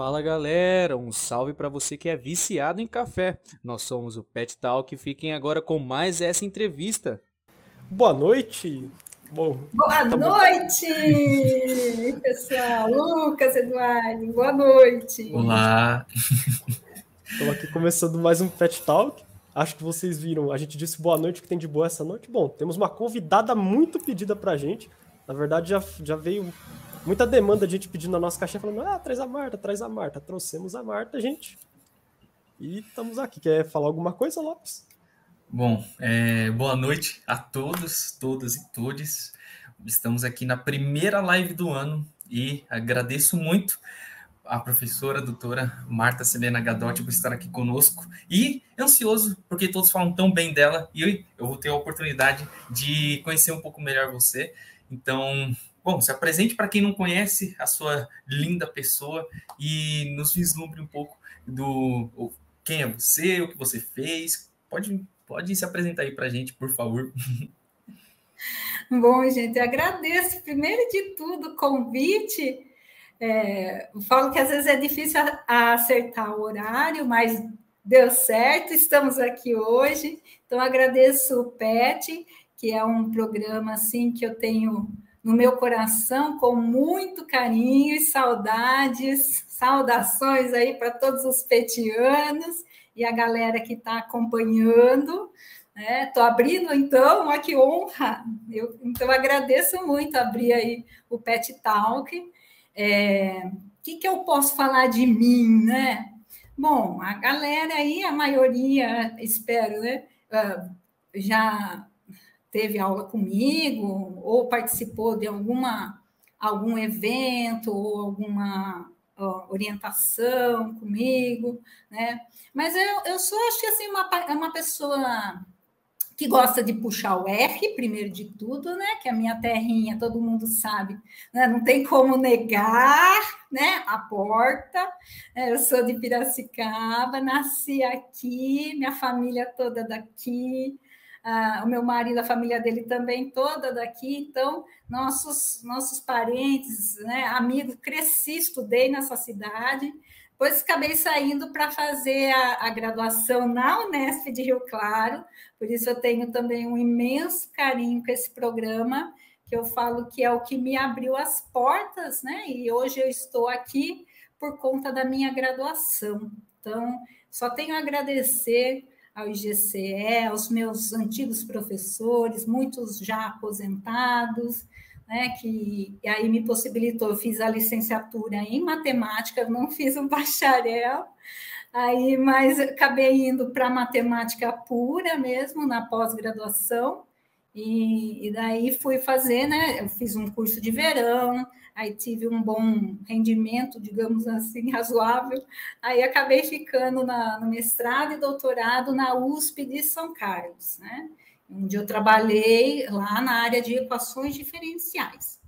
Fala galera, um salve para você que é viciado em café. Nós somos o Pet Talk e fiquem agora com mais essa entrevista. Boa noite. Bom, boa noite, pessoal. Lucas, Eduardo, boa noite. Olá. Estamos aqui começando mais um Pet Talk. Acho que vocês viram, a gente disse boa noite, o que tem de boa essa noite. Bom, temos uma convidada muito pedida pra gente. Na verdade, já, já veio muita demanda de gente pedindo na nossa caixinha, falando: ah, traz a Marta, traz a Marta. Trouxemos a Marta, gente. E estamos aqui. Quer falar alguma coisa, Lopes? Bom, é, boa noite a todos, todas e todes. Estamos aqui na primeira live do ano e agradeço muito a professora, a doutora Marta Selena Gadotti, por estar aqui conosco e ansioso, porque todos falam tão bem dela e eu vou ter a oportunidade de conhecer um pouco melhor você. Então, bom, se apresente para quem não conhece a sua linda pessoa e nos vislumbre um pouco do quem é você, o que você fez. Pode, pode se apresentar aí para a gente, por favor. Bom, gente, agradeço primeiro de tudo o convite. É, falo que às vezes é difícil acertar o horário, mas deu certo, estamos aqui hoje. Então, agradeço o PET, que é um programa assim que eu tenho no meu coração com muito carinho e saudades, saudações aí para todos os petianos e a galera que está acompanhando. Estou né? abrindo, então, olha que honra! Eu, então, agradeço muito abrir aí o Pet Talk. O é, que, que eu posso falar de mim, né? Bom, a galera aí, a maioria, espero, né? Uh, já teve aula comigo ou participou de alguma algum evento ou alguma orientação comigo, né? Mas eu, eu sou, acho assim, uma, uma pessoa que gosta de puxar o R, primeiro de tudo, né? Que a minha terrinha, todo mundo sabe, né? não tem como negar, né? A porta. Eu sou de Piracicaba, nasci aqui, minha família toda daqui, ah, o meu marido, a família dele também toda daqui, então nossos nossos parentes, né, amigos, cresci, estudei nessa cidade, depois acabei saindo para fazer a, a, graduação na Unesp de Rio Claro, por isso eu tenho também um imenso carinho com esse programa, que eu falo que é o que me abriu as portas, né? E hoje eu estou aqui por conta da minha graduação. Então, só tenho a agradecer ao IGCE, aos meus antigos professores, muitos já aposentados, né, que aí me possibilitou, eu fiz a licenciatura em matemática, não fiz um bacharel, aí, mas acabei indo para matemática pura mesmo, na pós-graduação, e, e, daí fui fazer, né, eu fiz um curso de verão, aí tive um bom rendimento, digamos assim, razoável, aí acabei ficando na, no mestrado e doutorado na USP de São Carlos, né? onde eu trabalhei lá na área de equações diferenciais.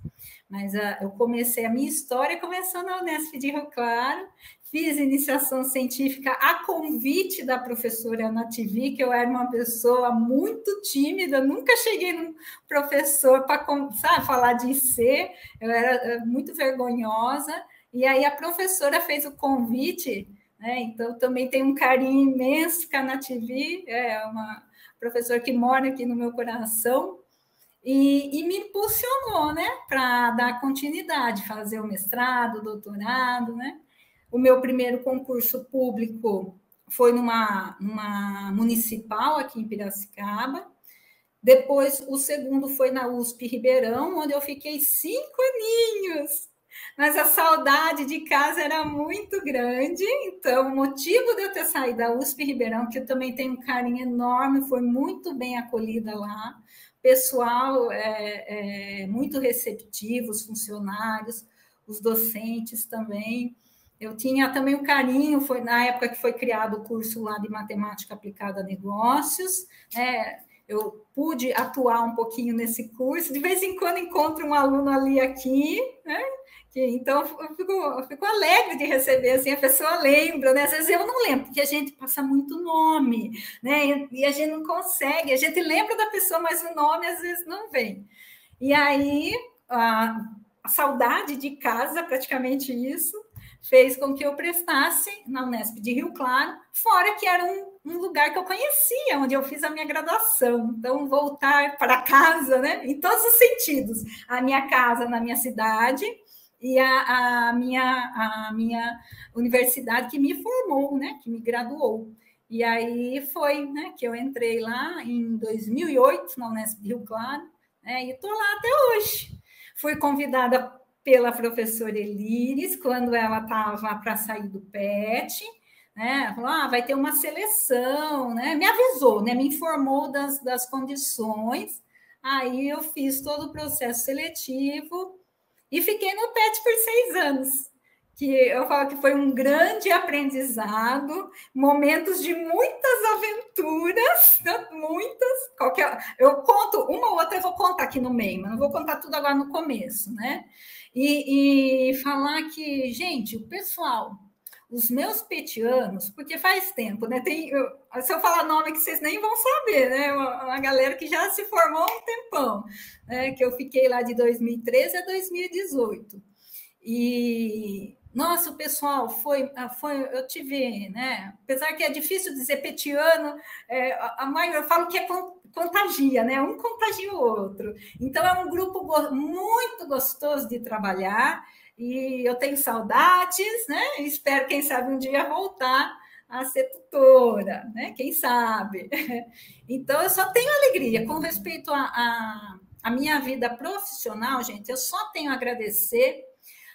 Mas uh, eu comecei a minha história começando na Unesp de Rio Claro, fiz iniciação científica a convite da professora Nativi, que eu era uma pessoa muito tímida, nunca cheguei num professor para falar de IC, eu era eh, muito vergonhosa, e aí a professora fez o convite, né? então também tenho um carinho imenso com a Nativi, é uma professora que mora aqui no meu coração, e, e me impulsionou, né, para dar continuidade, fazer o mestrado, doutorado, né, o meu primeiro concurso público foi numa, numa municipal aqui em Piracicaba. Depois, o segundo foi na USP Ribeirão, onde eu fiquei cinco aninhos. Mas a saudade de casa era muito grande, então o motivo de eu ter saído da USP Ribeirão, que eu também tenho um carinho enorme, foi muito bem acolhida lá. Pessoal é, é, muito receptivo, os funcionários, os docentes também. Eu tinha também um carinho, foi na época que foi criado o curso lá de matemática aplicada a negócios, né? Eu pude atuar um pouquinho nesse curso. De vez em quando encontro um aluno ali aqui, né? Então eu fico, eu fico alegre de receber assim, a pessoa lembra, né? Às vezes eu não lembro, porque a gente passa muito nome, né? E a gente não consegue, a gente lembra da pessoa, mas o nome às vezes não vem. E aí a saudade de casa, praticamente isso fez com que eu prestasse na Unesp de Rio Claro, fora que era um, um, lugar que eu conhecia, onde eu fiz a minha graduação. Então, voltar para casa, né? Em todos os sentidos. A minha casa na minha cidade e a, a minha, a minha universidade que me formou, né? Que me graduou. E aí foi né, que eu entrei lá em 2008 na Unesp de Rio Claro, né, e estou lá até hoje. Fui convidada pela professora Elires, quando ela estava para sair do PET, né? Falou, ah, vai ter uma seleção, né? Me avisou, né? Me informou das, das condições. Aí eu fiz todo o processo seletivo e fiquei no PET por seis anos que eu falo que foi um grande aprendizado, momentos de muitas aventuras, muitas. Qualquer, eu conto uma ou outra, eu vou contar aqui no meio, mas não vou contar tudo agora no começo, né? E, e falar que, gente, o pessoal, os meus petianos, porque faz tempo, né? Tem, eu, se eu falar nome que vocês nem vão saber, né? Uma, uma galera que já se formou há um tempão, né? Que eu fiquei lá de 2013 a 2018. E nossa, pessoal foi, ah, foi, eu tive, né? Apesar que é difícil dizer petiano, é, a mãe eu falo que é contagia, né? Um contagia o outro. Então é um grupo muito gostoso de trabalhar e eu tenho saudades, né? Espero quem sabe um dia voltar a ser tutora, né? Quem sabe? Então eu só tenho alegria com respeito à a, a, a minha vida profissional, gente. Eu só tenho a agradecer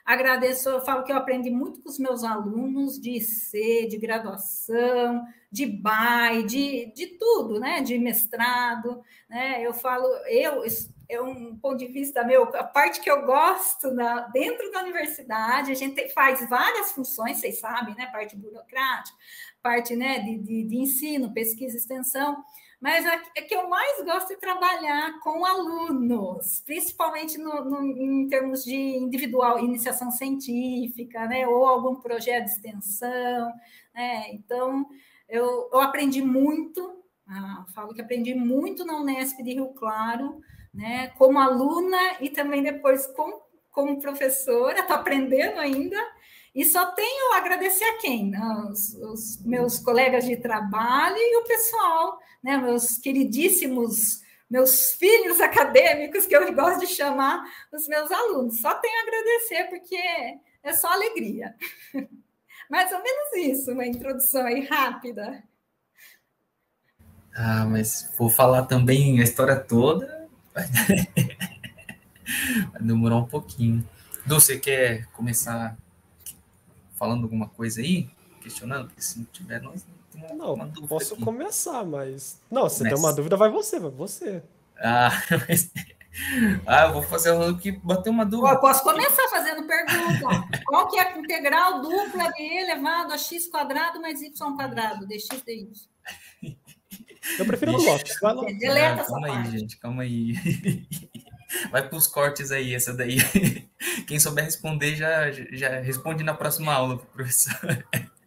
Agradeço, eu falo que eu aprendi muito com os meus alunos de C, de graduação, de BAI, de, de tudo, né? De mestrado, né? Eu falo, eu, é um ponto de vista meu, a parte que eu gosto na, dentro da universidade, a gente faz várias funções, vocês sabem, né? Parte burocrática, parte né, de, de, de ensino, pesquisa extensão. Mas a que eu mais gosto é trabalhar com alunos, principalmente no, no, em termos de individual, iniciação científica, né, ou algum projeto de extensão. Né? Então, eu, eu aprendi muito, ah, falo que aprendi muito na Unesp de Rio Claro, né, como aluna e também depois com, como professora, estou aprendendo ainda, e só tenho a agradecer a quem? Os, os, meus colegas de trabalho e o pessoal, né? meus queridíssimos, meus filhos acadêmicos, que eu gosto de chamar os meus alunos. Só tenho a agradecer, porque é só alegria. Mais ou menos isso, uma introdução aí rápida. Ah, mas vou falar também a história toda. Vai demorar um pouquinho. Du, você quer começar falando alguma coisa aí? Questionando? Porque se não tiver, nós não uma dúvida posso aqui. começar, mas. Não, se Começa. tem uma dúvida, vai você, vai você. Ah, mas. Ah, eu vou fazer um que bater uma dúvida. Eu posso começar fazendo pergunta. Qual que é a integral dupla de E elevado a x quadrado mais y quadrado, dx dy? Eu prefiro o Lopes. Deleta ah, calma aí, gente, calma aí. Vai para os cortes aí, essa daí. Quem souber responder já, já responde na próxima aula, professor.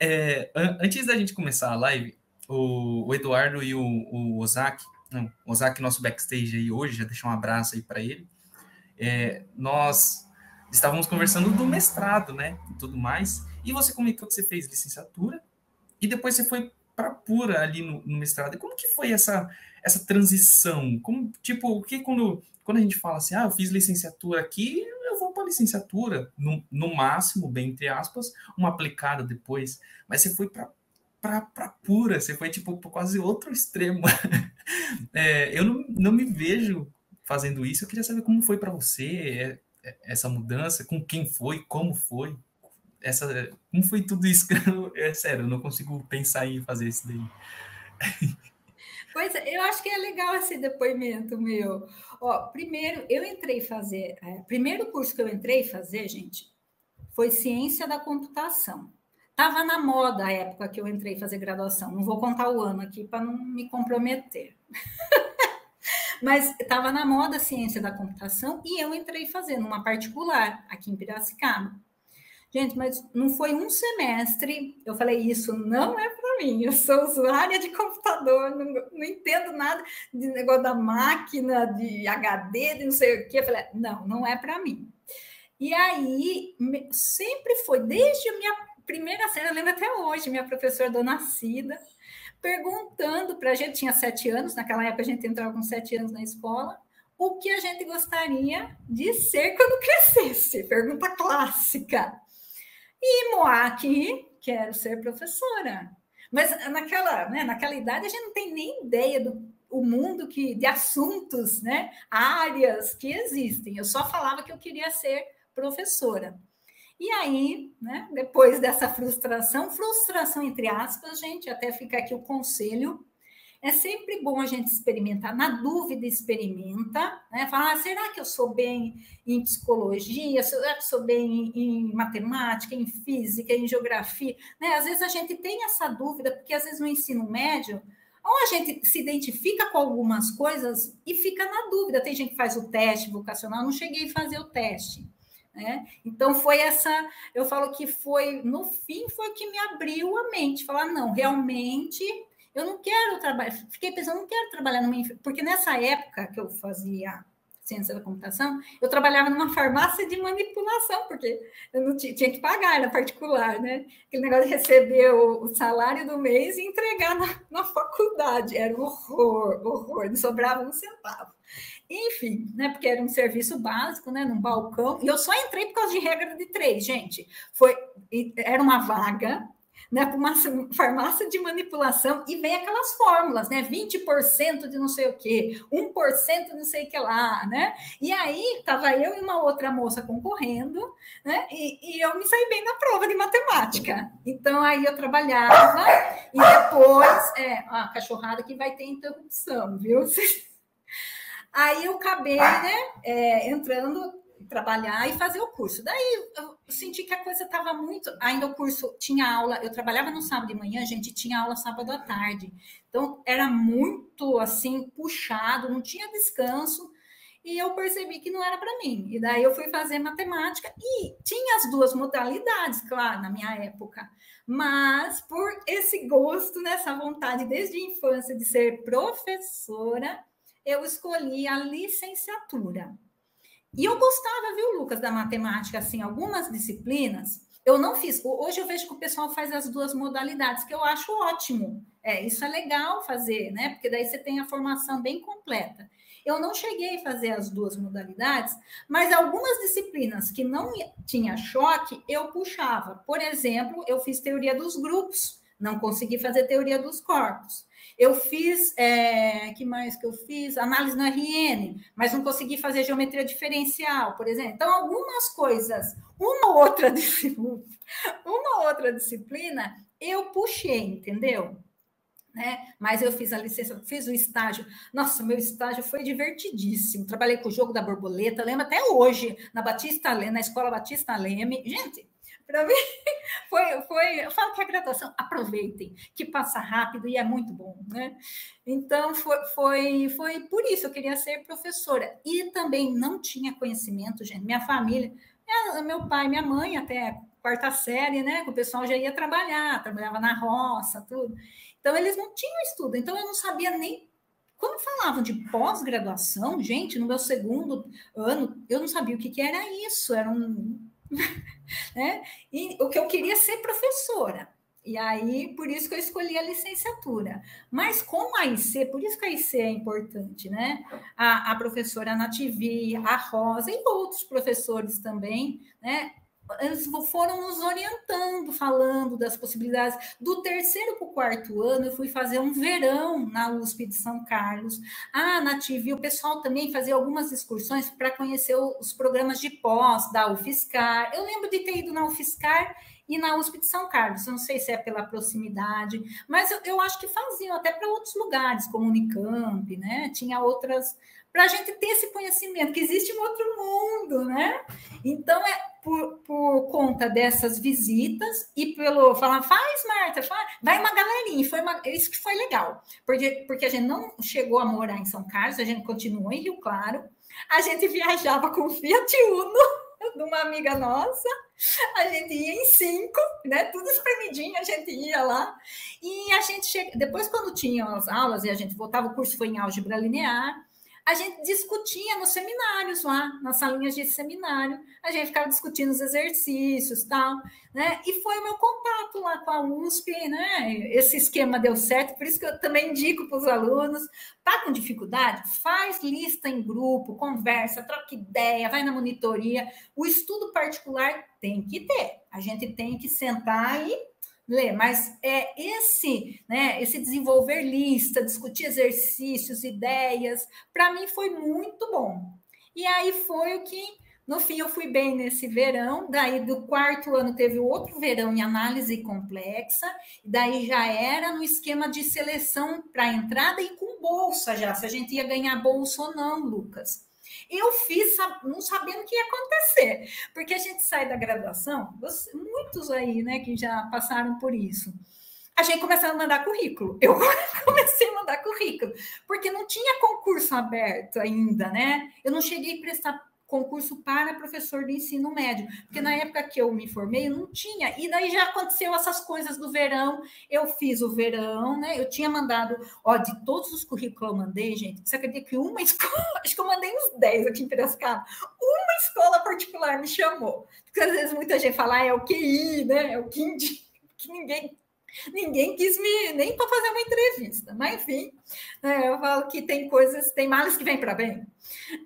É, antes da gente começar a live, o, o Eduardo e o, o Ozaki, não, o Ozaki, nosso backstage aí hoje, já deixar um abraço aí para ele. É, nós estávamos conversando do mestrado, né, e tudo mais. E você comentou que você fez licenciatura e depois você foi para pura ali no, no mestrado. E como que foi essa essa transição? Como, tipo, que quando, quando a gente fala assim, ah, eu fiz licenciatura aqui, eu vou para licenciatura, no, no máximo, bem entre aspas, uma aplicada depois, mas você foi para para pura, você foi tipo quase outro extremo. é, eu não, não me vejo fazendo isso. Eu queria saber como foi para você é, é, essa mudança, com quem foi, como foi, essa, como foi tudo isso? É sério, eu não consigo pensar em fazer isso daí. Pois é, eu acho que é legal esse depoimento meu. Ó, primeiro, eu entrei fazer. É, primeiro curso que eu entrei fazer, gente, foi ciência da computação. Estava na moda a época que eu entrei fazer graduação. Não vou contar o ano aqui para não me comprometer. Mas estava na moda ciência da computação e eu entrei fazendo uma particular aqui em Piracicaba. Gente, mas não foi um semestre. Eu falei, isso não é para mim. Eu sou usuária de computador, não, não, entendo nada de negócio da máquina, de HD, de não sei o quê. Eu falei, não, não é para mim. E aí, sempre foi, desde a minha primeira série, eu lembro até hoje, minha professora Dona Cida, perguntando para a gente, tinha sete anos, naquela época a gente entrava com sete anos na escola, o que a gente gostaria de ser quando crescesse? Pergunta clássica. E Moaki, quero ser professora. Mas naquela, né, naquela idade a gente não tem nem ideia do o mundo que, de assuntos, né, áreas que existem. Eu só falava que eu queria ser professora. E aí, né, depois dessa frustração, frustração entre aspas, gente, até fica aqui o conselho é sempre bom a gente experimentar. Na dúvida, experimenta. Né? Falar, ah, será que eu sou bem em psicologia? Será que sou bem em matemática, em física, em geografia? Né? Às vezes a gente tem essa dúvida, porque às vezes no ensino médio, ou a gente se identifica com algumas coisas e fica na dúvida. Tem gente que faz o teste vocacional, não cheguei a fazer o teste. Né? Então foi essa, eu falo que foi, no fim, foi que me abriu a mente, falar, não, realmente eu não quero trabalhar, fiquei pensando, não quero trabalhar numa. Porque nessa época que eu fazia ciência da computação, eu trabalhava numa farmácia de manipulação, porque eu não tinha, tinha que pagar, era particular, né? Aquele negócio de receber o, o salário do mês e entregar na, na faculdade. Era um horror, horror, não sobrava um centavo. Enfim, né? Porque era um serviço básico, né? Num balcão. E eu só entrei por causa de regra de três, gente. Foi, era uma vaga né, para uma farmácia de manipulação e vem aquelas fórmulas, né? 20% de não sei o quê, 1% de não sei o que lá, né? E aí estava eu e uma outra moça concorrendo, né? E, e, eu me saí bem na prova de matemática. Então aí eu trabalhava e depois, é, a cachorrada que vai ter interrupção, viu? Aí eu acabei, né, é, entrando trabalhar e fazer o curso. Daí eu senti que a coisa estava muito. Ainda o curso tinha aula, eu trabalhava no sábado de manhã, a gente tinha aula sábado à tarde. Então era muito assim, puxado, não tinha descanso. E eu percebi que não era para mim. E daí eu fui fazer matemática e tinha as duas modalidades, claro, na minha época. Mas por esse gosto, nessa vontade desde a infância de ser professora, eu escolhi a licenciatura. E eu gostava, viu, Lucas, da matemática, assim, algumas disciplinas. Eu não fiz. Hoje eu vejo que o pessoal faz as duas modalidades, que eu acho ótimo. É, isso é legal fazer, né? Porque daí você tem a formação bem completa. Eu não cheguei a fazer as duas modalidades, mas algumas disciplinas que não tinha choque, eu puxava. Por exemplo, eu fiz teoria dos grupos, não consegui fazer teoria dos corpos. Eu fiz, é, que mais que eu fiz? Análise no RN, mas não consegui fazer geometria diferencial, por exemplo. Então, algumas coisas, uma outra disciplina, uma outra disciplina, eu puxei, entendeu? Né? Mas eu fiz a licença, fiz o estágio. Nossa, meu estágio foi divertidíssimo. Trabalhei com o jogo da borboleta, lembro até hoje, na Batista Leme, na Escola Batista Leme. Gente, para mim, foi, foi. Eu falo que a graduação, aproveitem, que passa rápido e é muito bom, né? Então, foi, foi, foi por isso eu queria ser professora. E também não tinha conhecimento, gente. Minha família, meu pai, minha mãe, até quarta série, né? Que o pessoal já ia trabalhar, trabalhava na roça, tudo. Então, eles não tinham estudo. Então, eu não sabia nem quando falavam de pós-graduação, gente, no meu segundo ano, eu não sabia o que, que era isso. Era um, né? E o que eu queria ser professora. E aí, por isso que eu escolhi a licenciatura. Mas com a IC, por isso que a IC é importante, né? A, a professora Nativi, a Rosa e outros professores também, né? Eles foram nos orientando, falando das possibilidades. Do terceiro para o quarto ano, eu fui fazer um verão na USP de São Carlos. Ah, na TV, o pessoal também fazia algumas excursões para conhecer os programas de pós da UFSCar. Eu lembro de ter ido na UFSCar e na USP de São Carlos. Não sei se é pela proximidade, mas eu, eu acho que faziam até para outros lugares, como Unicamp, né? Tinha outras para a gente ter esse conhecimento que existe um outro mundo, né? Então é por, por conta dessas visitas e pelo falar, faz, Marta, faz, vai uma galerinha. Foi uma, isso que foi legal, porque, porque a gente não chegou a morar em São Carlos, a gente continuou em Rio Claro, a gente viajava com Fiat Uno de uma amiga nossa, a gente ia em cinco, né? Tudo espremidinho, a gente ia lá. E a gente chega. Depois, quando tinha as aulas e a gente voltava, o curso foi em álgebra linear, a gente discutia nos seminários lá, nas salinhas de seminário, a gente ficava discutindo os exercícios tal, né? E foi o meu contato lá com a USP, né? Esse esquema deu certo, por isso que eu também indico para os alunos, tá com dificuldade? Faz lista em grupo, conversa, troca ideia, vai na monitoria. O estudo particular tem que ter. A gente tem que sentar e ler, mas é esse, né, esse desenvolver lista, discutir exercícios, ideias, para mim foi muito bom. E aí foi o que, no fim, eu fui bem nesse verão. Daí, do quarto ano, teve outro verão em análise complexa, daí já era no esquema de seleção para entrada e com bolsa já, se a gente ia ganhar bolsa ou não, Lucas. Eu fiz não sabendo o que ia acontecer, porque a gente sai da graduação, muitos aí, né, que já passaram por isso. A gente começou a mandar currículo. Eu comecei a mandar currículo, porque não tinha concurso aberto ainda, né? Eu não cheguei a prestar concurso para professor de ensino médio, porque na época que eu me formei não tinha, e daí já aconteceu essas coisas do verão, eu fiz o verão, né, eu tinha mandado, ó, de todos os currículos que eu mandei, gente, você acredita que uma escola, acho que eu mandei uns 10 aqui em Piracicaba, uma escola particular me chamou, porque às vezes muita gente fala, ah, é o QI, né, é o que, que ninguém Ninguém quis me nem para fazer uma entrevista, mas enfim, né, eu falo que tem coisas, tem males que vêm para bem.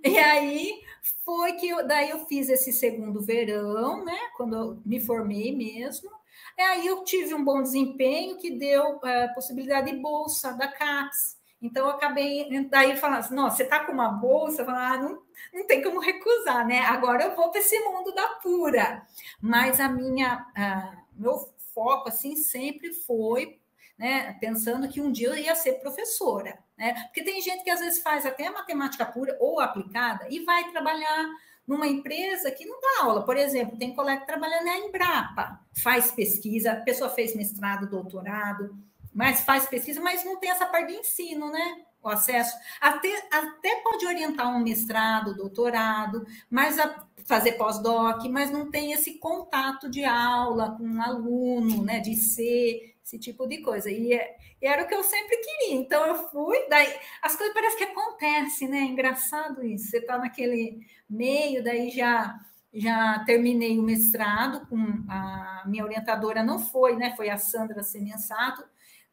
E aí foi que eu, daí eu fiz esse segundo verão, né? Quando eu me formei mesmo. Aí eu tive um bom desempenho que deu é, possibilidade de bolsa da CAPES. Então, eu acabei daí falando assim, nossa, você está com uma bolsa? Falando, ah, não, não tem como recusar, né? Agora eu vou para esse mundo da pura. Mas a minha, a, meu foco, assim, sempre foi né, pensando que um dia eu ia ser professora. Né? Porque tem gente que às vezes faz até matemática pura ou aplicada e vai trabalhar numa empresa que não dá aula. Por exemplo, tem colega que trabalha na Embrapa, faz pesquisa, a pessoa fez mestrado, doutorado, mas faz pesquisa, mas não tem essa parte de ensino, né? O acesso. Até, até pode orientar um mestrado, doutorado, mas a, fazer pós-doc, mas não tem esse contato de aula com um aluno, né? De ser esse tipo de coisa. E, é, e, era o que eu sempre queria. Então eu fui, daí as coisas parecem que acontecem, né? É engraçado isso. Você está naquele meio, daí já já terminei o mestrado com a minha orientadora não foi, né? Foi a Sandra Semensato.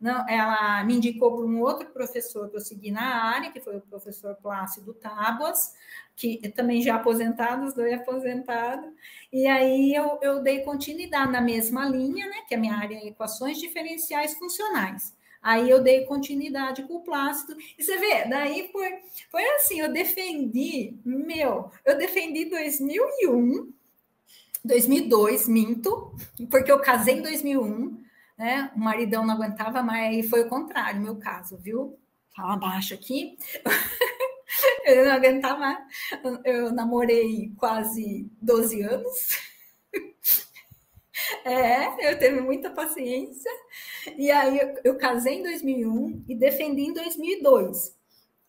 Não, ela me indicou para um outro professor que eu segui na área, que foi o professor Plácido Tábuas, que também já aposentado, os dois aposentados. E aí eu, eu dei continuidade na mesma linha, né? Que a minha área é equações diferenciais funcionais. Aí eu dei continuidade com o Plácido. E você vê, daí foi, foi assim, eu defendi, meu, eu defendi 2001, 2002, minto, porque eu casei em 2001, né? O maridão não aguentava, mas foi o contrário, meu caso, viu? Fala baixo aqui. eu não aguentava. Eu namorei quase 12 anos. É, eu teve muita paciência. E aí eu, eu casei em 2001 e defendi em 2002.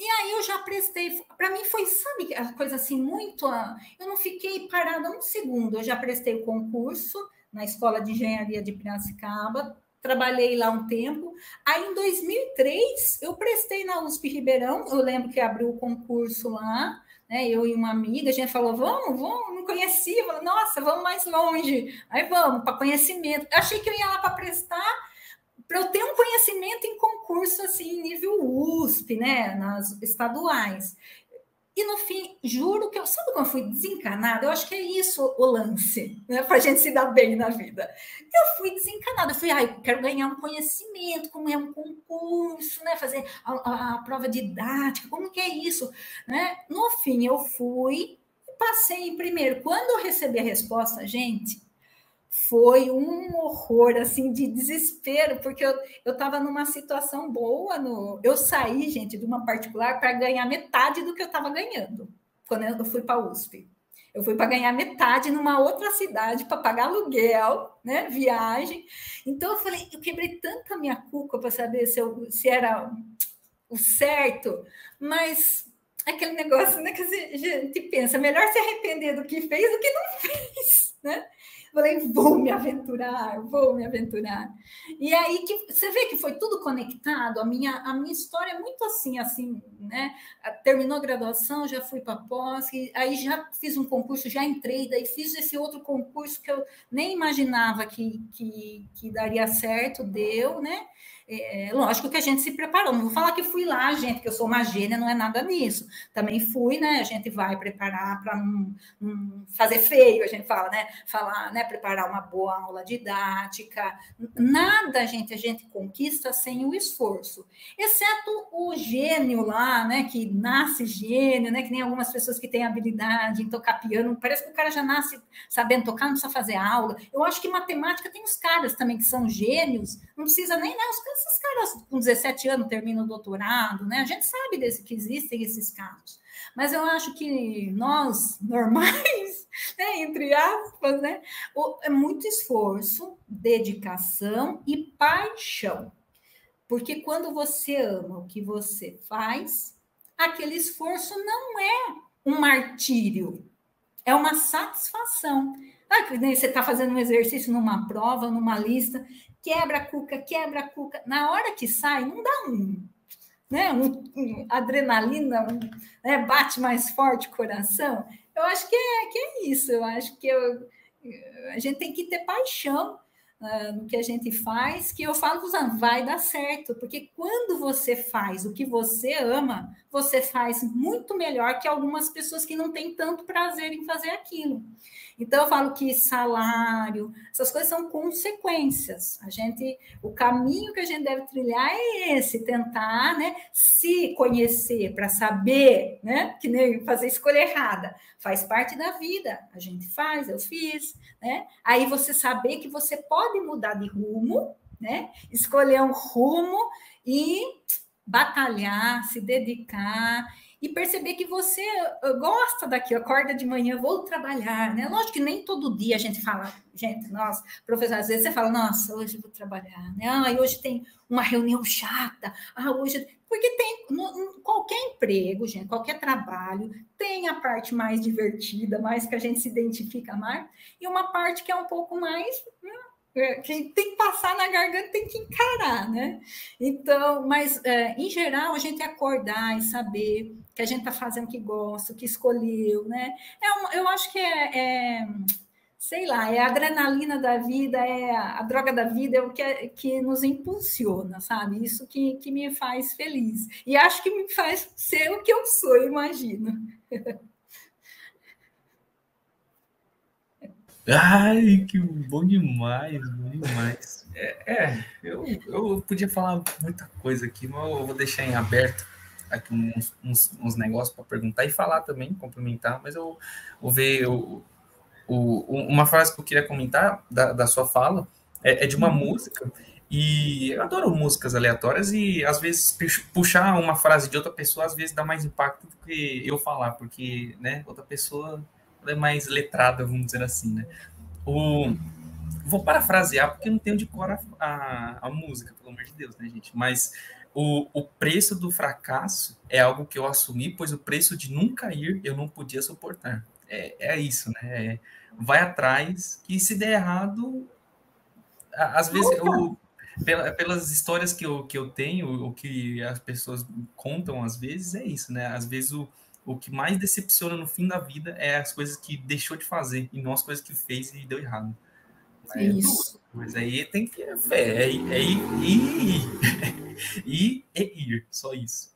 E aí eu já prestei, para mim foi, sabe, a coisa assim muito, eu não fiquei parada um segundo, eu já prestei o concurso na Escola de Engenharia de Piracicaba, trabalhei lá um tempo. Aí, em 2003, eu prestei na USP Ribeirão. Eu lembro que abriu o concurso lá, né? Eu e uma amiga, a gente falou: vamos, vamos, não conhecia. Falei, Nossa, vamos mais longe. Aí vamos, para conhecimento. Achei que eu ia lá para prestar. Para eu ter um conhecimento em concurso assim, nível USP, né? Nas estaduais. E no fim, juro que eu, sabe como eu fui desencanada? Eu acho que é isso o lance, né? Para a gente se dar bem na vida. Eu fui desencanada, eu fui, ah, eu quero ganhar um conhecimento, como é um concurso, né? Fazer a, a, a prova didática, como que é isso, né? No fim, eu fui e passei em primeiro. Quando eu recebi a resposta, gente, foi um horror assim de desespero, porque eu estava numa situação boa. No, eu saí, gente, de uma particular para ganhar metade do que eu estava ganhando quando eu fui para a USP. Eu fui para ganhar metade numa outra cidade para pagar aluguel, né? Viagem. Então eu falei, eu quebrei tanta minha cuca para saber se, eu, se era o certo, mas aquele negócio né, que a gente pensa, melhor se arrepender do que fez do que não fez, né? Falei, vou me aventurar, vou me aventurar. E aí que você vê que foi tudo conectado. A minha, a minha história é muito assim, assim, né? Terminou a graduação, já fui para pós, aí já fiz um concurso, já entrei, daí fiz esse outro concurso que eu nem imaginava que, que, que daria certo, deu, né? É, lógico que a gente se preparou. Não vou falar que fui lá, gente, que eu sou uma gênia, não é nada nisso. Também fui, né? A gente vai preparar para não, não, fazer feio, a gente fala, né? Falar, né? Preparar uma boa aula didática. Nada, gente, a gente conquista sem o esforço. Exceto o gênio lá, né? Que nasce gênio, né? Que nem algumas pessoas que têm habilidade em tocar piano. Parece que o cara já nasce sabendo tocar, não precisa fazer aula. Eu acho que matemática tem os caras também que são gênios, não precisa nem, né? Os esses caras com 17 anos terminam o doutorado, né? A gente sabe desse, que existem esses casos. Mas eu acho que nós, normais, né, entre aspas, né, é muito esforço, dedicação e paixão. Porque quando você ama o que você faz, aquele esforço não é um martírio, é uma satisfação. Ah, você está fazendo um exercício numa prova, numa lista, quebra cuca, quebra cuca. Na hora que sai, não dá um, né? Um, um adrenalina, um, né? bate mais forte o coração. Eu acho que é, que é isso. Eu acho que eu, a gente tem que ter paixão uh, no que a gente faz, que eu falo para os vai dar certo, porque quando você faz o que você ama, você faz muito melhor que algumas pessoas que não têm tanto prazer em fazer aquilo. Então, eu falo que salário, essas coisas são consequências. A gente, o caminho que a gente deve trilhar é esse, tentar, né, se conhecer para saber, né, que nem fazer escolha errada, faz parte da vida. A gente faz, eu fiz, né? Aí você saber que você pode mudar de rumo, né? Escolher um rumo e batalhar, se dedicar e perceber que você uh, gosta daqui, acorda de manhã, vou trabalhar, né? Lógico que nem todo dia a gente fala, gente, nossa, professor, às vezes você fala, nossa, hoje vou trabalhar, né? Ah, hoje tem uma reunião chata, ah, hoje. Porque tem no, qualquer emprego, gente, qualquer trabalho, tem a parte mais divertida, mais que a gente se identifica mais, e uma parte que é um pouco mais. Hum, é, quem tem que passar na garganta tem que encarar, né? Então, mas é, em geral, a gente acordar e saber que a gente está fazendo o que gosta, o que escolheu, né? É uma, eu acho que é, é, sei lá, é a adrenalina da vida, é a, a droga da vida, é o que, é, que nos impulsiona, sabe? Isso que, que me faz feliz. E acho que me faz ser o que eu sou, imagino. Ai, que bom demais, bom demais. É, é eu, eu podia falar muita coisa aqui, mas eu vou deixar em aberto aqui uns, uns, uns negócios para perguntar e falar também, complementar, mas eu vou ver o, o, uma frase que eu queria comentar da, da sua fala é, é de uma uhum. música e eu adoro músicas aleatórias e às vezes puxar uma frase de outra pessoa às vezes dá mais impacto do que eu falar, porque né, outra pessoa é mais letrada, vamos dizer assim, né? O, vou parafrasear, porque não tenho de cor a, a, a, música, pelo amor de Deus, né, gente? Mas o, o preço do fracasso é algo que eu assumi, pois o preço de nunca ir eu não podia suportar. É, é isso, né? É, vai atrás, que se der errado, às vezes eu, pela, pelas histórias que eu, que eu tenho, o que as pessoas contam às vezes, é isso, né? Às vezes o, o que mais decepciona no fim da vida é as coisas que deixou de fazer e não as coisas que fez e deu errado. É isso. Mas aí tem que é é, é ir, ir, ir, e ir, só isso.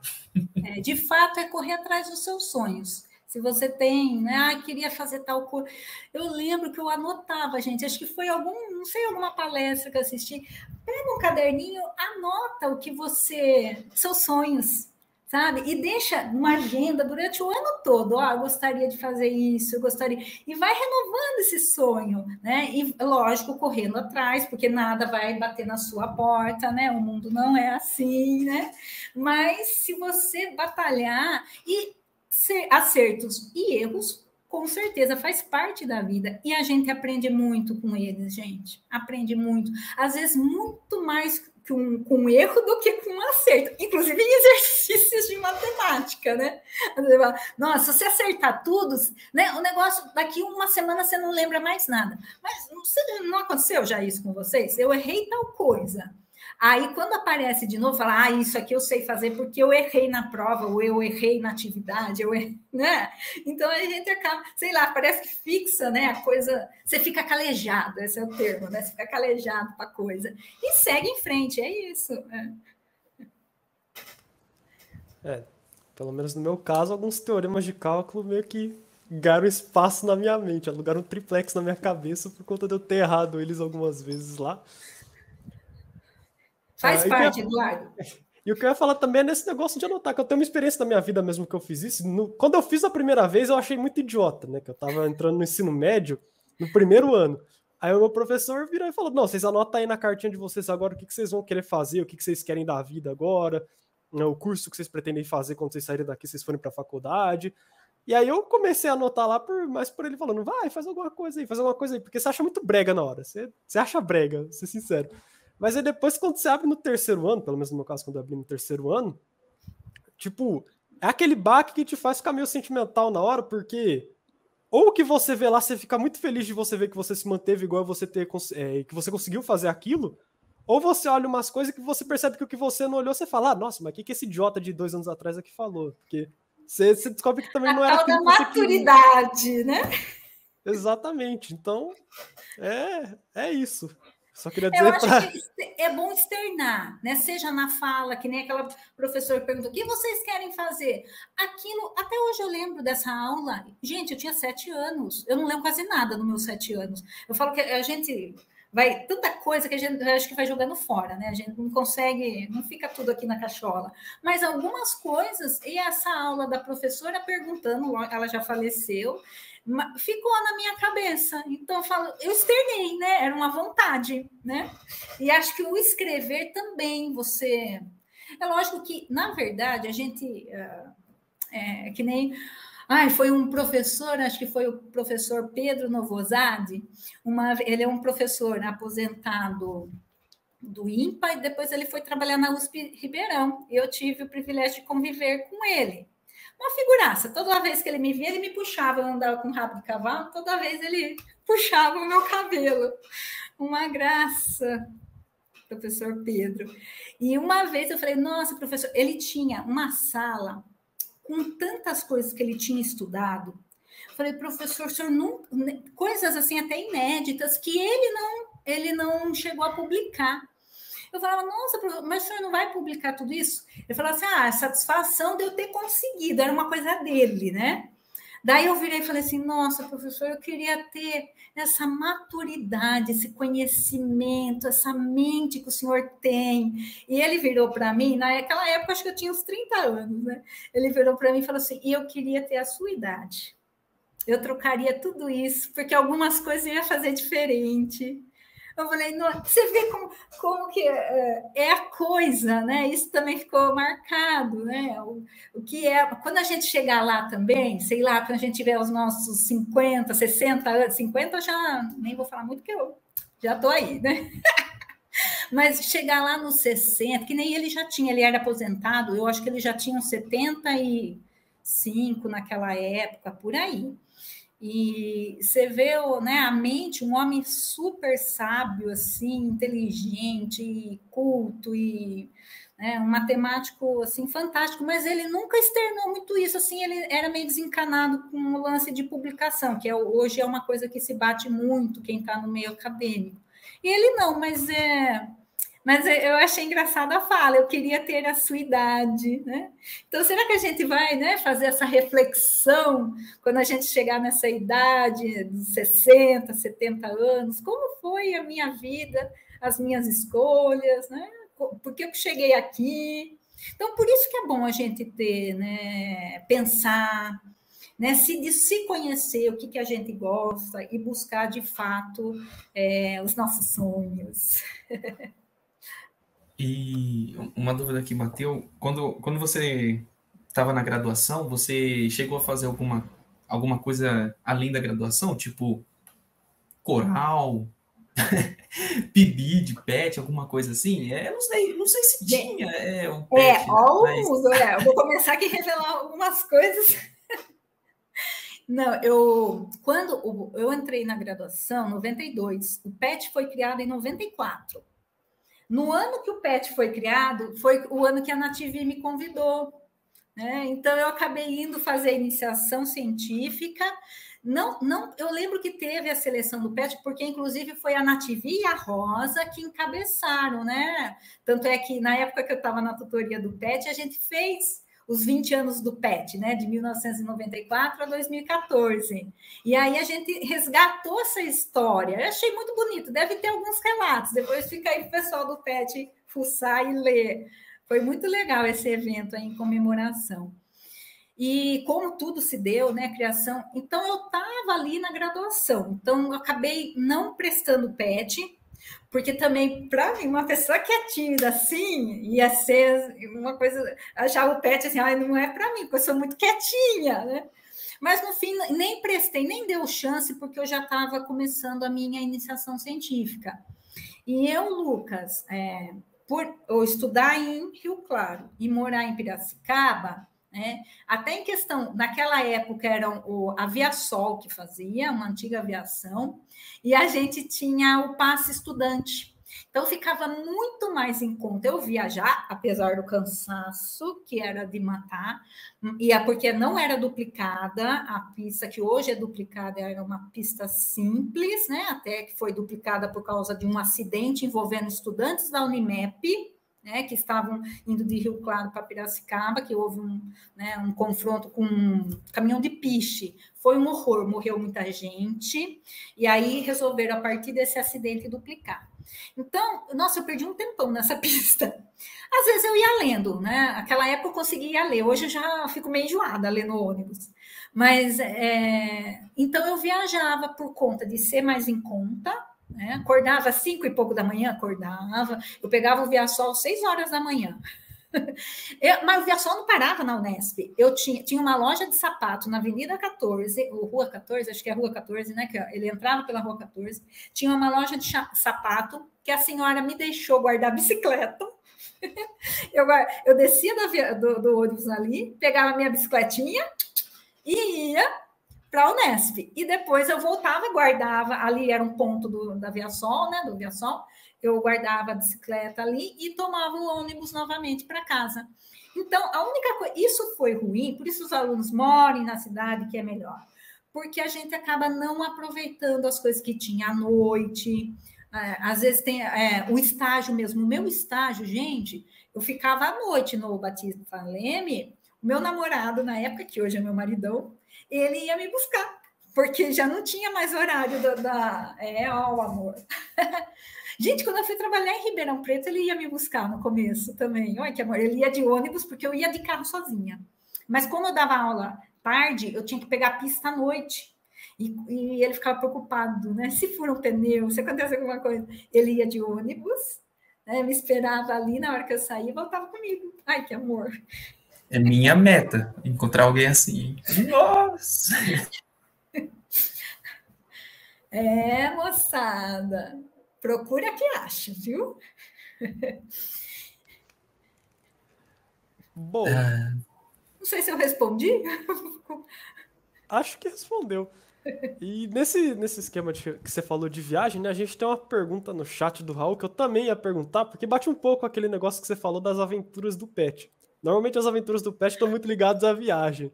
É, de fato, é correr atrás dos seus sonhos. Se você tem, né? Ah, queria fazer tal coisa. Eu lembro que eu anotava, gente. Acho que foi algum, não sei, alguma palestra que eu assisti. Pega um caderninho, anota o que você, seus sonhos sabe? E deixa uma agenda durante o ano todo. Ó, oh, eu gostaria de fazer isso, eu gostaria. E vai renovando esse sonho, né? E, lógico, correndo atrás, porque nada vai bater na sua porta, né? O mundo não é assim, né? Mas se você batalhar e ser acertos e erros, com certeza faz parte da vida e a gente aprende muito com eles, gente. Aprende muito, às vezes muito mais com, com erro do que com acerto, inclusive em exercícios de matemática, né? Nossa, se você acertar tudo, né? O negócio daqui uma semana você não lembra mais nada. Mas não, não aconteceu já isso com vocês? Eu errei tal coisa. Aí, quando aparece de novo, fala, ah, isso aqui eu sei fazer porque eu errei na prova, ou eu errei na atividade, eu errei, né? Então a gente acaba, sei lá, parece que fixa, né? A coisa, você fica calejado, esse é o termo, né? Você fica calejado para a coisa. E segue em frente, é isso. É. é, pelo menos no meu caso, alguns teoremas de cálculo meio que ganharam espaço na minha mente, alugaram um triplex na minha cabeça por conta de eu ter errado eles algumas vezes lá. Faz ah, parte, eu... Eduardo. E o que eu ia falar também é nesse negócio de anotar, que eu tenho uma experiência da minha vida mesmo que eu fiz isso. No... quando eu fiz a primeira vez, eu achei muito idiota, né? Que eu tava entrando no ensino médio, no primeiro ano. Aí o meu professor virou e falou: Não, vocês anotam aí na cartinha de vocês agora o que, que vocês vão querer fazer, o que, que vocês querem da vida agora, né, o curso que vocês pretendem fazer quando vocês saírem daqui, vocês forem para a faculdade. E aí eu comecei a anotar lá, por, mais por ele falando: Vai, faz alguma coisa aí, faz alguma coisa aí, porque você acha muito brega na hora. Você, você acha brega, vou ser sincero. Mas aí depois, quando você abre no terceiro ano, pelo menos no meu caso, quando eu abri no terceiro ano, tipo, é aquele baque que te faz ficar meio sentimental na hora, porque ou que você vê lá, você fica muito feliz de você ver que você se manteve igual você ter é, que você conseguiu fazer aquilo, ou você olha umas coisas que você percebe que o que você não olhou, você fala, ah, nossa, mas o que, que esse idiota de dois anos atrás aqui falou? Porque você, você descobre que também não era. A da maturidade, né? Exatamente. Então, é, é isso. Só queria dizer. Eu acho pra... que é bom externar, né? Seja na fala, que nem aquela professora perguntou: o que vocês querem fazer? Aquilo, até hoje eu lembro dessa aula. Gente, eu tinha sete anos, eu não lembro quase nada nos meus sete anos. Eu falo que a gente vai tanta coisa que a gente acho que vai jogando fora, né? A gente não consegue, não fica tudo aqui na cachola. Mas algumas coisas, e essa aula da professora perguntando, ela já faleceu, ficou na minha cabeça. Então, eu falo, eu externei, né? Era uma vontade, né? E acho que o escrever também, você. É lógico que, na verdade, a gente. É, é que nem. Ai, foi um professor, acho que foi o professor Pedro Novosade, uma, ele é um professor aposentado do IMPA e depois ele foi trabalhar na USP Ribeirão. Eu tive o privilégio de conviver com ele. Uma figuraça. Toda vez que ele me via, ele me puxava. Eu andava com rabo de cavalo, toda vez ele puxava o meu cabelo. Uma graça, professor Pedro. E uma vez eu falei: Nossa, professor, ele tinha uma sala com tantas coisas que ele tinha estudado. Falei, professor, senhor não, coisas assim até inéditas que ele não ele não chegou a publicar. Eu falava, nossa, mas o senhor não vai publicar tudo isso? Ele falava assim, ah, satisfação de eu ter conseguido, era uma coisa dele, né? Daí eu virei e falei assim, nossa, professor, eu queria ter essa maturidade, esse conhecimento, essa mente que o senhor tem. E ele virou para mim, naquela época, acho que eu tinha uns 30 anos, né? Ele virou para mim e falou assim, e eu queria ter a sua idade. Eu trocaria tudo isso, porque algumas coisas eu ia fazer diferente. Eu falei, você vê como, como que é, é, a coisa, né? Isso também ficou marcado, né? O, o que é, quando a gente chegar lá também, sei lá, quando a gente tiver os nossos 50, 60 anos, 50 eu já nem vou falar muito que eu já estou aí, né? Mas chegar lá nos 60, que nem ele já tinha, ele era aposentado, eu acho que ele já tinha uns 75 naquela época, por aí. E você vê né, a mente, um homem super sábio, assim, inteligente, culto e né, um matemático assim fantástico, mas ele nunca externou muito isso, assim, ele era meio desencanado com o lance de publicação, que é, hoje é uma coisa que se bate muito quem está no meio acadêmico. E ele não, mas é mas eu achei engraçada a fala, eu queria ter a sua idade, né? Então, será que a gente vai né, fazer essa reflexão quando a gente chegar nessa idade, dos 60, 70 anos? Como foi a minha vida, as minhas escolhas, né? Por que eu cheguei aqui? Então, por isso que é bom a gente ter, né, pensar, né, se, se conhecer o que, que a gente gosta e buscar de fato é, os nossos sonhos. E uma dúvida que bateu, quando, quando você estava na graduação, você chegou a fazer alguma, alguma coisa além da graduação, tipo coral, PIB de pet, alguma coisa assim? É, eu não sei, não sei se tinha. É, o pet, é ó, mas... é, eu vou começar aqui a revelar algumas coisas. Não, eu quando eu entrei na graduação, 92, o PET foi criado em 94. No ano que o PET foi criado, foi o ano que a Nativi me convidou. Né? Então, eu acabei indo fazer iniciação científica não, não, eu lembro que teve a seleção do PET, porque inclusive foi a Nativi e a Rosa que encabeçaram, né? Tanto é que na época que eu estava na tutoria do PET, a gente fez os 20 anos do PET, né? De 1994 a 2014. E aí a gente resgatou essa história. Eu achei muito bonito, deve ter alguns relatos. Depois fica aí o pessoal do PET fuçar e ler. Foi muito legal esse evento aí em comemoração. E como tudo se deu, né, criação, então eu estava ali na graduação, então eu acabei não prestando PET, porque também, para mim, uma pessoa que é tímida assim, ia ser uma coisa, achava o PET assim, ah, não é para mim, porque eu sou muito quietinha, né? Mas no fim, nem prestei, nem deu chance, porque eu já estava começando a minha iniciação científica. E eu, Lucas, é, por eu estudar em Rio Claro e morar em Piracicaba, né? Até em questão, naquela época era o Aviasol que fazia, uma antiga aviação, e a gente tinha o passe estudante. Então ficava muito mais em conta eu viajar, apesar do cansaço que era de matar, e é porque não era duplicada, a pista que hoje é duplicada era uma pista simples, né? Até que foi duplicada por causa de um acidente envolvendo estudantes da Unimep, né, que estavam indo de Rio Claro para Piracicaba, que houve um, né, um confronto com um caminhão de piche. Foi um horror, morreu muita gente, e aí resolveram, a partir desse acidente, duplicar. Então, nossa, eu perdi um tempão nessa pista. Às vezes eu ia lendo, né? Aquela época eu conseguia ler, hoje eu já fico meio enjoada lendo ônibus. Mas, é... então eu viajava por conta de ser mais em conta, né? Acordava às cinco e pouco da manhã, acordava. Eu pegava o Viaçol às seis horas da manhã. Eu, mas o Viaçol não parava na Unesp. Eu tinha, tinha uma loja de sapato na Avenida 14, ou Rua 14, acho que é Rua 14, né? Que ele entrava pela Rua 14. Tinha uma loja de sapato que a senhora me deixou guardar bicicleta. eu, eu descia do, do, do ônibus ali, pegava minha bicicletinha e ia para a Unesp. E depois eu voltava, guardava, ali era um ponto do, da Viasol, né? Do Viasol, eu guardava a bicicleta ali e tomava o ônibus novamente para casa. Então, a única coisa, isso foi ruim, por isso os alunos morem na cidade, que é melhor, porque a gente acaba não aproveitando as coisas que tinha à noite. É, às vezes tem é, o estágio mesmo. O meu estágio, gente, eu ficava à noite no Batista Leme. Meu namorado, na época, que hoje é meu maridão, ele ia me buscar, porque já não tinha mais horário da. da... É, ó, o amor. Gente, quando eu fui trabalhar em Ribeirão Preto, ele ia me buscar no começo também. Olha que amor, ele ia de ônibus, porque eu ia de carro sozinha. Mas como eu dava aula tarde, eu tinha que pegar a pista à noite. E, e ele ficava preocupado, né? Se for um pneu, se acontece alguma coisa. Ele ia de ônibus, né? me esperava ali na hora que eu saía e voltava comigo. Ai, que amor. É minha meta encontrar alguém assim. Nossa! É, moçada. Procura que acha, viu? Bom. É. Não sei se eu respondi. Acho que respondeu. E nesse, nesse esquema de, que você falou de viagem, né, a gente tem uma pergunta no chat do Raul que eu também ia perguntar, porque bate um pouco aquele negócio que você falou das aventuras do Pet. Normalmente as aventuras do Pet estão muito ligadas à viagem.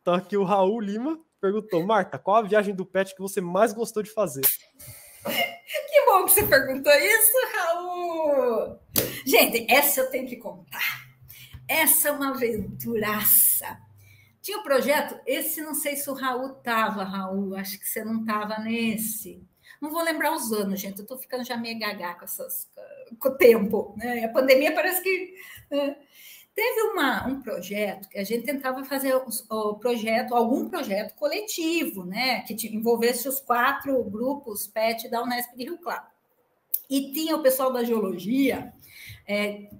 Então aqui o Raul Lima perguntou, Marta, qual a viagem do Pet que você mais gostou de fazer? Que bom que você perguntou isso, Raul! Gente, essa eu tenho que contar. Essa é uma aventuraça. Tinha um projeto, esse não sei se o Raul tava, Raul, acho que você não estava nesse. Não vou lembrar os anos, gente, eu estou ficando já meio gaga com, essas, com o tempo. Né? A pandemia parece que... Né? Teve uma, um projeto que a gente tentava fazer o, projeto, algum projeto coletivo, né? Que envolvesse os quatro grupos PET da Unesp de Rio Claro. E tinha o pessoal da geologia, é,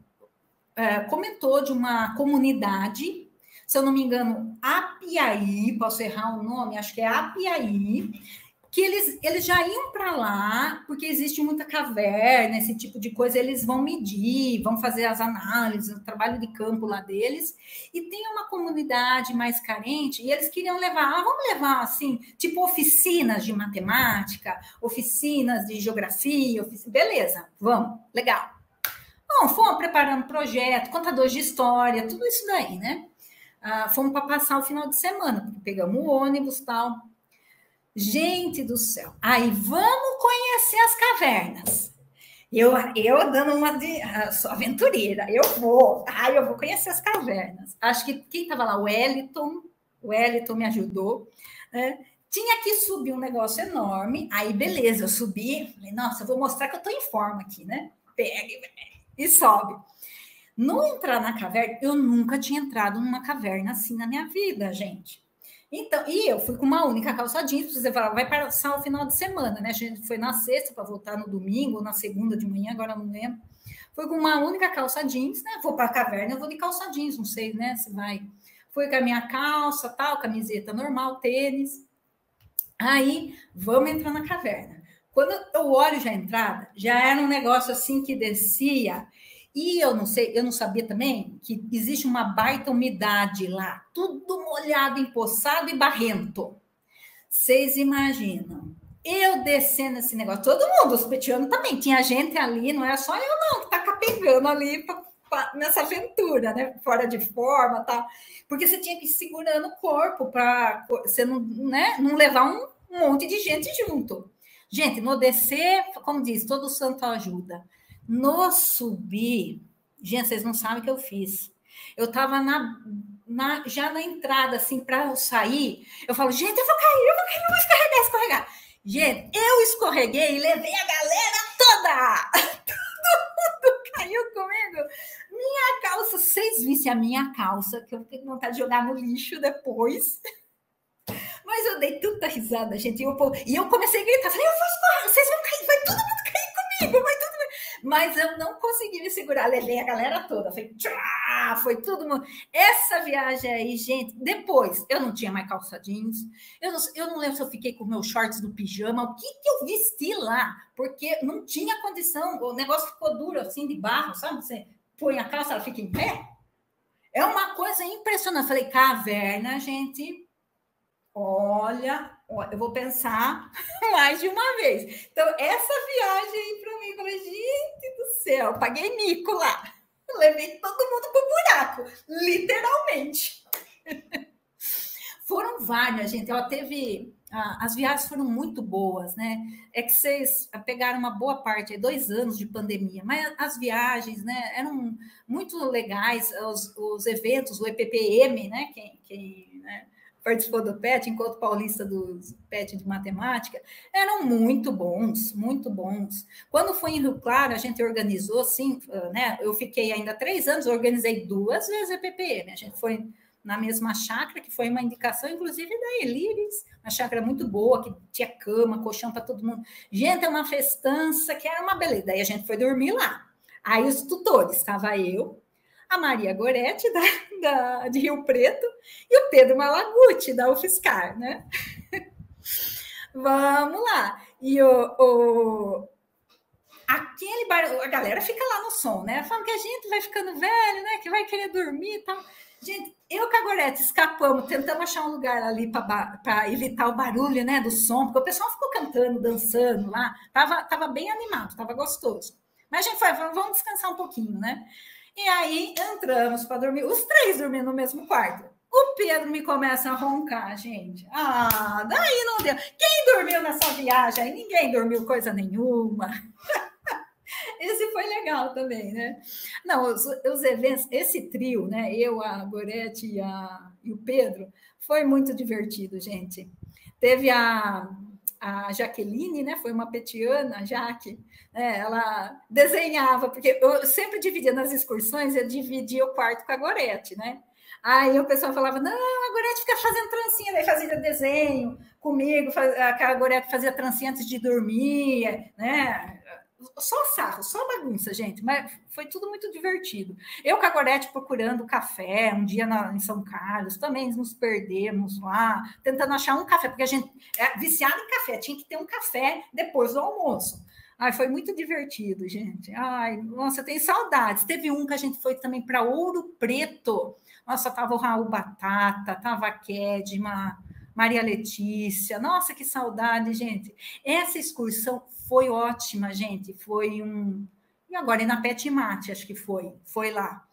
é, comentou de uma comunidade, se eu não me engano, Apiaí, posso errar o nome, acho que é Apiaí, que eles, eles já iam para lá, porque existe muita caverna, esse tipo de coisa, eles vão medir, vão fazer as análises, o trabalho de campo lá deles, e tem uma comunidade mais carente, e eles queriam levar, ah, vamos levar assim, tipo oficinas de matemática, oficinas de geografia, beleza, vamos, legal. Bom, fomos preparando projeto, contadores de história, tudo isso daí, né? Ah, fomos para passar o final de semana, porque pegamos o ônibus tal. Gente do céu. Aí vamos conhecer as cavernas. Eu, eu dando uma de uh, sou aventureira, eu vou, ai, eu vou conhecer as cavernas. Acho que quem estava lá, o Wellington, o Wellington me ajudou. Né? Tinha que subir um negócio enorme. Aí, beleza, eu subi. Falei, nossa, eu vou mostrar que eu estou em forma aqui, né? Pega e sobe. No entrar na caverna, eu nunca tinha entrado numa caverna assim na minha vida, gente. Então, e eu fui com uma única calça jeans, você falava, vai passar o final de semana, né? A gente foi na sexta para voltar no domingo, ou na segunda de manhã, agora não lembro. Foi com uma única calça jeans, né? Vou para a caverna, eu vou de calça jeans, não sei, né? Se vai. Fui com a minha calça, tal, camiseta normal, tênis. Aí, vamos entrar na caverna. Quando eu olho já a entrada, já era um negócio assim que descia e eu não sei, eu não sabia também que existe uma baita umidade lá, tudo molhado, empoçado e barrento. Vocês imaginam? Eu descendo esse negócio, todo mundo, os petianos também, tinha gente ali, não era só eu não, que tá capengando ali pra, pra, nessa aventura, né? Fora de forma tal. Porque você tinha que ir segurando o corpo para você não, né, não levar um monte de gente junto. Gente, no descer, como diz, todo santo ajuda. No subir, gente, vocês não sabem o que eu fiz. Eu estava na, na, já na entrada, assim, para eu sair. Eu falo, gente, eu vou cair, eu vou cair, eu vou escorregar, escorregar. Gente, eu escorreguei e levei a galera toda. Todo mundo caiu comigo. Minha calça, vocês vissem a minha calça, que eu tenho vontade de jogar no lixo depois. Mas eu dei tanta risada, gente. E eu, e eu comecei a gritar, falei, eu vou escorrer, vocês vão cair, vai todo mundo cair comigo, vai mas eu não consegui me segurar, levei a galera toda, foi, tchá, foi tudo. Essa viagem aí, gente, depois eu não tinha mais calça jeans, eu não, eu não lembro se eu fiquei com meus shorts do pijama, o que, que eu vesti lá, porque não tinha condição, o negócio ficou duro assim, de barro, sabe? Você põe a calça, ela fica em pé. É uma coisa impressionante. Falei, caverna, gente, olha, eu vou pensar mais de uma vez. Então, essa viagem aí para mim, eu falei, gente do céu, paguei mico lá. Levei todo mundo pro buraco, literalmente. Foram várias, gente. Ela teve. as viagens foram muito boas, né? É que vocês pegaram uma boa parte, dois anos de pandemia, mas as viagens, né, eram muito legais, os, os eventos, o EPPM, né? Quem, quem né? Participou do PET, enquanto paulista do PET de matemática, eram muito bons, muito bons. Quando foi em Rio Claro, a gente organizou, assim, né? Eu fiquei ainda três anos, organizei duas vezes a PPM. A gente foi na mesma chácara, que foi uma indicação, inclusive, da Elires, uma chácara muito boa, que tinha cama, colchão para todo mundo. Gente, é uma festança que era uma beleza. Daí a gente foi dormir lá. Aí os tutores, estava eu, a Maria Goretti, da, da, de Rio Preto, e o Pedro Malaguti, da UFSCar, né? Vamos lá. E o, o, aquele bar, a galera fica lá no som, né? Falando que a gente vai ficando velho, né? Que vai querer dormir e tal. Gente, eu com a Gorete escapamos, tentamos achar um lugar ali para evitar o barulho, né, do som, porque o pessoal ficou cantando, dançando lá, tava, tava bem animado, tava gostoso. Mas a gente foi, vamos descansar um pouquinho, né? E aí entramos para dormir, os três dormindo no mesmo quarto. O Pedro me começa a roncar, gente. Ah, daí não deu. Quem dormiu nessa viagem? Ninguém dormiu coisa nenhuma. Esse foi legal também, né? Não, os, os, eventos, esse trio, né? Eu, a Gorete e, e o Pedro, foi muito divertido, gente. Teve a, a Jaqueline, né? Foi uma petiana, a Jaque, né? ela desenhava, porque eu sempre dividia nas excursões, eu dividia o quarto com a Gorete, né? Aí o pessoal falava, não, a Gorete fica fazendo trancinha, daí fazia desenho comigo, faz, a Gorete fazia trancinha antes de dormir, né? Só sarro, só bagunça, gente, mas foi tudo muito divertido. Eu com a Gorete procurando café, um dia na, em São Carlos, também nos perdemos lá, tentando achar um café, porque a gente é viciado em café, tinha que ter um café depois do almoço. Ai, foi muito divertido, gente. Ai, nossa, eu tenho saudades. Teve um que a gente foi também para Ouro Preto. Nossa, tava o Raul Batata, tava a Kedma, Maria Letícia. Nossa, que saudade, gente. Essa excursão foi ótima, gente. Foi um. E agora, e na Pet Mate, acho que foi. Foi lá.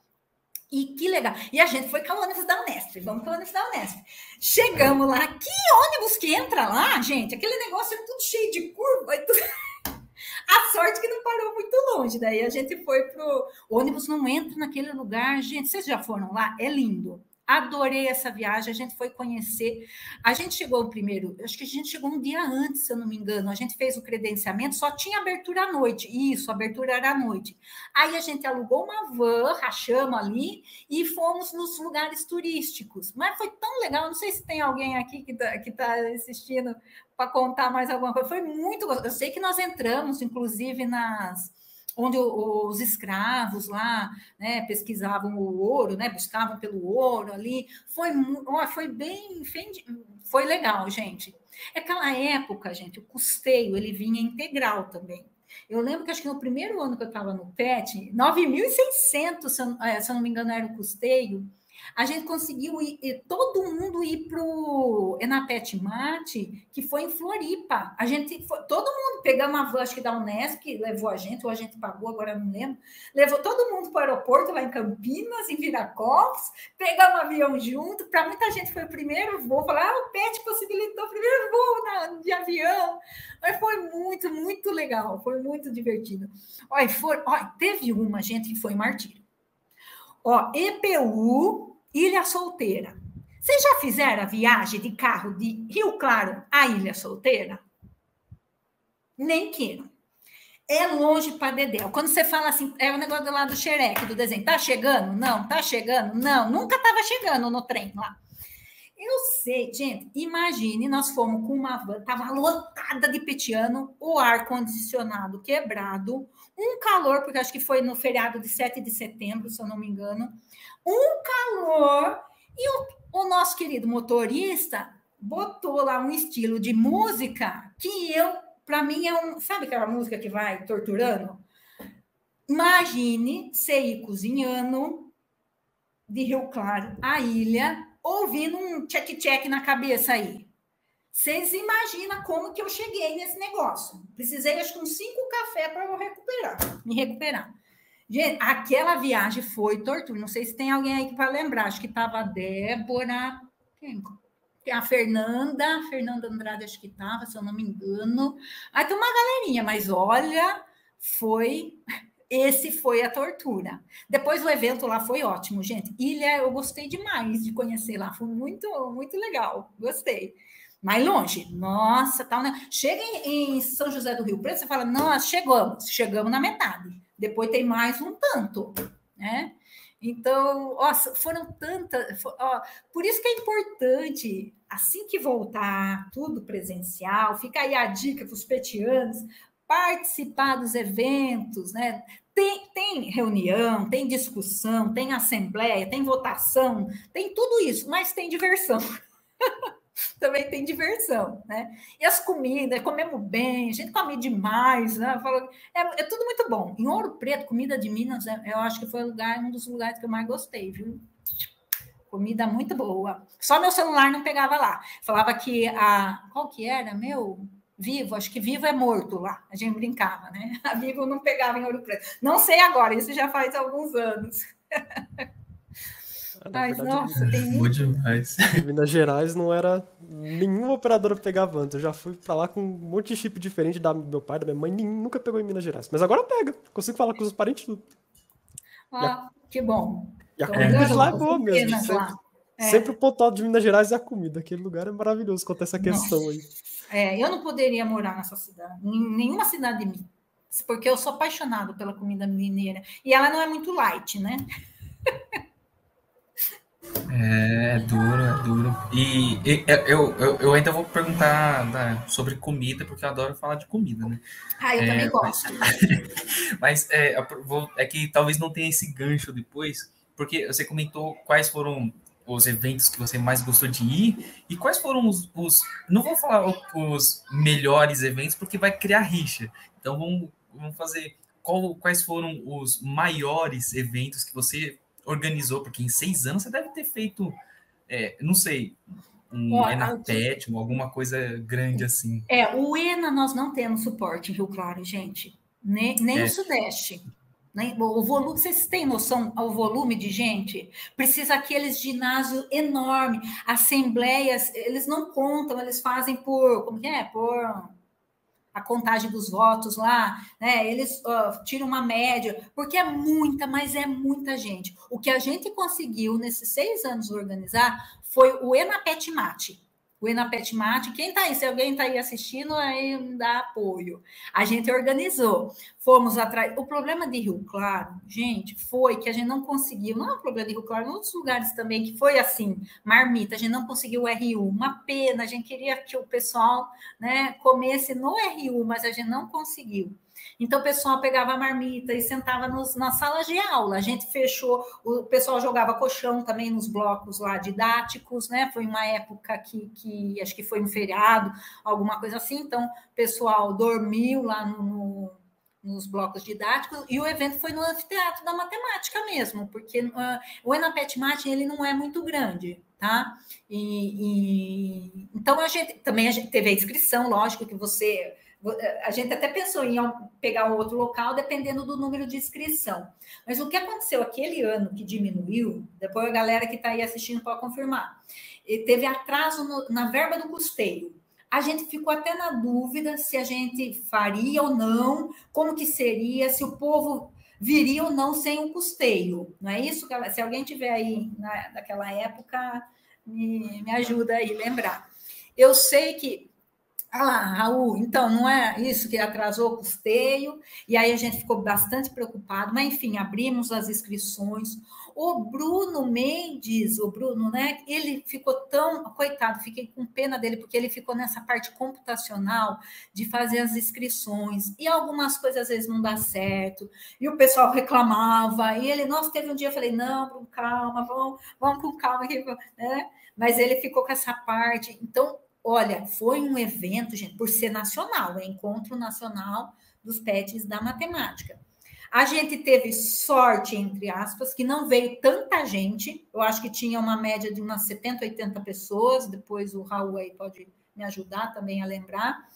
E que legal. E a gente foi ônibus da Unesp. Vamos ônibus da Unesp. Chegamos lá. Que ônibus que entra lá, gente? Aquele negócio é tudo cheio de curva. E tudo... A sorte que não parou muito longe. Daí a gente foi pro. O ônibus não entra naquele lugar. Gente, vocês já foram lá? É lindo. Adorei essa viagem, a gente foi conhecer. A gente chegou primeiro, acho que a gente chegou um dia antes, se eu não me engano. A gente fez o credenciamento, só tinha abertura à noite. Isso, abertura era à noite. Aí a gente alugou uma van, rachamos ali e fomos nos lugares turísticos. Mas foi tão legal, não sei se tem alguém aqui que está tá assistindo para contar mais alguma coisa. Foi muito gostoso. Eu sei que nós entramos, inclusive, nas onde os escravos lá né, pesquisavam o ouro, né, buscavam pelo ouro ali. Foi, foi bem, foi legal, gente. Aquela época, gente, o custeio ele vinha integral também. Eu lembro que acho que no primeiro ano que eu estava no PET, 9.600, se, é, se eu não me engano, era o custeio a gente conseguiu ir, todo mundo ir para o Enapet Mate, que foi em Floripa. A gente foi, todo mundo pegamos uma van, acho que da Unesp, que levou a gente, ou a gente pagou, agora não lembro. Levou todo mundo para o aeroporto lá em Campinas, em Viracopos, pegamos um avião junto. Para muita gente foi o primeiro voo. Falar, ah, o PET possibilitou o primeiro voo na, de avião. Mas foi muito, muito legal, foi muito divertido. Olha, foi, olha, teve uma gente que foi martírio. Ó, EPU Ilha Solteira. Vocês já fizeram a viagem de carro de Rio Claro à Ilha Solteira? Nem queiram. É longe para Dedéu. Quando você fala assim, é o negócio do lado do xereque, do desenho. Tá chegando? Não. Tá chegando? Não. Nunca estava chegando no trem lá. Eu sei, gente. Imagine, nós fomos com uma van, tava lotada de petiano, o ar condicionado quebrado, um calor, porque acho que foi no feriado de 7 de setembro, se eu não me engano um calor. E o, o nosso querido motorista botou lá um estilo de música que eu, para mim, é um. Sabe aquela música que vai torturando? Imagine você ir cozinhando de Rio Claro à ilha, ouvindo um check-check na cabeça aí. Vocês imaginam como que eu cheguei nesse negócio? Precisei, acho que uns cinco cafés para eu recuperar, me recuperar. Gente, aquela viagem foi tortura. Não sei se tem alguém aí que vai lembrar. Acho que estava a Débora, quem? a Fernanda, Fernanda Andrade, acho que estava, se eu não me engano. Aí tem uma galerinha, mas olha, foi. Esse foi a tortura. Depois o evento lá foi ótimo, gente. Ilha, eu gostei demais de conhecer lá. Foi muito, muito legal. Gostei mais longe. Nossa, tal, né? Chega em, em, São José do Rio Preto, você fala, nossa, chegamos, chegamos na metade depois tem mais um tanto, né? Então, ó, foram tantas. Ó, por isso que é importante, assim que voltar tudo presencial, fica aí a dica para os petianos, participar dos eventos, né? Tem, tem reunião, tem discussão, tem assembleia, tem votação, tem tudo isso, mas tem diversão. também tem diversão, né? E as comidas, comemos bem, a gente come demais, né? É, é, tudo muito bom. Em Ouro Preto, comida de Minas, é, eu acho que foi lugar, um dos lugares que eu mais gostei, viu? Comida muito boa. Só meu celular não pegava lá. Falava que a. Qual que era? Meu. Vivo, acho que vivo é morto lá. A gente brincava, né? A vivo não pegava em Ouro Preto. Não sei agora, isso já faz alguns anos. Ah, Ai, verdade, nossa, tem muito. demais. Minas Gerais não era nenhuma operadora pegava antes. Eu já fui pra lá com um monte de chip diferente da meu pai, da minha mãe, ninguém, nunca pegou em Minas Gerais. Mas agora pega. Consigo falar com os parentes tudo. Ah, a... que bom. E a comida de lá é boa mesmo. Sempre, é. sempre o ponto alto de Minas Gerais é a comida. Aquele lugar é maravilhoso quanto a essa questão nossa. aí. É, eu não poderia morar nessa cidade, em nenhuma cidade de mim. Porque eu sou apaixonado pela comida mineira. E ela não é muito light, né? É, é duro, é duro. E, e eu, eu, eu, ainda vou perguntar da, sobre comida, porque eu adoro falar de comida, né? Ah, eu é, também gosto. Mas, mas é, é que talvez não tenha esse gancho depois, porque você comentou quais foram os eventos que você mais gostou de ir e quais foram os, os não vou falar os melhores eventos porque vai criar rixa. Então vamos, vamos fazer qual, quais foram os maiores eventos que você organizou, porque em seis anos você deve ter feito, é, não sei, um Enapet, alguma coisa grande assim. É, o ENA nós não temos suporte em Rio Claro, gente. Nem, nem é. o Sudeste. Nem, o volume, vocês têm noção ao volume de gente? Precisa aqueles ginásio enorme, assembleias, eles não contam, eles fazem por, como que é? Por a contagem dos votos lá, né? Eles uh, tiram uma média, porque é muita, mas é muita gente. O que a gente conseguiu nesses seis anos organizar foi o Enapet Mate o Enapet Mate. Quem está aí? Se alguém está aí assistindo, aí dá apoio. A gente organizou, fomos atrás. O problema de Rio Claro, gente, foi que a gente não conseguiu. Não é um problema de Rio Claro, em outros lugares também, que foi assim, marmita, a gente não conseguiu o RU. Uma pena, a gente queria que o pessoal né, comesse no RU, mas a gente não conseguiu. Então, o pessoal pegava a marmita e sentava nos, nas salas de aula. A gente fechou, o pessoal jogava colchão também nos blocos lá didáticos, né? Foi uma época que, que acho que foi um feriado, alguma coisa assim. Então, o pessoal dormiu lá no, no nos blocos didáticos, e o evento foi no anfiteatro da matemática mesmo, porque uh, o Enapet Martin ele não é muito grande, tá? E, e, então a gente também a gente teve a inscrição, lógico que você a gente até pensou em pegar um outro local, dependendo do número de inscrição. Mas o que aconteceu aquele ano que diminuiu, depois a galera que está aí assistindo pode confirmar, teve atraso no, na verba do custeio. A gente ficou até na dúvida se a gente faria ou não, como que seria, se o povo viria ou não sem o custeio. Não é isso? Se alguém tiver aí na, naquela época, me, me ajuda aí lembrar. Eu sei que ah lá, Raul, então não é isso que atrasou o custeio, e aí a gente ficou bastante preocupado, mas enfim, abrimos as inscrições. O Bruno Mendes, o Bruno, né? Ele ficou tão. Coitado, fiquei com pena dele, porque ele ficou nessa parte computacional de fazer as inscrições, e algumas coisas às vezes não dá certo, e o pessoal reclamava, e ele, nossa, teve um dia, eu falei, não, Bruno, calma, vamos, vamos com calma né? Mas ele ficou com essa parte. Então, Olha, foi um evento, gente, por ser nacional, o Encontro Nacional dos Pets da Matemática. A gente teve sorte, entre aspas, que não veio tanta gente. Eu acho que tinha uma média de umas 70, 80 pessoas. Depois o Raul aí pode me ajudar também a lembrar.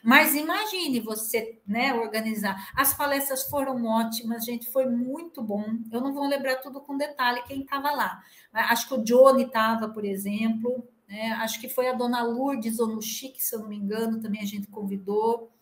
Mas imagine você né, organizar. As palestras foram ótimas, gente, foi muito bom. Eu não vou lembrar tudo com detalhe quem estava lá. Acho que o Johnny estava, por exemplo, né? Acho que foi a dona Lourdes ou no Chique, se eu não me engano, também a gente convidou.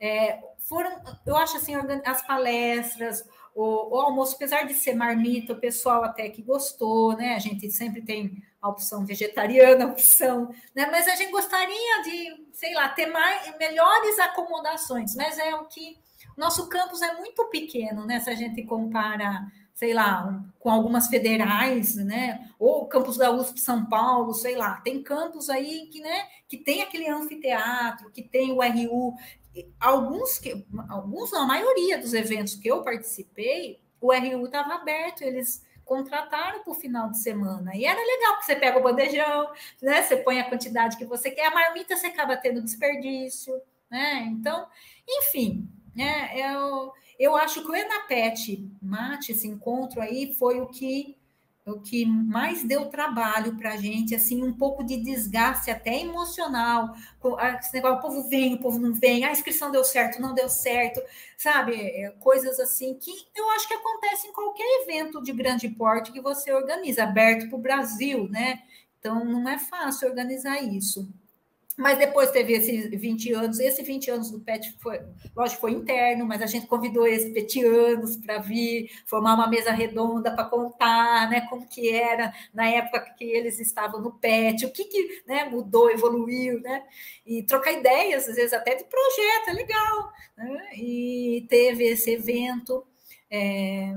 É, foram, eu acho assim, as palestras, o, o, almoço, apesar de ser marmita, o pessoal até que gostou, né? A gente sempre tem a opção vegetariana, a opção, né? Mas a gente gostaria de, sei lá, ter mais, melhores acomodações, mas é o que. Nosso campus é muito pequeno, né? Se a gente compara sei lá, com algumas federais, né? Ou campus da USP São Paulo, sei lá. Tem campos aí que, né, que tem aquele anfiteatro, que tem o RU. Alguns que alguns, não, a maioria dos eventos que eu participei, o RU estava aberto, eles contrataram para o final de semana. E era legal, que você pega o bandejão, né? Você põe a quantidade que você quer, a marmita você acaba tendo desperdício, né? Então, enfim, né? Eu, eu acho que o Enapet Mate, esse encontro aí, foi o que o que mais deu trabalho para a gente, assim, um pouco de desgaste até emocional. Esse negócio, o povo vem, o povo não vem, a inscrição deu certo, não deu certo, sabe? É, coisas assim que eu acho que acontece em qualquer evento de grande porte que você organiza, aberto para o Brasil, né? Então, não é fácil organizar isso. Mas depois teve esses 20 anos, esse 20 anos do PET foi, lógico, foi interno, mas a gente convidou esses petianos para vir, formar uma mesa redonda para contar, né, como que era na época que eles estavam no PET, o que, que né, mudou, evoluiu, né, e trocar ideias, às vezes até de projeto, é legal, né, e teve esse evento, é,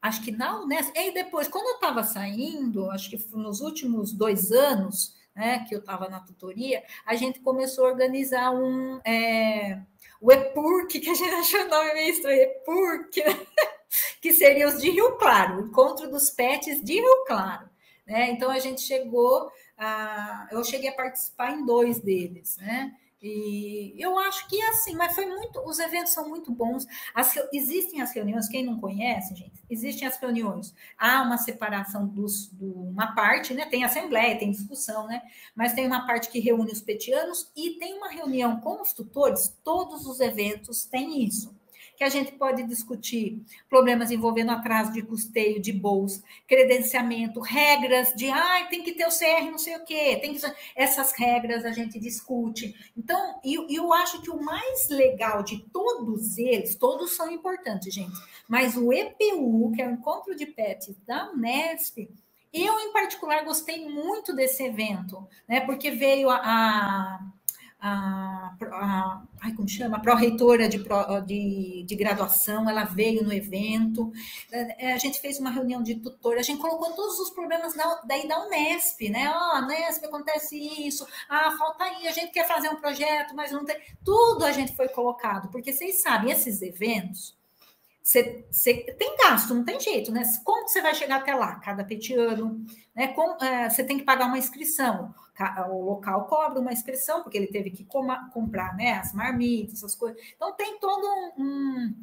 acho que na Unesp, e depois, quando eu estava saindo, acho que nos últimos dois anos, né, que eu estava na tutoria, a gente começou a organizar um. É, o EPURC, que a gente achou o nome meio estranho, EPURC, né? que seria os de Rio Claro, o encontro dos pets de Rio Claro. Né? Então a gente chegou a. Eu cheguei a participar em dois deles, né? E eu acho que é assim, mas foi muito. Os eventos são muito bons. As, existem as reuniões, quem não conhece, gente, existem as reuniões. Há uma separação dos, do, uma parte, né? Tem assembleia, tem discussão, né? Mas tem uma parte que reúne os petianos e tem uma reunião com os tutores, todos os eventos têm isso que a gente pode discutir problemas envolvendo atraso de custeio de bolsa, credenciamento, regras de ah, tem que ter o CR, não sei o quê, tem que... essas regras a gente discute. Então, eu, eu acho que o mais legal de todos eles, todos são importantes, gente, mas o EPU, que é o Encontro de Pets da Unesp, eu, em particular, gostei muito desse evento, né? Porque veio a, a a, a ai, como chama? pró-reitora de, de, de, graduação, ela veio no evento, é, a gente fez uma reunião de tutor, a gente colocou todos os problemas da, daí da Unesp, né? Ó, oh, Unesp acontece isso, ah, falta aí, a gente quer fazer um projeto, mas não tem. Tudo a gente foi colocado, porque vocês sabem, esses eventos, você, tem gasto, não tem jeito, né? Como você vai chegar até lá, cada petiano, né? É, você tem que pagar uma inscrição o local cobra uma inscrição, porque ele teve que comprar né, as marmitas, essas coisas. Então, tem todo um,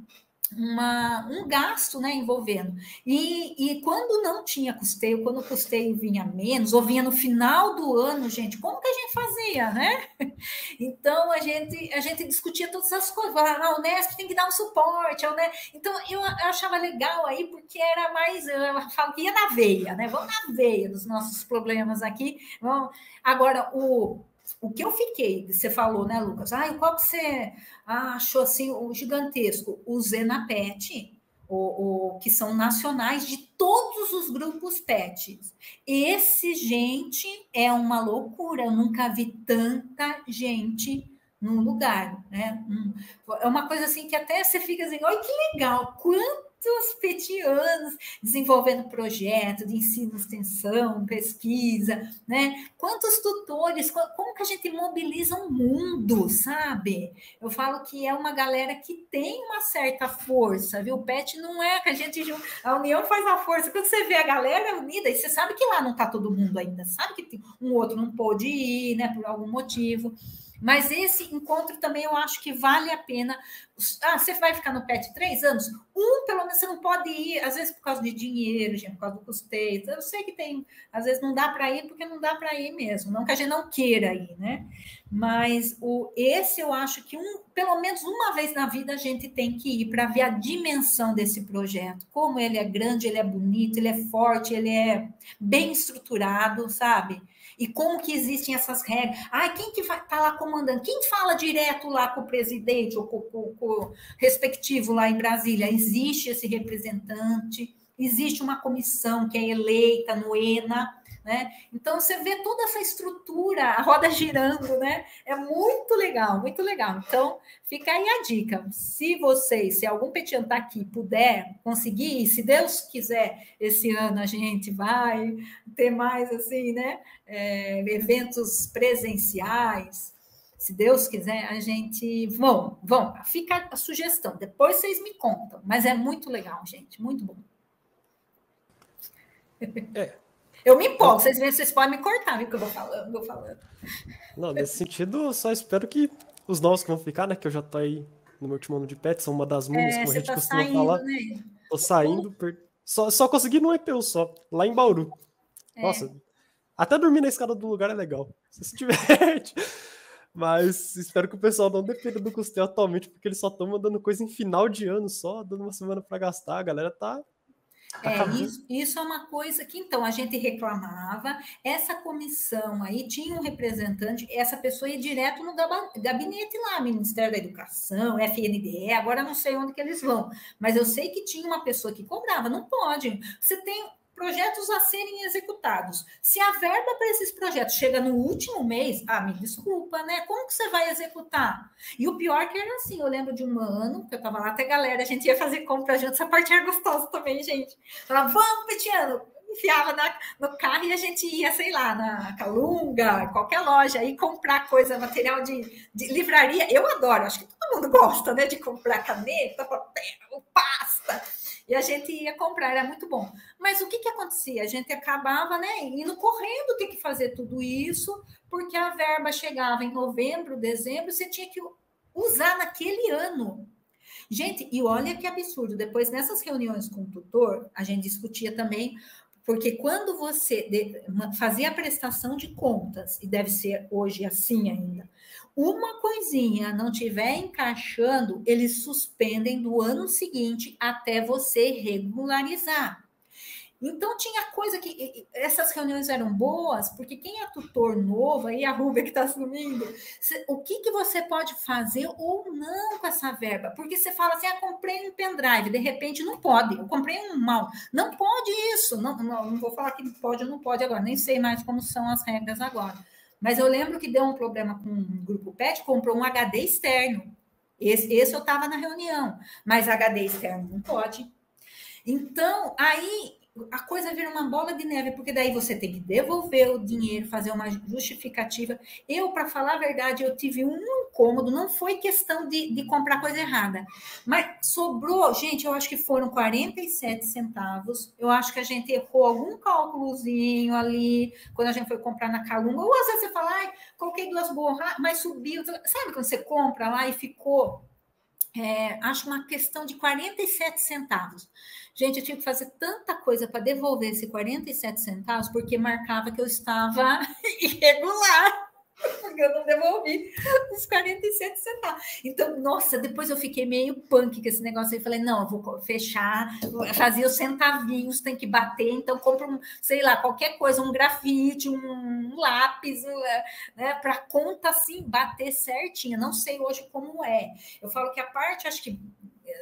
uma, um gasto né, envolvendo. E, e quando não tinha custeio, quando o custeio vinha menos, ou vinha no final do ano, gente, como que a gente fazia, né? Então a gente, a gente discutia todas as coisas. Ah, a Unesp tem que dar um suporte. A Então eu, eu achava legal aí, porque era mais, eu falo que ia na veia, né? Vamos na veia dos nossos problemas aqui. Vamos... Agora, o o que eu fiquei, você falou, né, Lucas? Ah, qual que você achou assim o gigantesco? O Zenapet, o, o, que são nacionais de todos os grupos PETs. Esse, gente, é uma loucura. Eu nunca vi tanta gente num lugar, né? É uma coisa assim que até você fica assim, olha que legal, quanto petianos desenvolvendo projeto de ensino, extensão, pesquisa, né? Quantos tutores, como que a gente mobiliza um mundo, sabe? Eu falo que é uma galera que tem uma certa força, viu? O PET não é que a gente a união faz a força. Quando você vê a galera unida, e você sabe que lá não está todo mundo ainda, sabe que um outro não pôde ir, né, por algum motivo. Mas esse encontro também eu acho que vale a pena. Ah, você vai ficar no PET três anos? Um, pelo menos, você não pode ir, às vezes por causa de dinheiro, gente, por causa do custeio. Eu sei que tem, às vezes não dá para ir porque não dá para ir mesmo. Não que a gente não queira ir, né? Mas o, esse eu acho que um, pelo menos uma vez na vida a gente tem que ir para ver a dimensão desse projeto. Como ele é grande, ele é bonito, ele é forte, ele é bem estruturado, sabe? E como que existem essas regras? Ah, quem que está lá comandando? Quem fala direto lá com o presidente ou com, com, com o respectivo lá em Brasília? Existe esse representante, existe uma comissão que é eleita no ENA, né? Então você vê toda essa estrutura, a roda girando, né? É muito legal, muito legal. Então fica aí a dica. Se vocês, se algum petiano está aqui, puder conseguir, se Deus quiser, esse ano a gente vai ter mais assim, né? É, eventos presenciais. Se Deus quiser, a gente. Vão, vão. Fica a sugestão. Depois vocês me contam. Mas é muito legal, gente. Muito bom. É, eu me empolgo, vocês veem, vocês podem me cortar, viu, que eu vou falando, vou falando. Não, nesse sentido, eu só espero que os novos que vão ficar, né, que eu já tô aí no meu último ano de pet, são uma das múmias, é, como a gente tá costuma saindo, falar. Né? Tô saindo, per... só, só consegui no EPU só, lá em Bauru. É. Nossa, até dormir na escada do lugar é legal. Você se diverte. Mas espero que o pessoal não dependa do custeio atualmente, porque eles só estão mandando coisa em final de ano só, dando uma semana para gastar. A galera Tá é, isso, isso, é uma coisa que, então, a gente reclamava, essa comissão aí tinha um representante, essa pessoa ia direto no gabinete lá, Ministério da Educação, FNDE, agora não sei onde que eles vão, mas eu sei que tinha uma pessoa que cobrava, não pode. Você tem projetos a serem executados. Se a verba para esses projetos chega no último mês, ah, me desculpa, né? Como que você vai executar? E o pior que era assim, eu lembro de um ano, que eu estava lá até galera, a gente ia fazer compra junto, essa parte era gostosa também, gente. Falava, vamos, Petiano, enfiava na, no carro e a gente ia, sei lá, na Calunga, qualquer loja, e comprar coisa, material de, de livraria. Eu adoro, acho que todo mundo gosta, né, de comprar caneta, papel, pasta. E a gente ia comprar, era muito bom. Mas o que, que acontecia? A gente acabava né, indo correndo ter que fazer tudo isso, porque a verba chegava em novembro, dezembro, você tinha que usar naquele ano. Gente, e olha que absurdo. Depois, nessas reuniões com o tutor, a gente discutia também porque quando você fazia a prestação de contas, e deve ser hoje assim ainda, uma coisinha não tiver encaixando, eles suspendem do ano seguinte até você regularizar. Então tinha coisa que essas reuniões eram boas, porque quem é tutor novo, aí a Rubia que está assumindo, o que, que você pode fazer ou não com essa verba? Porque você fala assim, ah, comprei um pendrive, de repente não pode, eu comprei um mal. Não pode isso, não, não, não vou falar que pode ou não pode agora, nem sei mais como são as regras agora. Mas eu lembro que deu um problema com um grupo PET, comprou um HD externo. Esse, esse eu estava na reunião, mas HD externo não pode. Então, aí a coisa vira uma bola de neve, porque daí você tem que devolver o dinheiro, fazer uma justificativa. Eu, para falar a verdade, eu tive um incômodo, não foi questão de, de comprar coisa errada, mas sobrou, gente, eu acho que foram 47 centavos. Eu acho que a gente errou algum cálculozinho ali, quando a gente foi comprar na Calunga, ou às vezes você fala, ai, coloquei duas borras, mas subiu. Sabe quando você compra lá e ficou é, acho uma questão de 47 centavos. Gente, eu tinha que fazer tanta coisa para devolver esse 47 centavos, porque marcava que eu estava irregular porque eu não devolvi os 47 centavos. Então, nossa, depois eu fiquei meio punk com esse negócio aí. Falei, não, eu vou fechar, fazer os centavinhos, tem que bater, então compro, um, sei lá, qualquer coisa, um grafite, um lápis, né, para conta assim bater certinho. Não sei hoje como é. Eu falo que a parte, acho que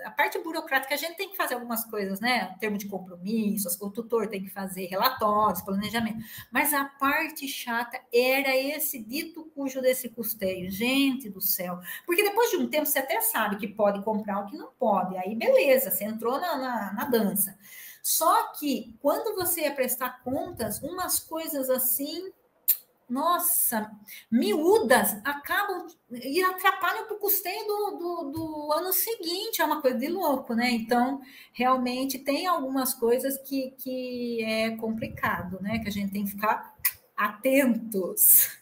a parte burocrática, a gente tem que fazer algumas coisas, né? Termo de compromisso, o tutor tem que fazer relatórios, planejamento. Mas a parte chata era esse dito cujo desse custeio. Gente do céu. Porque depois de um tempo você até sabe que pode comprar o que não pode. Aí, beleza, você entrou na, na, na dança. Só que quando você ia prestar contas, umas coisas assim nossa, miúdas acabam e atrapalham para o custeio do, do, do, ano seguinte, é uma coisa de louco, né? Então, realmente tem algumas coisas que, que é complicado, né? Que a gente tem que ficar atentos.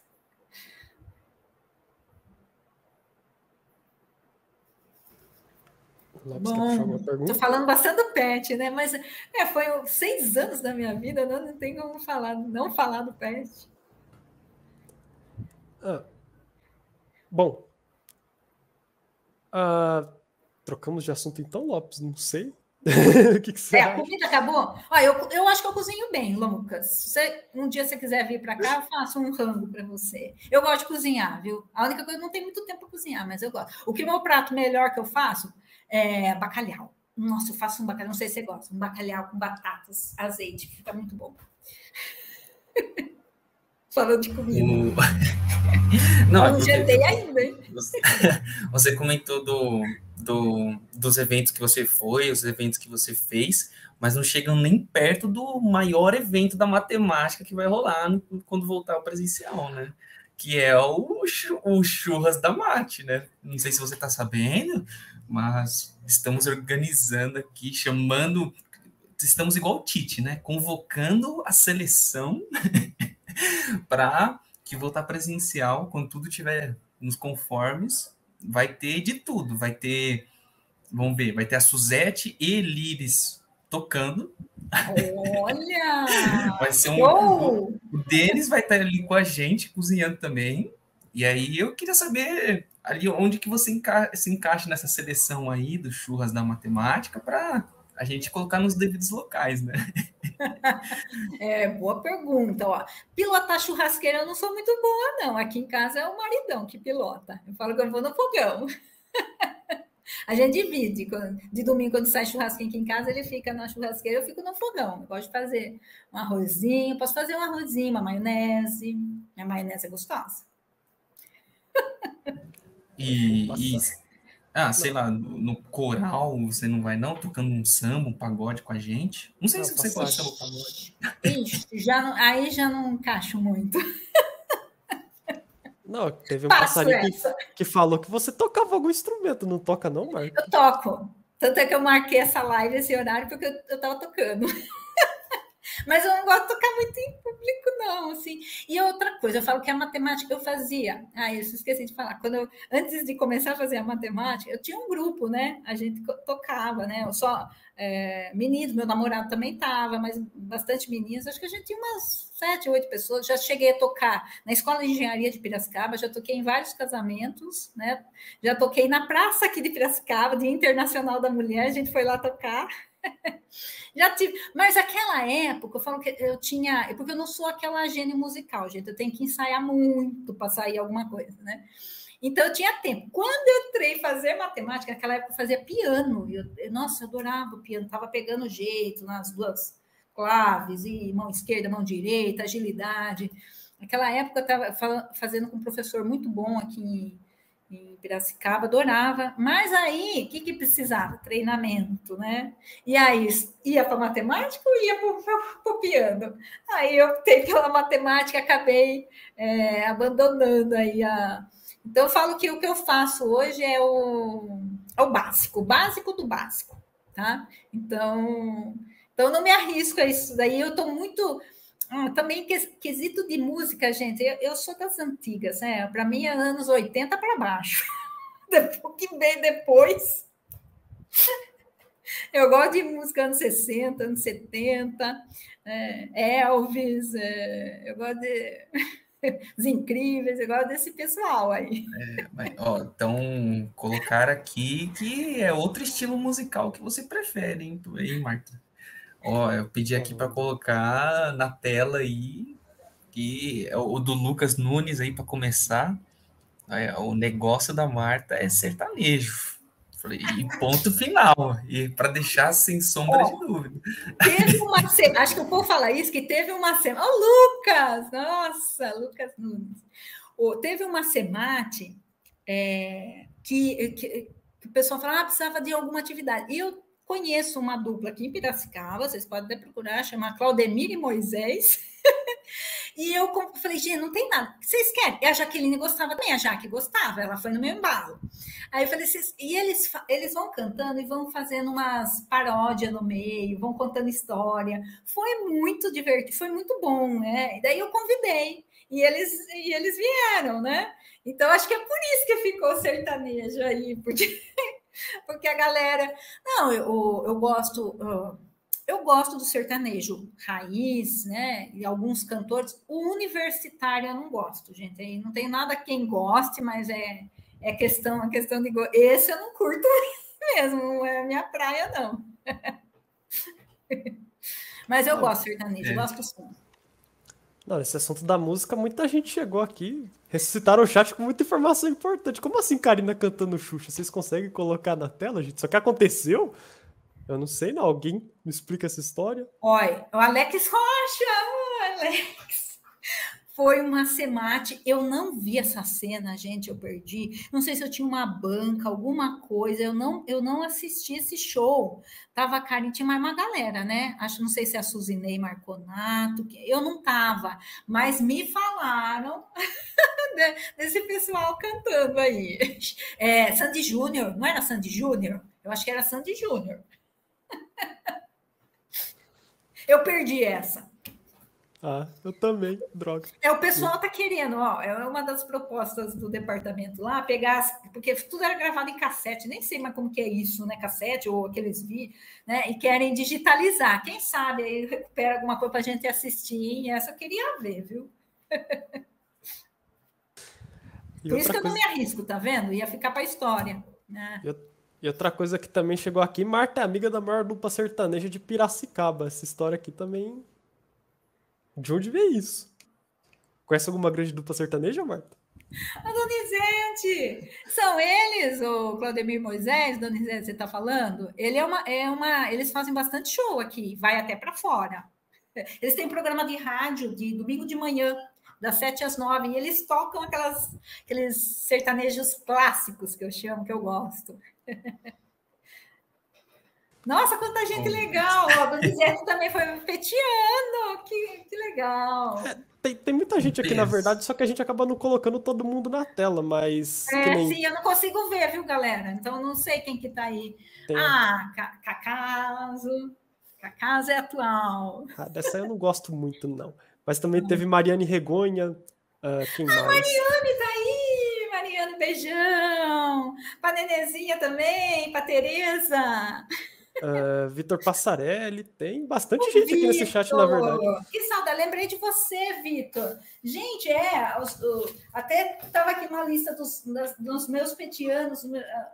Bom, estou falando bastante do pet, né? Mas é, foi seis anos da minha vida, não, não tem como falar, não falar do pet. Ah, bom. Ah, trocamos de assunto então, Lopes, não sei. o que, que você é, acha? a comida acabou? Olha, eu, eu acho que eu cozinho bem, Lucas. Você, um dia você quiser vir para cá, eu faço um rango para você. Eu gosto de cozinhar, viu? A única coisa, não tem muito tempo para cozinhar, mas eu gosto. O que meu prato melhor que eu faço é bacalhau. Nossa, eu faço um bacalhau, não sei se você gosta, um bacalhau com batatas, azeite, fica muito bom. Falando de comida. O... Não, não jantei ainda, hein? Você, você comentou do, do, dos eventos que você foi, os eventos que você fez, mas não chegam nem perto do maior evento da matemática que vai rolar no, quando voltar ao presencial, né? Que é o, o Churras da Mate, né? Não sei se você está sabendo, mas estamos organizando aqui, chamando. Estamos igual o Tite, né? Convocando a seleção para que voltar presencial, quando tudo tiver nos conformes, vai ter de tudo. Vai ter, vamos ver, vai ter a Suzette e Liris tocando. Olha! vai ser um. O, o Denis vai estar ali com a gente, cozinhando também. E aí eu queria saber ali onde que você enca se encaixa nessa seleção aí dos churras da matemática para a gente colocar nos devidos locais, né? É, boa pergunta. Ó. Pilotar churrasqueira eu não sou muito boa, não. Aqui em casa é o maridão que pilota. Eu falo que eu vou no fogão. A gente divide. De domingo, quando sai churrasquinho aqui em casa, ele fica na churrasqueira, eu fico no fogão. Eu gosto de fazer um arrozinho, posso fazer um arrozinho, uma maionese. A maionese é gostosa. E, e, ah, sei lá, no coral você não vai não tocando um samba, um pagode com a gente? Não sei não, se você pode samba, pagode. Ixi, já não, aí já não encaixo muito. Não, teve um Passo passarinho que, que, falou que você tocava algum instrumento, não toca não, Marco? Eu toco. Tanto é que eu marquei essa live, esse horário, porque eu, eu tava tocando. Mas eu não gosto de tocar muito em público, não, assim. E outra coisa, eu falo que a matemática eu fazia. Ah, isso esqueci de falar. Quando eu, antes de começar a fazer a matemática, eu tinha um grupo, né? A gente tocava, né? Eu só é, meninos, meu namorado também estava, mas bastante meninos. Acho que a gente tinha umas sete, oito pessoas. Já cheguei a tocar na Escola de Engenharia de Piracicaba, já toquei em vários casamentos, né? Já toquei na praça aqui de Piracicaba, Dia Internacional da Mulher, a gente foi lá tocar. Já tive, mas aquela época, eu falo que eu tinha, porque eu não sou aquela gênio musical, gente, eu tenho que ensaiar muito para sair alguma coisa, né? Então eu tinha tempo. Quando eu entrei fazer matemática, naquela época eu fazia piano, eu, nossa, eu adorava o piano, tava pegando jeito nas duas claves, e mão esquerda, mão direita, agilidade. Naquela época eu estava fazendo com um professor muito bom aqui em Piracicaba, adorava. Mas aí, o que, que precisava? Treinamento, né? E aí, ia para matemática ou ia para o piano? Aí eu optei pela matemática, acabei é, abandonando aí a. Então, eu falo que o que eu faço hoje é o, é o básico, o básico do básico, tá? Então, então não me arrisco a isso daí. Eu estou muito ah, também quesito de música, gente, eu, eu sou das antigas, né? Para mim é anos 80 para baixo. Depois que vem depois. Eu gosto de música anos 60, anos 70, é, Elvis, é, eu gosto de os incríveis, eu gosto desse pessoal aí. É, então, colocar aqui que é outro estilo musical que você prefere, hein, hein Marta? Ó, eu pedi aqui para colocar na tela aí, que é o do Lucas Nunes aí para começar. É, o negócio da Marta é sertanejo. Falei, e ponto final. E para deixar sem sombra de dúvida. Teve uma acho que eu vou falar isso, que teve uma semana. Ô, oh, Lucas! Nossa, Lucas Nunes. Oh, teve uma semate é, que, que, que, o pessoal falava, ah, precisava de alguma atividade. E eu Conheço uma dupla aqui em Piracicaba, vocês podem até procurar, chama Claudemir e Moisés. e eu falei, gente, não tem nada. Vocês querem? E a Jaqueline gostava também, a Jaque gostava, ela foi no meu embalo. Aí eu falei, e eles, eles vão cantando e vão fazendo umas paródias no meio, vão contando história. Foi muito divertido, foi muito bom, né? E daí eu convidei, e eles, e eles vieram, né? Então, acho que é por isso que ficou sertanejo aí, porque porque a galera. Não, eu, eu gosto. Eu gosto do sertanejo raiz, né? E alguns cantores. O universitário eu não gosto, gente. Aí não tem nada quem goste, mas é, é questão, a questão de. Esse eu não curto mesmo, não é minha praia, não. mas eu gosto sertanejo, é. gosto sim. Não, esse assunto da música, muita gente chegou aqui, ressuscitaram o chat com muita informação importante. Como assim Karina cantando Xuxa? Vocês conseguem colocar na tela, gente? Isso que aconteceu? Eu não sei, não. Alguém me explica essa história? Olha, o Alex Rocha, Alex foi uma semate. Eu não vi essa cena, gente, eu perdi. Não sei se eu tinha uma banca, alguma coisa. Eu não, eu não assisti esse show. Tava a Karen, tinha mais uma galera, né? Acho, não sei se a Suzinei Marconato. Eu não tava, mas me falaram desse pessoal cantando aí. É, Sandy Júnior, não era Sandy Júnior? Eu acho que era Sandy Júnior. Eu perdi essa. Ah, eu também, droga. É, o pessoal tá querendo, ó, é uma das propostas do departamento lá, pegar, porque tudo era gravado em cassete, nem sei mais como que é isso, né, cassete ou aqueles vídeos, né, e querem digitalizar. Quem sabe aí recupera alguma coisa pra gente assistir, e essa eu queria ver, viu? Por isso que eu não me arrisco, tá vendo? Ia ficar pra história, né? E outra coisa que também chegou aqui, Marta é amiga da maior dupla sertaneja de Piracicaba. Essa história aqui também de onde veio isso? Conhece alguma grande dupla sertaneja, Marta? A Donizete! São eles, o Claudemir Moisés, Donizete, você está falando? Ele é uma, é uma. Eles fazem bastante show aqui, vai até para fora. Eles têm programa de rádio de domingo de manhã, das sete às nove, e eles tocam aquelas, aqueles sertanejos clássicos que eu chamo, que eu gosto. Nossa, quanta gente legal! O Donizete também foi petiano, que, que legal! É, tem, tem muita gente aqui, na verdade, só que a gente acaba não colocando todo mundo na tela, mas. É, nem... sim, eu não consigo ver, viu, galera? Então eu não sei quem que tá aí. Tem... Ah, Cacaso. Cacaso é atual. Ah, dessa eu não gosto muito, não. Mas também teve Mariane Regonha. Uh, quem ah, mais? Mariane tá aí! Mariane, beijão! Pra Nenezinha também, pra Tereza. Uh, Vitor Passarelli, tem bastante o gente Victor, aqui nesse chat, na verdade. Que saudade, lembrei de você, Vitor. Gente, é, os, o, até estava aqui uma lista dos, das, dos meus petianos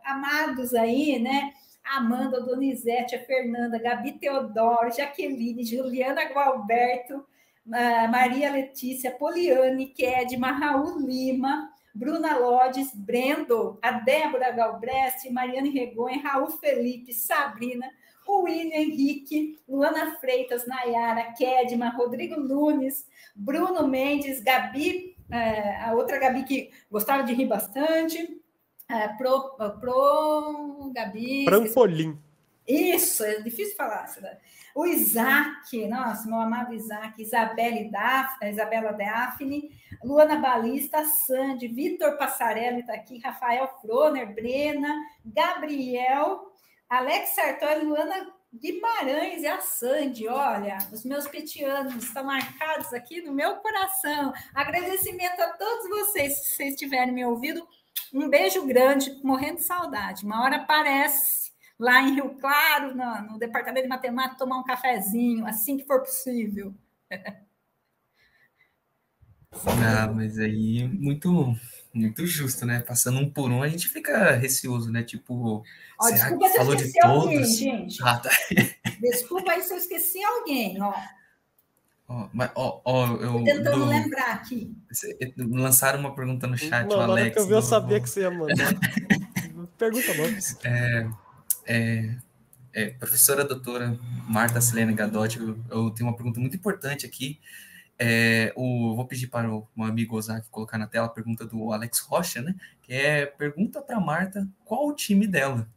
amados aí, né? Amanda, Donizete, a Fernanda, Gabi Teodoro, Jaqueline, Juliana Gualberto, Maria Letícia, Poliane, Kedma, Raul Lima, Bruna Lodes, Brendo, a Débora Galbreste, Mariane Regonha, Raul Felipe, Sabrina, o William Henrique, Luana Freitas, Nayara, Kedma, Rodrigo Nunes, Bruno Mendes, Gabi, é, a outra Gabi que gostava de rir bastante, é, pro, pro Gabi. Prampolim. Isso, é difícil falar. Né? O Isaac, nossa, meu amado Isaac, Isabelle Daf, Isabela Daphne, Luana Balista, Sandy, Vitor Passarelli está aqui, Rafael Froner, Brena, Gabriel, Alex Sartori, Luana Guimarães e a Sandy, olha, os meus petianos estão marcados aqui no meu coração. Agradecimento a todos vocês, se vocês tiverem me ouvido. Um beijo grande, morrendo de saudade. Uma hora aparece lá em Rio Claro, no, no departamento de matemática, tomar um cafezinho, assim que for possível. Ah, mas aí muito muito justo, né? Passando um por um, a gente fica receoso, né? Tipo, ó, desculpa se eu esqueci alguém, todos? gente. Ah, tá. Desculpa aí se eu esqueci alguém, ó. Ó, mas, ó, ó, eu, tentando do... lembrar aqui. Lançaram uma pergunta no chat, não, o Alex. Que eu vi, eu sabia que você ia mandar. pergunta logo. É, é, é, professora doutora Marta Selena Gadotti, eu, eu tenho uma pergunta muito importante aqui. É, o, vou pedir para o meu amigo Ozaki colocar na tela a pergunta do Alex Rocha, né? Que é pergunta para Marta qual o time dela.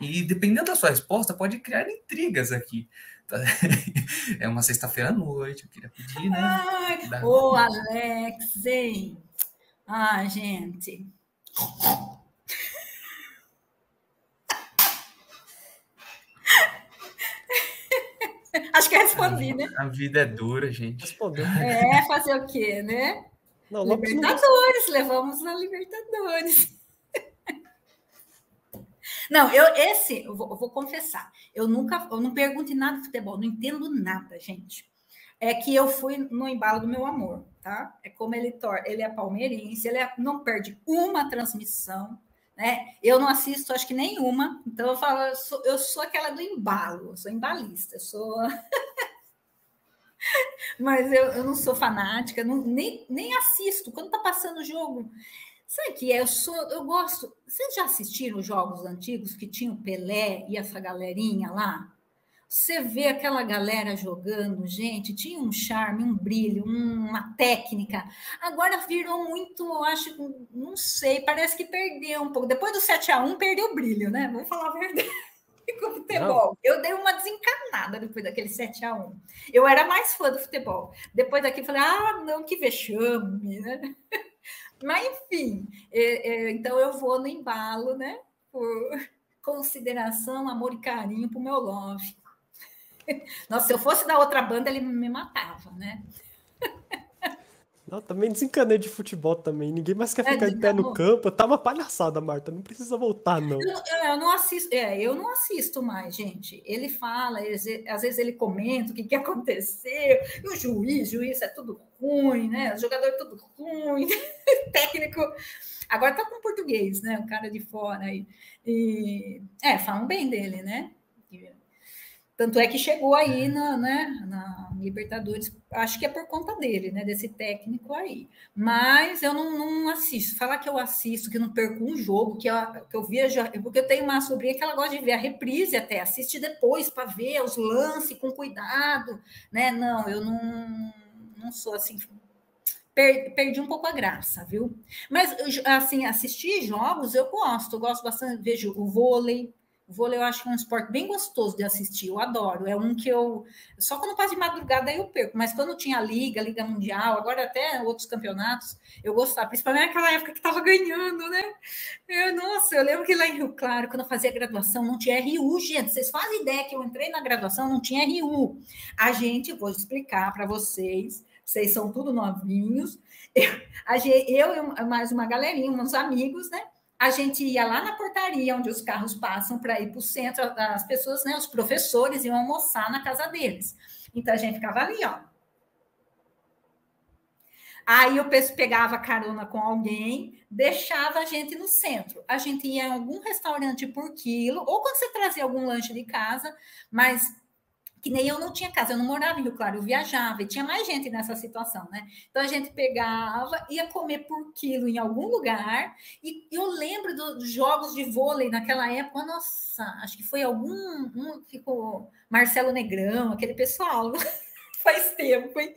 E dependendo da sua resposta, pode criar intrigas aqui. Tá? É uma sexta-feira à noite, eu queria pedir, né? Ai, da... Ô, Alex, hein? Ah, gente. Acho que respondi, né? A vida é dura, gente. Respondeu. É, fazer o quê, né? Não, Libertadores, levamos a Libertadores. Não, eu esse, eu vou, eu vou, confessar, eu nunca, eu não pergunto nada de futebol, não entendo nada, gente. É que eu fui no embalo do meu amor, tá? É como ele tor ele é palmeirense, ele é, não perde uma transmissão, né? Eu não assisto, acho que nenhuma, então eu falo, eu sou, eu sou aquela do embalo, sou embalista, sou. Mas eu, eu não sou fanática, não, nem, nem assisto. Quando tá passando o jogo, sabe que é? Eu sou, eu gosto. Vocês já assistiram os jogos antigos que tinham Pelé e essa galerinha lá? Você vê aquela galera jogando, gente, tinha um charme, um brilho, uma técnica. Agora virou muito, acho, não sei, parece que perdeu um pouco. Depois do 7 a 1 perdeu o brilho, né? Vamos falar a verdade. Com o futebol. Não. Eu dei uma desencanada depois daquele 7 a 1 Eu era mais fã do futebol. Depois daqui falei, ah, não, que vexame, né? Mas enfim, é, é, então eu vou no embalo, né? Por consideração, amor e carinho para o meu love. Nossa, se eu fosse da outra banda, ele me matava, né? Não, também desencanei de futebol também. Ninguém mais quer é, ficar é, de pé no campo. Tá uma palhaçada, Marta. Não precisa voltar, não. Eu, eu, não assisto, é, eu não assisto mais, gente. Ele fala, às vezes ele comenta o que, que aconteceu. E o juiz, juiz é tudo ruim, né? O jogador é tudo ruim. Técnico. Agora tá com português, né? O cara de fora aí. E, é, falam bem dele, né? Tanto é que chegou aí na, né, na, Libertadores, acho que é por conta dele, né? Desse técnico aí. Mas eu não, não assisto. Falar que eu assisto, que não perco um jogo, que eu, que eu vejo. Porque eu tenho uma sobrinha que ela gosta de ver a reprise até, assiste depois para ver os lances com cuidado, né? Não, eu não, não sou assim. perdi um pouco a graça, viu? Mas, assim, assistir jogos eu gosto, eu gosto bastante, vejo o vôlei, vôlei eu acho um esporte bem gostoso de assistir, eu adoro. É um que eu. Só quando passo de madrugada eu perco, mas quando tinha Liga, Liga Mundial, agora até outros campeonatos, eu gostava, principalmente naquela época que estava ganhando, né? Eu, nossa, eu lembro que lá em Rio Claro, quando eu fazia graduação, não tinha RU, gente. Vocês fazem ideia que eu entrei na graduação, não tinha RU. A gente, vou explicar para vocês, vocês são tudo novinhos. Eu, eu e mais uma galerinha, uns amigos, né? A gente ia lá na portaria onde os carros passam para ir para o centro, as pessoas, né, os professores iam almoçar na casa deles. Então a gente ficava ali, ó. Aí eu pegava carona com alguém, deixava a gente no centro. A gente ia em algum restaurante por quilo, ou quando você trazia algum lanche de casa, mas que nem eu não tinha casa, eu não morava em Rio Claro, eu viajava e tinha mais gente nessa situação, né? Então a gente pegava, ia comer por quilo em algum lugar, e eu lembro dos jogos de vôlei naquela época, nossa, acho que foi algum, um, ficou Marcelo Negrão, aquele pessoal. faz tempo, hein?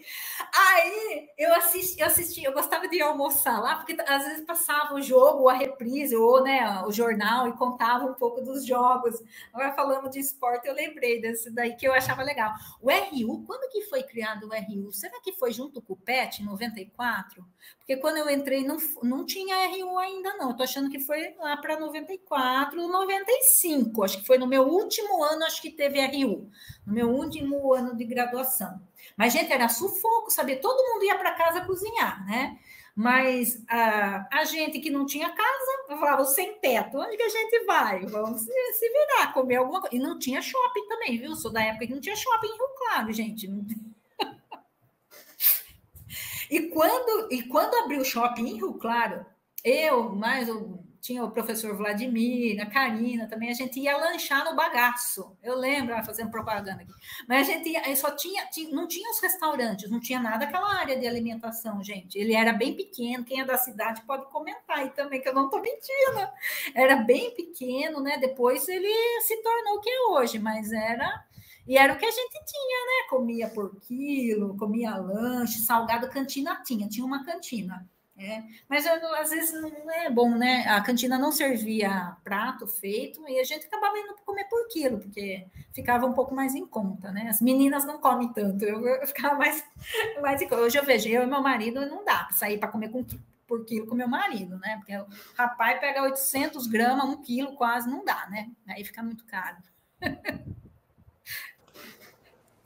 Aí eu assisti, eu assisti, eu gostava de almoçar lá, porque às vezes passava o jogo, a reprise, ou né, o jornal, e contava um pouco dos jogos. Agora falando de esporte, eu lembrei desse daí que eu achava legal. O RU, quando que foi criado o RU? Será que foi junto com o PET, em 94? Porque quando eu entrei, não, não tinha RU ainda, não. Eu tô achando que foi lá para 94, 95. Acho que foi no meu último ano, acho que teve RU. No meu último ano de graduação. Mas, gente, era sufoco, saber todo mundo ia para casa cozinhar, né? Mas a, a gente que não tinha casa, falava sem teto, onde que a gente vai? Vamos se, se virar, comer alguma coisa. E não tinha shopping também, viu? Sou da época que não tinha shopping em Rio Claro, gente. e, quando, e quando abriu o shopping em Rio Claro, eu, mais o tinha o professor Vladimir, a Karina também, a gente ia lanchar no bagaço. Eu lembro, ah, fazendo propaganda aqui. Mas a gente ia, só tinha, tinha, não tinha os restaurantes, não tinha nada aquela área de alimentação, gente. Ele era bem pequeno, quem é da cidade pode comentar aí também, que eu não estou mentindo. Era bem pequeno, né? Depois ele se tornou o que é hoje, mas era. E era o que a gente tinha, né? Comia por quilo, comia lanche, salgado, cantina tinha, tinha uma cantina. É, mas eu, às vezes não é bom, né? A cantina não servia prato feito e a gente acabava indo comer por quilo, porque ficava um pouco mais em conta, né? As meninas não comem tanto, eu, eu ficava mais, mais em conta. Hoje eu vejo, eu e meu marido não dá para sair para comer com, por quilo com meu marido, né? Porque o rapaz pega 800 gramas, um quilo quase, não dá, né? Aí fica muito caro.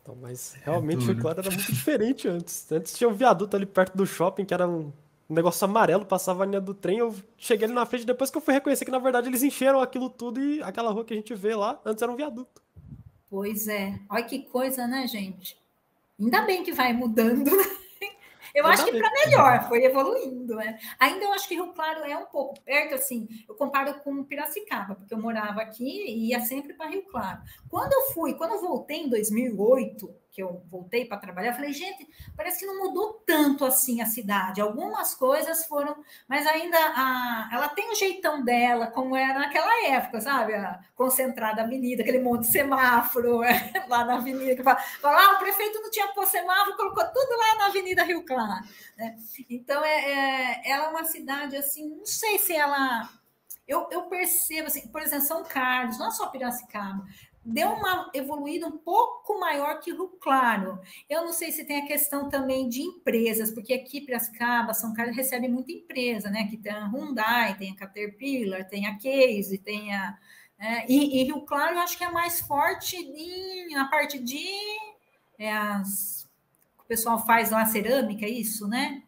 Então, mas realmente, é claro, era muito diferente antes. Antes tinha um viaduto ali perto do shopping que era um um negócio amarelo, passava a linha do trem, eu cheguei ali na frente, depois que eu fui reconhecer que, na verdade, eles encheram aquilo tudo e aquela rua que a gente vê lá, antes era um viaduto. Pois é. Olha que coisa, né, gente? Ainda bem que vai mudando, né? Eu acho que para melhor, foi evoluindo. Né? Ainda eu acho que Rio Claro é um pouco perto, assim, eu comparo com Piracicaba, porque eu morava aqui e ia sempre para Rio Claro. Quando eu fui, quando eu voltei em 2008, que eu voltei para trabalhar, eu falei, gente, parece que não mudou tanto assim a cidade. Algumas coisas foram, mas ainda a, ela tem o jeitão dela, como era naquela época, sabe? A concentrada avenida, aquele monte de semáforo é, lá na avenida, que fala ah, o prefeito não tinha pôr semáforo, colocou tudo lá na Avenida Rio Claro. Né? Então, é, é, ela é uma cidade assim, não sei se ela eu, eu, percebo, assim, por exemplo, São Carlos, não é só Piracicaba, deu uma evoluída um pouco maior que o Claro. Eu não sei se tem a questão também de empresas, porque aqui Piracicaba, São Carlos recebe muita empresa, né? Aqui tem a Hyundai, tem a Caterpillar, tem a Case, tem a é, e, e, Rio Claro eu acho que é mais forte em, na parte de é, as, o pessoal faz lá cerâmica, é isso, né?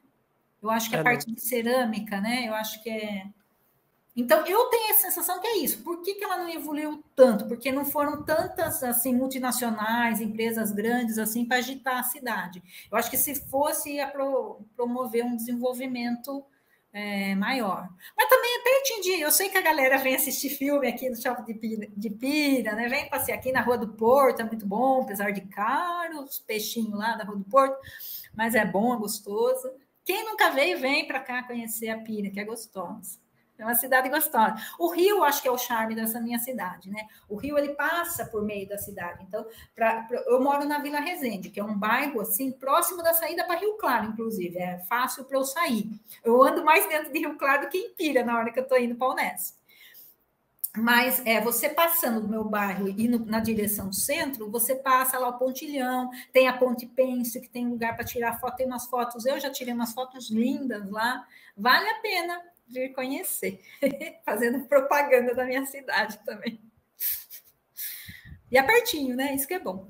Eu acho que é, a parte de cerâmica, né? Eu acho que é então, eu tenho a sensação que é isso. Por que, que ela não evoluiu tanto? Porque não foram tantas assim multinacionais, empresas grandes assim para agitar a cidade. Eu acho que se fosse ia pro, promover um desenvolvimento é, maior. Mas também é pertinho de. Eu sei que a galera vem assistir filme aqui no Shopping de Pira, de Pira, né? Vem passear aqui na Rua do Porto, é muito bom, apesar de caro, os peixinhos lá da Rua do Porto, mas é bom, é gostoso. Quem nunca veio, vem para cá conhecer a Pira, que é gostosa. É uma cidade gostosa. O Rio, acho que é o charme dessa minha cidade, né? O Rio, ele passa por meio da cidade. Então, pra, pra, eu moro na Vila Resende, que é um bairro, assim, próximo da saída para Rio Claro, inclusive. É fácil para eu sair. Eu ando mais dentro de Rio Claro do que em Pira, na hora que eu estou indo para Unesp. Mas é, você passando do meu bairro e indo na direção do centro, você passa lá o Pontilhão, tem a Ponte Pense, que tem lugar para tirar foto, tem umas fotos, eu já tirei umas fotos lindas lá, vale a pena vir conhecer, fazendo propaganda da minha cidade também. E é pertinho, né? Isso que é bom.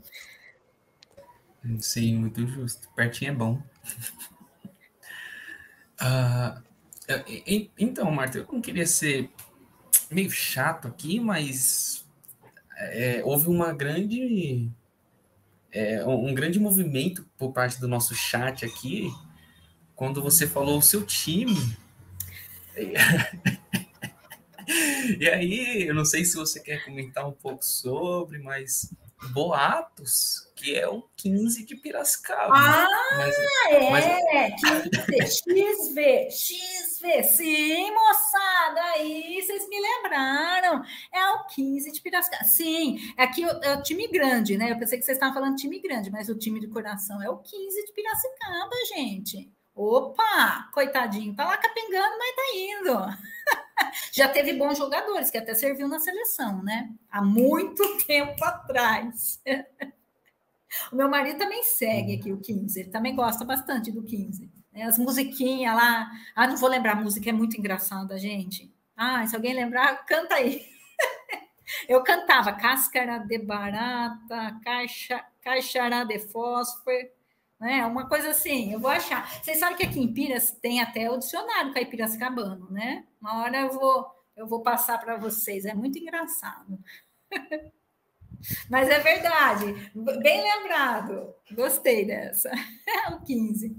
Sim, muito justo. Pertinho é bom. uh, então, Marta, eu não queria ser meio chato aqui, mas é, houve uma grande é, um grande movimento por parte do nosso chat aqui quando você falou o seu time e aí, eu não sei se você quer comentar um pouco sobre, mas boatos que é o 15 de Piracicaba. Ah, mas, é! Mas... 15, XV, XV, sim, moçada, aí vocês me lembraram. É o 15 de Piracicaba. Sim, aqui é, é o time grande, né? Eu pensei que vocês estavam falando time grande, mas o time de coração é o 15 de Piracicaba, gente. Opa, coitadinho, tá lá capengando, mas tá indo. Já teve bons jogadores que até serviu na seleção, né? Há muito tempo atrás. O meu marido também segue aqui o 15, ele também gosta bastante do 15. Né? As musiquinhas lá. Ah, não vou lembrar, a música é muito engraçada, gente. Ah, se alguém lembrar, canta aí. Eu cantava Cáscara de Barata, Caixa, Caixará de Fósforo né? Uma coisa assim, eu vou achar. Vocês sabem que aqui em Piras tem até o dicionário caipiracicabano, né? Uma hora eu vou, eu vou passar para vocês, é muito engraçado. Mas é verdade, bem lembrado. Gostei dessa. o 15.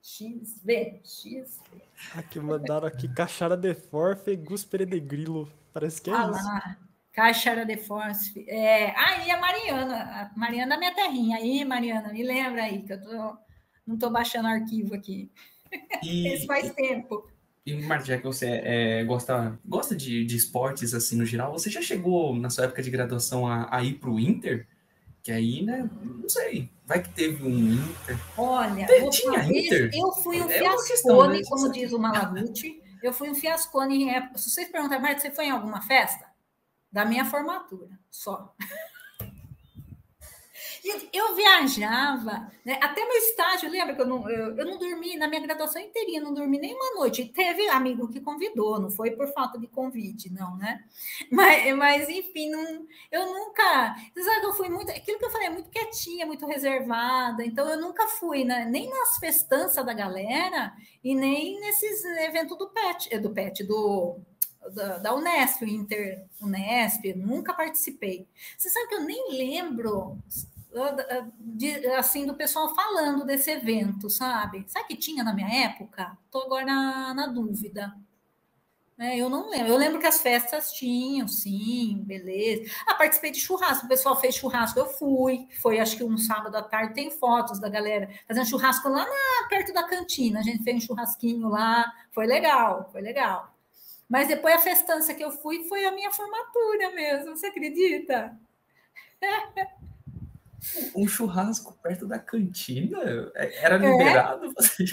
XV, XV. Aqui mandaram aqui Cachara de Forfe, Guspere de Grilo. Parece que é ah, isso. Lá. Caixara de Force. É, aí a Mariana, a Mariana da minha terrinha. Aí, Mariana, me lembra aí, que eu tô, não estou baixando arquivo aqui. E, Isso faz tempo. E, Marta, já que você é, gosta, gosta de, de esportes, assim, no geral, você já chegou, na sua época de graduação, a, a ir para o Inter? Que aí, né, não sei, vai que teve um Inter. Olha, Te, tinha Inter? eu fui um é fiascone, como diz o Malaguti, eu fui um fiascone em época. Se vocês perguntarem, Marta, você foi em alguma festa? Da minha formatura, só. eu viajava, né? até meu estágio, lembra que eu não, eu, eu, não dormi na minha graduação inteirinha, não dormi nem uma noite. Teve amigo que convidou, não foi por falta de convite, não, né? Mas, mas enfim, não, eu nunca. Você sabe que eu fui muito. Aquilo que eu falei, muito quietinha, muito reservada. Então, eu nunca fui né, nem nas festanças da galera e nem nesses eventos do PET, do PET, do da, da Unesp, Inter Unesp, nunca participei. Você sabe que eu nem lembro de, assim do pessoal falando desse evento, sabe? Sabe que tinha na minha época? Estou agora na, na dúvida. É, eu não lembro. Eu lembro que as festas tinham, sim, beleza. Ah, participei de churrasco. O pessoal fez churrasco, eu fui. Foi acho que um sábado à tarde. Tem fotos da galera fazendo churrasco lá na, perto da cantina. A gente fez um churrasquinho lá. Foi legal, foi legal. Mas depois a festança que eu fui foi a minha formatura mesmo, você acredita? Um churrasco perto da cantina? É, era é. liberado é. você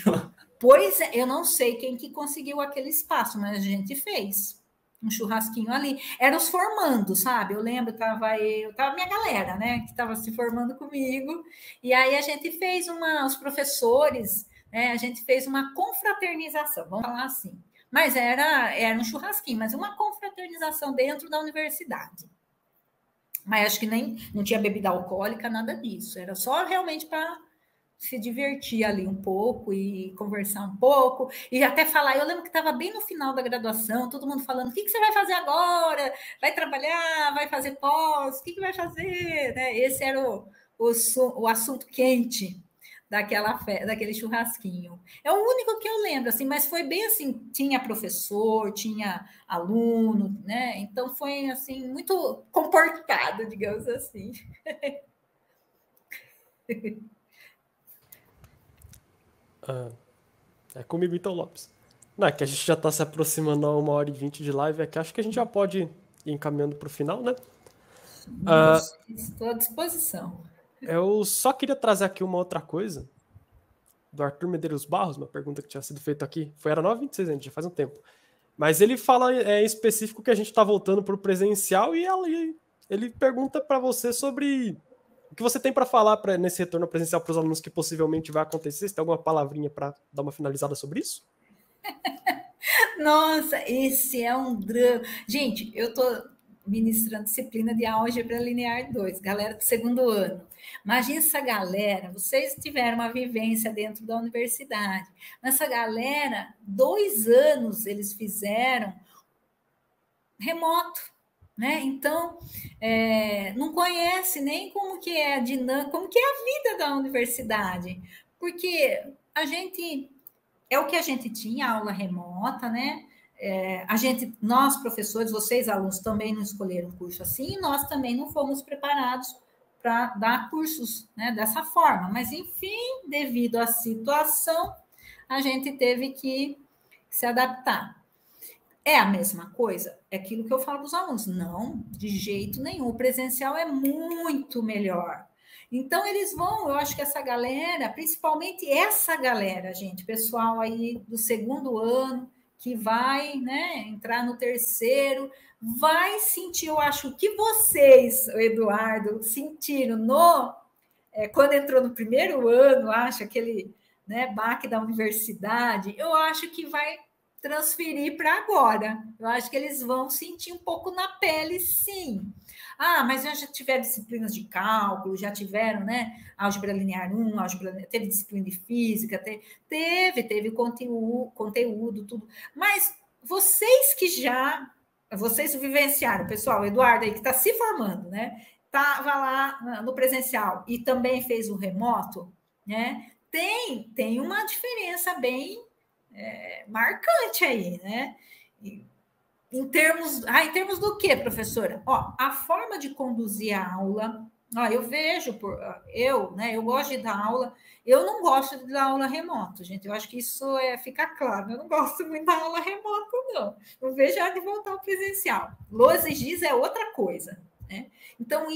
Pois é, eu não sei quem que conseguiu aquele espaço, mas a gente fez um churrasquinho ali. Era os formando, sabe? Eu lembro, tava eu, tava minha galera, né, que estava se formando comigo, e aí a gente fez uma, os professores, né, a gente fez uma confraternização, vamos falar assim. Mas era, era um churrasquinho, mas uma confraternização dentro da universidade. Mas acho que nem não tinha bebida alcoólica, nada disso. Era só realmente para se divertir ali um pouco e conversar um pouco e até falar. Eu lembro que estava bem no final da graduação, todo mundo falando: o que, que você vai fazer agora? Vai trabalhar? Vai fazer pós? O que, que vai fazer? Né? Esse era o, o, o assunto quente daquela fe... daquele churrasquinho. É o único que eu lembro, assim, mas foi bem assim, tinha professor, tinha aluno, né? Então foi assim muito comportado, digamos assim. ah, é comigo então, Lopes. Não, é que a gente já está se aproximando a uma hora e vinte de live, é que acho que a gente já pode ir encaminhando para o final, né? Ah, Estou à disposição. Eu só queria trazer aqui uma outra coisa do Arthur Medeiros Barros, uma pergunta que tinha sido feita aqui. Foi era 9h26, gente, já faz um tempo. Mas ele fala é, em específico que a gente está voltando para o presencial e ele, ele pergunta para você sobre o que você tem para falar pra, nesse retorno presencial para os alunos que possivelmente vai acontecer. Você tem alguma palavrinha para dar uma finalizada sobre isso? Nossa, esse é um drama. Gente, eu tô ministrando disciplina de álgebra linear 2, galera do segundo ano. Imagina essa galera, vocês tiveram uma vivência dentro da universidade, mas essa galera, dois anos eles fizeram remoto, né? Então, é, não conhece nem como que é a dinâmica, como que é a vida da universidade, porque a gente é o que a gente tinha, aula remota, né? É, a gente, nós professores, vocês alunos também não escolheram curso assim, e nós também não fomos preparados para dar cursos né, dessa forma. Mas, enfim, devido à situação, a gente teve que se adaptar. É a mesma coisa? É aquilo que eu falo para os alunos. Não, de jeito nenhum. O presencial é muito melhor. Então, eles vão, eu acho que essa galera, principalmente essa galera, gente, pessoal aí do segundo ano, que vai né, entrar no terceiro, vai sentir, eu acho que vocês, Eduardo, sentiram no é, quando entrou no primeiro ano, acho aquele né, baque da universidade, eu acho que vai transferir para agora. Eu acho que eles vão sentir um pouco na pele, sim. Ah, mas já tiveram disciplinas de cálculo, já tiveram, né? Álgebra linear 1, álgebra, teve disciplina de física, teve, teve, teve conteúdo, conteúdo, tudo. Mas vocês que já, vocês vivenciaram, pessoal, Eduardo aí que está se formando, né? Estava lá no presencial e também fez o remoto, né? Tem, tem uma diferença bem é, marcante aí, né? Em termos, ah, em termos do que, professora? Ó, a forma de conduzir a aula, ó, eu vejo por eu, né? Eu gosto de dar aula, eu não gosto de dar aula remoto, gente. Eu acho que isso é ficar claro. Eu não gosto muito da aula remoto, não. Eu vejo a de voltar ao presencial. Los e Giz é outra coisa, né? Então,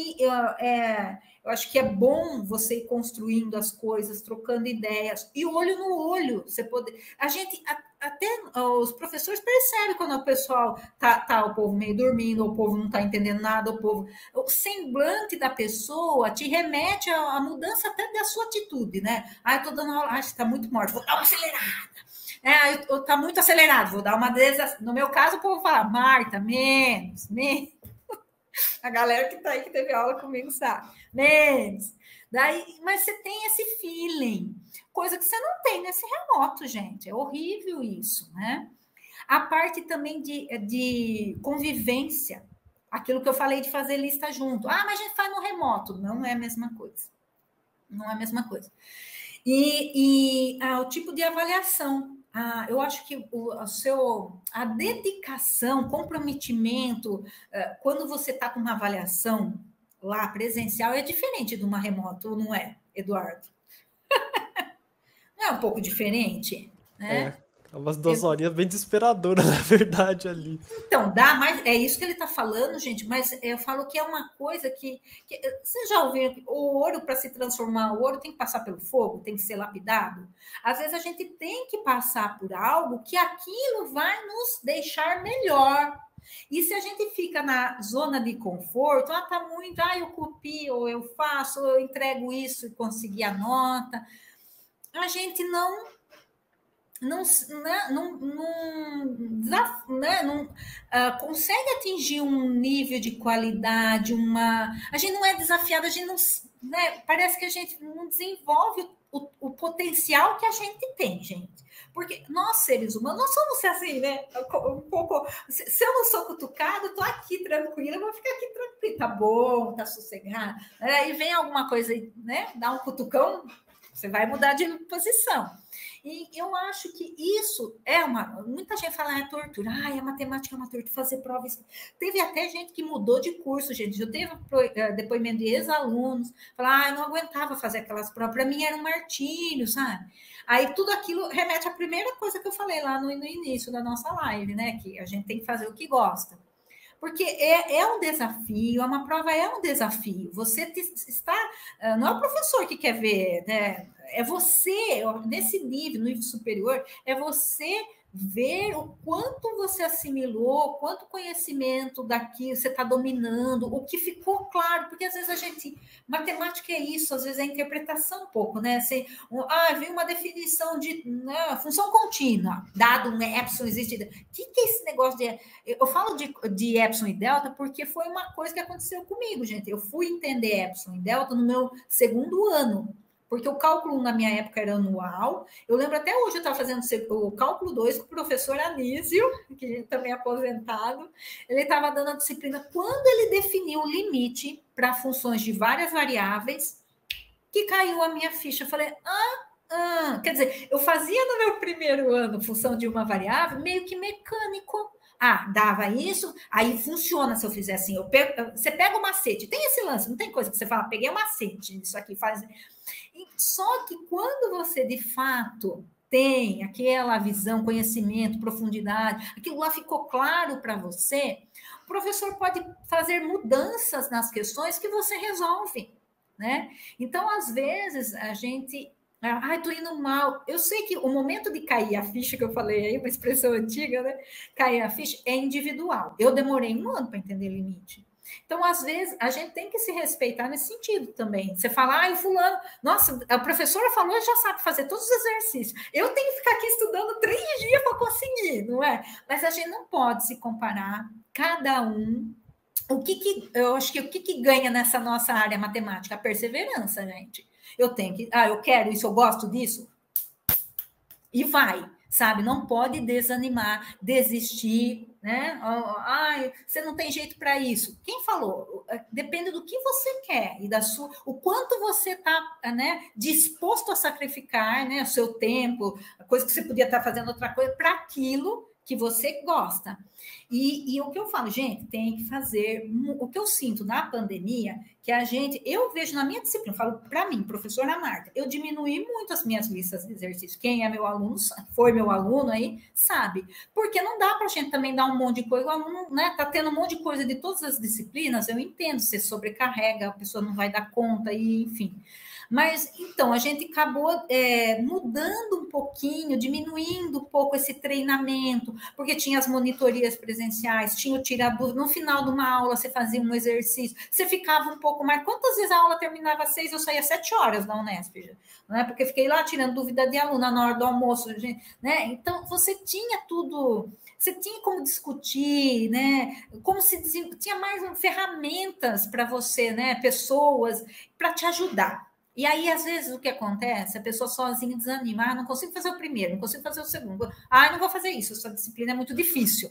é, eu acho que é bom você ir construindo as coisas, trocando ideias, e olho no olho. Você poder. A gente, até os professores percebem quando o pessoal tá, tá o povo meio dormindo, o povo não está entendendo nada, o povo. O semblante da pessoa te remete à, mudança até da sua atitude, né? Ah, eu tô dando aula, ah, está muito morto, vou dar uma acelerada. É, eu, eu tá muito acelerado, vou dar uma des... No meu caso, o povo fala, Marta, menos, menos. A galera que está aí que teve aula comigo sabe. Menos. Daí, mas você tem esse feeling, coisa que você não tem nesse remoto, gente. É horrível isso, né? A parte também de, de convivência, aquilo que eu falei de fazer lista junto. Ah, mas a gente faz no remoto. Não é a mesma coisa. Não é a mesma coisa. E, e ah, o tipo de avaliação. Ah, eu acho que o, a, seu, a dedicação, comprometimento, ah, quando você está com uma avaliação lá presencial, é diferente de uma remoto, não é, Eduardo? não é um pouco diferente, né? É. É umas duas horinhas bem desesperadoras, na verdade, ali. Então, dá mais. É isso que ele está falando, gente, mas eu falo que é uma coisa que. que você já ouviu o ouro, para se transformar, o ouro tem que passar pelo fogo, tem que ser lapidado. Às vezes a gente tem que passar por algo que aquilo vai nos deixar melhor. E se a gente fica na zona de conforto, ah, tá muito, ah, eu copio, eu faço, eu entrego isso e consegui a nota, a gente não não, né, não, não, né, não uh, consegue atingir um nível de qualidade, uma. A gente não é desafiado, a gente não. Né, parece que a gente não desenvolve o, o potencial que a gente tem, gente. Porque nós, seres humanos, nós somos assim, né? Um pouco. Se eu não sou cutucado, tô aqui tranquila, vou ficar aqui tranquila, tá bom, tá sossegado. Aí vem alguma coisa, né? Dá um cutucão, você vai mudar de posição. E eu acho que isso é uma. Muita gente fala, ah, é tortura, ah, a matemática é uma tortura, fazer provas. Teve até gente que mudou de curso, gente. Eu teve eh, depoimento de ex-alunos, falar, ah, eu não aguentava fazer aquelas provas, para mim era um martírio, sabe? Aí tudo aquilo remete à primeira coisa que eu falei lá no, no início da nossa live, né? Que a gente tem que fazer o que gosta. Porque é, é um desafio, uma prova é um desafio. Você te, está. Ah, não é o professor que quer ver, né? É você, nesse nível, no nível superior, é você ver o quanto você assimilou, quanto conhecimento daqui você está dominando, o que ficou claro, porque às vezes a gente, matemática é isso, às vezes é interpretação um pouco, né? Assim, ah, vi uma definição de né, função contínua, dado um epsilon existe. O que, que é esse negócio de. Eu falo de, de epsilon e delta porque foi uma coisa que aconteceu comigo, gente. Eu fui entender epsilon e delta no meu segundo ano porque o cálculo na minha época era anual. Eu lembro até hoje, eu estava fazendo o cálculo 2 com o professor Anísio, que também é aposentado. Ele estava dando a disciplina quando ele definiu o limite para funções de várias variáveis, que caiu a minha ficha. Eu falei, ah, ah. Quer dizer, eu fazia no meu primeiro ano função de uma variável meio que mecânico. Ah, dava isso, aí funciona se eu fizer assim. Eu pego, você pega o macete, tem esse lance, não tem coisa que você fala, peguei o macete, isso aqui faz. Só que quando você de fato tem aquela visão, conhecimento, profundidade, aquilo lá ficou claro para você, o professor pode fazer mudanças nas questões que você resolve, né? Então, às vezes, a gente Ai, ah, tô indo mal. Eu sei que o momento de cair a ficha, que eu falei aí, uma expressão antiga, né? Cair a ficha é individual. Eu demorei um ano para entender limite. Então, às vezes, a gente tem que se respeitar nesse sentido também. Você fala, ai, fulano, nossa, a professora falou, já sabe fazer todos os exercícios. Eu tenho que ficar aqui estudando três dias para conseguir, não é? Mas a gente não pode se comparar, cada um. O que, que eu acho que o que, que ganha nessa nossa área matemática? A perseverança, gente. Eu tenho que, ah, eu quero isso, eu gosto disso. E vai, sabe? Não pode desanimar, desistir, né? Ai, você não tem jeito para isso. Quem falou? É, depende do que você quer e da sua, o quanto você está, né, disposto a sacrificar, né, o seu tempo, a coisa que você podia estar tá fazendo outra coisa para aquilo que você gosta. E, e, o que eu falo, gente, tem que fazer. O que eu sinto na pandemia, que a gente, eu vejo na minha disciplina, falo para mim, professora Marta, eu diminuí muito as minhas listas de exercícios. Quem é meu aluno, foi meu aluno aí, sabe. Porque não dá para a gente também dar um monte de coisa. O aluno, né, tá tendo um monte de coisa de todas as disciplinas, eu entendo, você sobrecarrega, a pessoa não vai dar conta, e enfim. Mas então a gente acabou é, mudando um pouquinho, diminuindo um pouco esse treinamento, porque tinha as monitorias presenciais, tinha o. No final de uma aula, você fazia um exercício, você ficava um pouco mais. Quantas vezes a aula terminava às seis, eu saía às sete horas da Unesp, né? Porque fiquei lá tirando dúvida de aluna na hora do almoço, né? Então você tinha tudo você tinha como discutir, né? Como se tinha mais ferramentas para você, né? Pessoas para te ajudar. E aí, às vezes, o que acontece? A pessoa sozinha desanima. Ah, não consigo fazer o primeiro, não consigo fazer o segundo. Ah, não vou fazer isso, essa disciplina é muito difícil.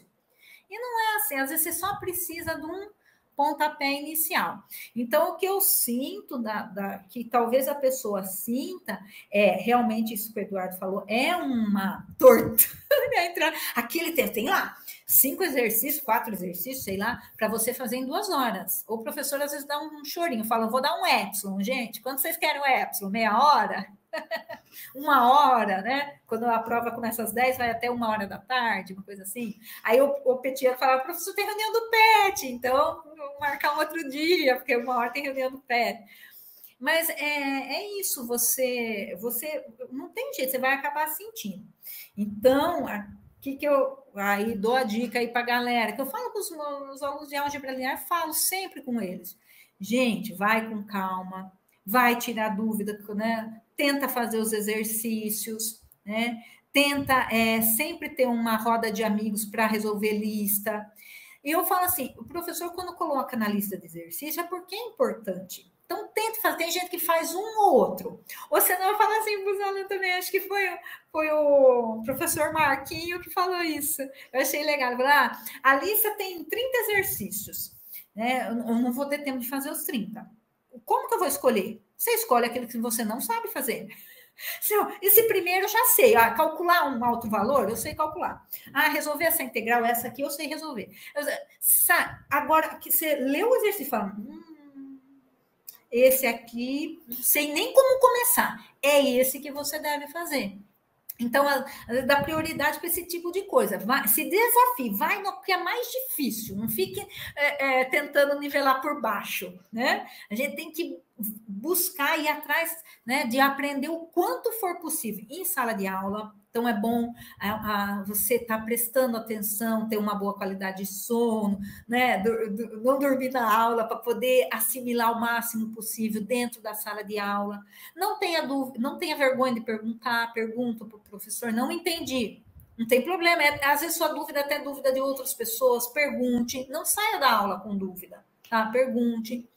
E não é assim, às vezes você só precisa de um pontapé inicial. Então, o que eu sinto, da, da, que talvez a pessoa sinta, é realmente isso que o Eduardo falou, é uma tortura. Aquele tempo, tem lá, cinco exercícios, quatro exercícios, sei lá, para você fazer em duas horas. O professor às vezes dá um chorinho, fala, vou dar um epsilon, gente. Quando vocês querem o epsilon? Meia hora? uma hora, né? Quando a prova começa às 10, vai até uma hora da tarde, uma coisa assim. Aí o, o Petier falava, professor, tem reunião do PET, então vou marcar um outro dia, porque uma hora tem reunião do PET. Mas é, é isso, você, você não tem jeito, você vai acabar sentindo. Então, que, que eu aí dou a dica aí para a galera, que eu falo com os meus alunos de álgebra linear, falo sempre com eles. Gente, vai com calma, vai tirar dúvida, né? Tenta fazer os exercícios, né? Tenta é, sempre ter uma roda de amigos para resolver lista. E eu falo assim: o professor, quando coloca na lista de exercício, é porque é importante. Então, tente fazer. Tem gente que faz um ou outro. Ou você não fala assim alunos também. Acho que foi, foi o professor Marquinho que falou isso. Eu achei legal. Falei, ah, a lista tem 30 exercícios. Né? Eu não vou ter tempo de fazer os 30. Como que eu vou escolher? Você escolhe aquele que você não sabe fazer. Esse primeiro eu já sei. Ah, calcular um alto valor, eu sei calcular. Ah, resolver essa integral, essa aqui eu sei resolver. Agora que você lê o exercício e fala. Hum, esse aqui, sei nem como começar. É esse que você deve fazer. Então, dá prioridade para esse tipo de coisa. Vai, se desafie, vai no que é mais difícil. Não fique é, é, tentando nivelar por baixo, né? A gente tem que buscar ir atrás né, de aprender o quanto for possível em sala de aula, então é bom a, a, você estar tá prestando atenção, ter uma boa qualidade de sono, né? Do, do, não dormir na aula para poder assimilar o máximo possível dentro da sala de aula. Não tenha dúvida, não tenha vergonha de perguntar, pergunta para o professor, não entendi. Não tem problema, é, às vezes sua dúvida é até dúvida de outras pessoas, pergunte, não saia da aula com dúvida, tá? Pergunte.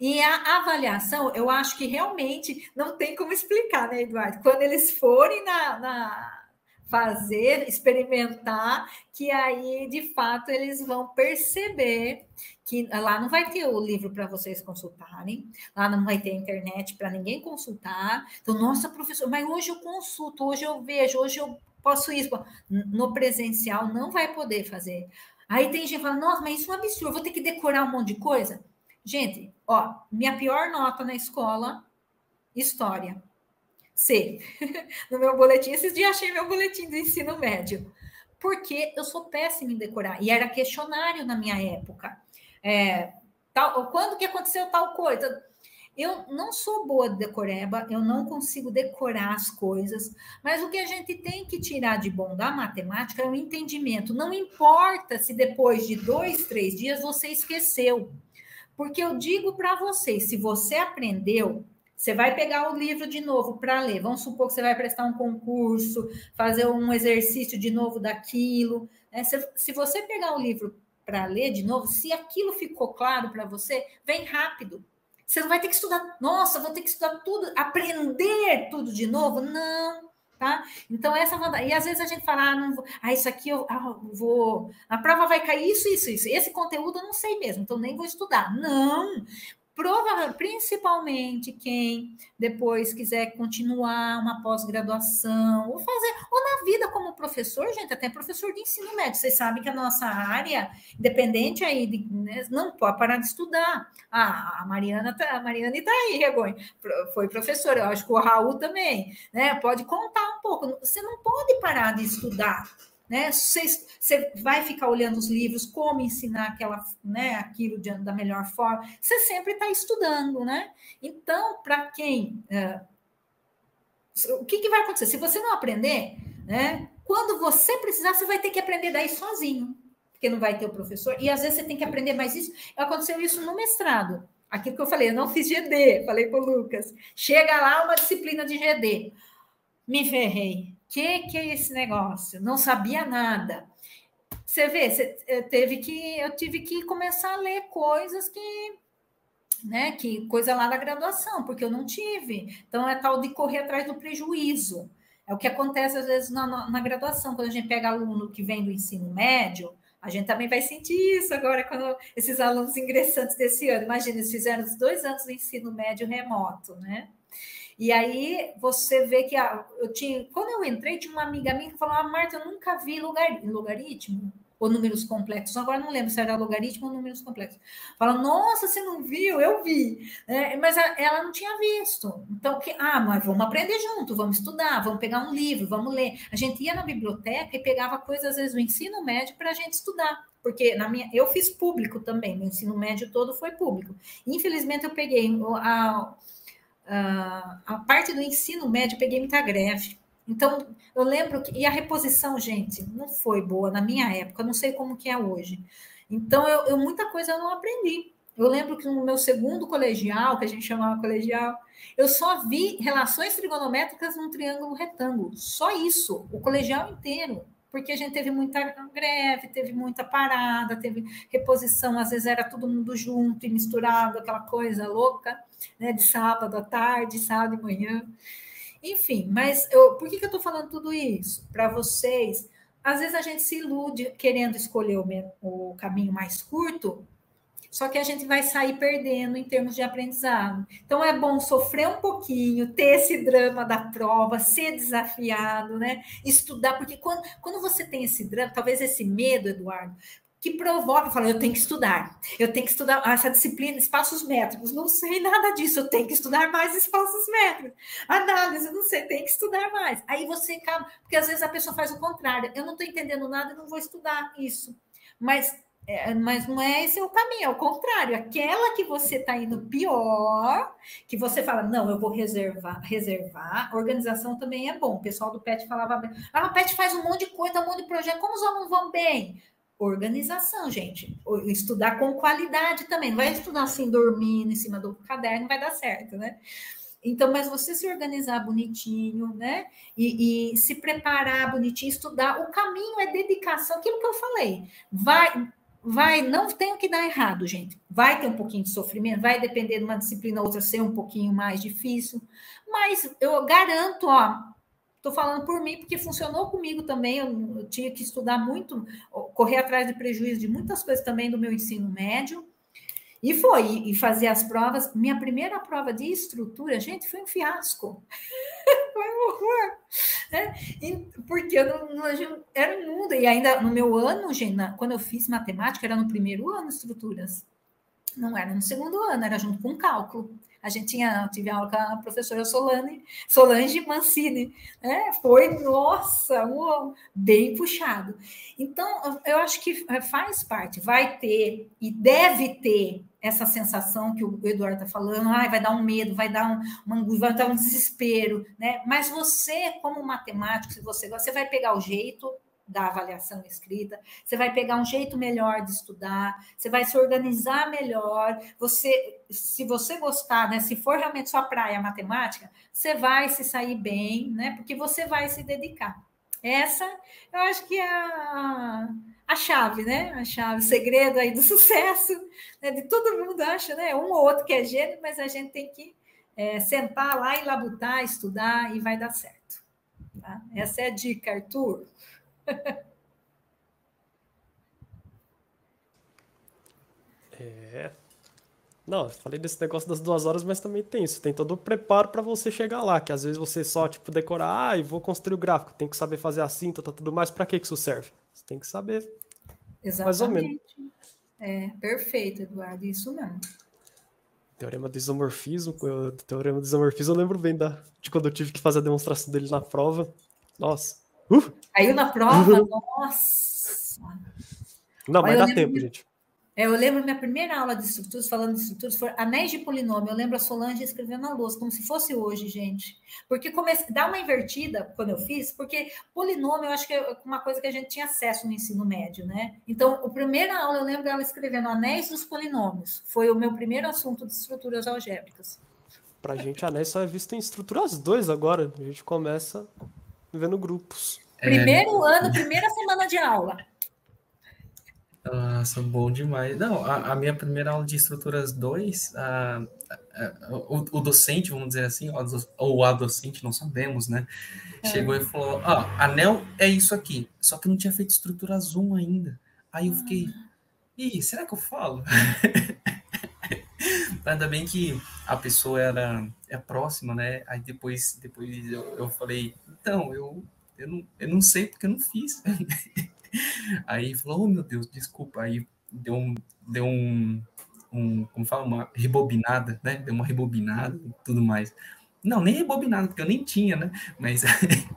E a avaliação, eu acho que realmente não tem como explicar, né, Eduardo? Quando eles forem na, na fazer, experimentar, que aí de fato eles vão perceber que lá não vai ter o livro para vocês consultarem, lá não vai ter internet para ninguém consultar. Então, nossa, professor, mas hoje eu consulto, hoje eu vejo, hoje eu posso isso. No presencial não vai poder fazer. Aí tem gente que fala, nossa, mas isso é um absurdo, vou ter que decorar um monte de coisa. Gente, ó, minha pior nota na escola, história. C. no meu boletim, esses dias achei meu boletim do ensino médio. Porque eu sou péssima em decorar. E era questionário na minha época. É, tal, quando que aconteceu tal coisa? Eu não sou boa de decoreba, eu não consigo decorar as coisas, mas o que a gente tem que tirar de bom da matemática é o entendimento. Não importa se depois de dois, três dias você esqueceu. Porque eu digo para vocês, se você aprendeu, você vai pegar o livro de novo para ler. Vamos supor que você vai prestar um concurso, fazer um exercício de novo daquilo. Né? Se, se você pegar o livro para ler de novo, se aquilo ficou claro para você, vem rápido. Você não vai ter que estudar, nossa, vou ter que estudar tudo, aprender tudo de novo. Não, tá? Então, essa vantagem. E às vezes a gente fala, ah, não vou, ah isso aqui eu ah, vou. A prova vai cair isso, isso, isso. Esse conteúdo eu não sei mesmo, então nem vou estudar. Não, provavelmente, principalmente quem depois quiser continuar uma pós-graduação, ou fazer, ou na vida como professor, gente, até professor de ensino médio. Vocês sabem que a nossa área, independente aí, de, né, não pode parar de estudar. Ah, a Mariana tá, a Mariana está aí, Regonha, foi professora, eu acho que o Raul também, né? Pode contar um pouco. Você não pode parar de estudar né? Você, vai ficar olhando os livros, como ensinar aquela, né, aquilo de, da melhor forma. Você sempre está estudando, né? Então, para quem. É, o que, que vai acontecer? Se você não aprender, né? Quando você precisar, você vai ter que aprender daí sozinho, porque não vai ter o professor. E às vezes você tem que aprender mais isso. Aconteceu isso no mestrado. Aquilo que eu falei, eu não fiz GD, falei para o Lucas. Chega lá uma disciplina de GD. Me ferrei que que é esse negócio? Não sabia nada. Você vê, você teve que eu tive que começar a ler coisas que né, que coisa lá da graduação, porque eu não tive. Então é tal de correr atrás do prejuízo. É o que acontece às vezes na, na, na graduação, quando a gente pega aluno que vem do ensino médio, a gente também vai sentir isso agora quando esses alunos ingressantes desse ano. Imagina, eles fizeram os dois anos do ensino médio remoto, né? E aí você vê que a, eu tinha, quando eu entrei, tinha uma amiga minha que falou: ah, Marta, eu nunca vi lugar, logaritmo ou números complexos. Agora não lembro se era logaritmo ou números complexos. Fala, nossa, você não viu? Eu vi. É, mas a, ela não tinha visto. Então, que, ah, mas vamos aprender junto, vamos estudar, vamos pegar um livro, vamos ler. A gente ia na biblioteca e pegava coisas, às vezes, do ensino médio para a gente estudar. Porque na minha, eu fiz público também, meu ensino médio todo foi público. Infelizmente, eu peguei a, uh, a parte do ensino médio, peguei muita greve. Então, eu lembro que. E a reposição, gente, não foi boa na minha época, não sei como que é hoje. Então, eu, eu muita coisa eu não aprendi. Eu lembro que no meu segundo colegial, que a gente chamava colegial, eu só vi relações trigonométricas num triângulo retângulo. Só isso, o colegial inteiro porque a gente teve muita greve, teve muita parada, teve reposição, às vezes era todo mundo junto e misturado, aquela coisa louca, né, de sábado à tarde, sábado de manhã. Enfim, mas eu, por que, que eu estou falando tudo isso? Para vocês, às vezes a gente se ilude querendo escolher o, o caminho mais curto, só que a gente vai sair perdendo em termos de aprendizado. Então é bom sofrer um pouquinho, ter esse drama da prova, ser desafiado, né? Estudar, porque quando, quando você tem esse drama, talvez esse medo, Eduardo, que provoca, fala, eu tenho que estudar, eu tenho que estudar essa disciplina, espaços métricos, não sei nada disso, eu tenho que estudar mais espaços métricos, análise, não sei, tem que estudar mais. Aí você acaba, porque às vezes a pessoa faz o contrário, eu não estou entendendo nada, não vou estudar isso. Mas é, mas não é esse o caminho, é o contrário. Aquela que você está indo pior, que você fala, não, eu vou reservar, reservar. Organização também é bom. O pessoal do PET falava bem. Ah, o PET faz um monte de coisa, um monte de projeto. Como os alunos vão bem? Organização, gente. Estudar com qualidade também. Não vai estudar assim, dormindo em cima do caderno, vai dar certo, né? Então, mas você se organizar bonitinho, né? E, e, se preparar bonitinho, estudar. O caminho é dedicação, aquilo que eu falei. Vai, vai, não tem que dar errado, gente. Vai ter um pouquinho de sofrimento, vai depender de uma disciplina ou outra ser um pouquinho mais difícil, mas eu garanto, ó, estou falando por mim porque funcionou comigo também. Eu, eu, tinha que estudar muito, correr atrás de prejuízo de muitas coisas também do meu ensino médio. E foi, e fazer as provas. Minha primeira prova de estrutura, gente, foi um fiasco. horror. Né? porque eu não, não, era um mundo. E ainda no meu ano, gente, quando eu fiz matemática, era no primeiro ano estruturas. Não era no segundo ano, era junto com cálculo. A gente tinha, tive aula com a professora Solane, Solange Mancini, né? Foi, nossa, um, bem puxado. Então, eu acho que faz parte, vai ter e deve ter essa sensação que o Eduardo está falando, ah, vai dar um medo, vai dar um, uma angústia, vai dar um desespero, né? Mas você, como matemático, se você você vai pegar o jeito, da avaliação escrita, você vai pegar um jeito melhor de estudar, você vai se organizar melhor, você, se você gostar, né, se for realmente sua praia matemática, você vai se sair bem, né, porque você vai se dedicar. Essa, eu acho que é a, a chave, né, a chave, o segredo aí do sucesso, né, de todo mundo acha, né, um ou outro que é gênio, mas a gente tem que é, sentar lá e labutar, estudar e vai dar certo. Tá? Essa é a dica, Arthur. É. Não, falei desse negócio das duas horas, mas também tem isso. Tem todo o preparo para você chegar lá, que às vezes você só, tipo, decorar, ah, e vou construir o gráfico, tem que saber fazer a cinta, tá tudo mais, para que isso serve? Você tem que saber. Exatamente. Mais ou menos. É, perfeito, Eduardo, isso mesmo. Teorema do isomorfismo, o teorema do isomorfismo eu lembro bem da, de quando eu tive que fazer a demonstração dele na prova. Nossa. Uh! Caiu na prova, nossa! Não, mas dá tempo, gente. É, eu lembro minha primeira aula de estruturas, falando de estruturas, foi anéis de polinômio. Eu lembro a Solange escrevendo na lousa, como se fosse hoje, gente. Porque comece... dá uma invertida quando eu fiz, porque polinômio eu acho que é uma coisa que a gente tinha acesso no ensino médio, né? Então, a primeira aula eu lembro dela escrevendo anéis dos polinômios. Foi o meu primeiro assunto de estruturas algébricas. Pra gente, anéis só é visto em estruturas 2 agora. A gente começa vendo grupos. Primeiro é... ano, primeira semana de aula. Nossa, bom demais. Não, a, a minha primeira aula de estruturas 2, o, o, docente, vamos dizer assim, ou a docente, não sabemos, né? É. Chegou e falou: Ó, oh, anel é isso aqui, só que não tinha feito estruturas 1 ainda. Aí eu fiquei, ih, será que eu falo? Ainda bem que a pessoa era é próxima, né? Aí depois, depois eu, eu falei, então, eu, eu, não, eu não sei porque eu não fiz. Aí falou, oh meu Deus, desculpa. Aí deu um, deu um, um como fala, uma rebobinada, né? Deu uma rebobinada e tudo mais. Não, nem rebobinada, porque eu nem tinha, né? Mas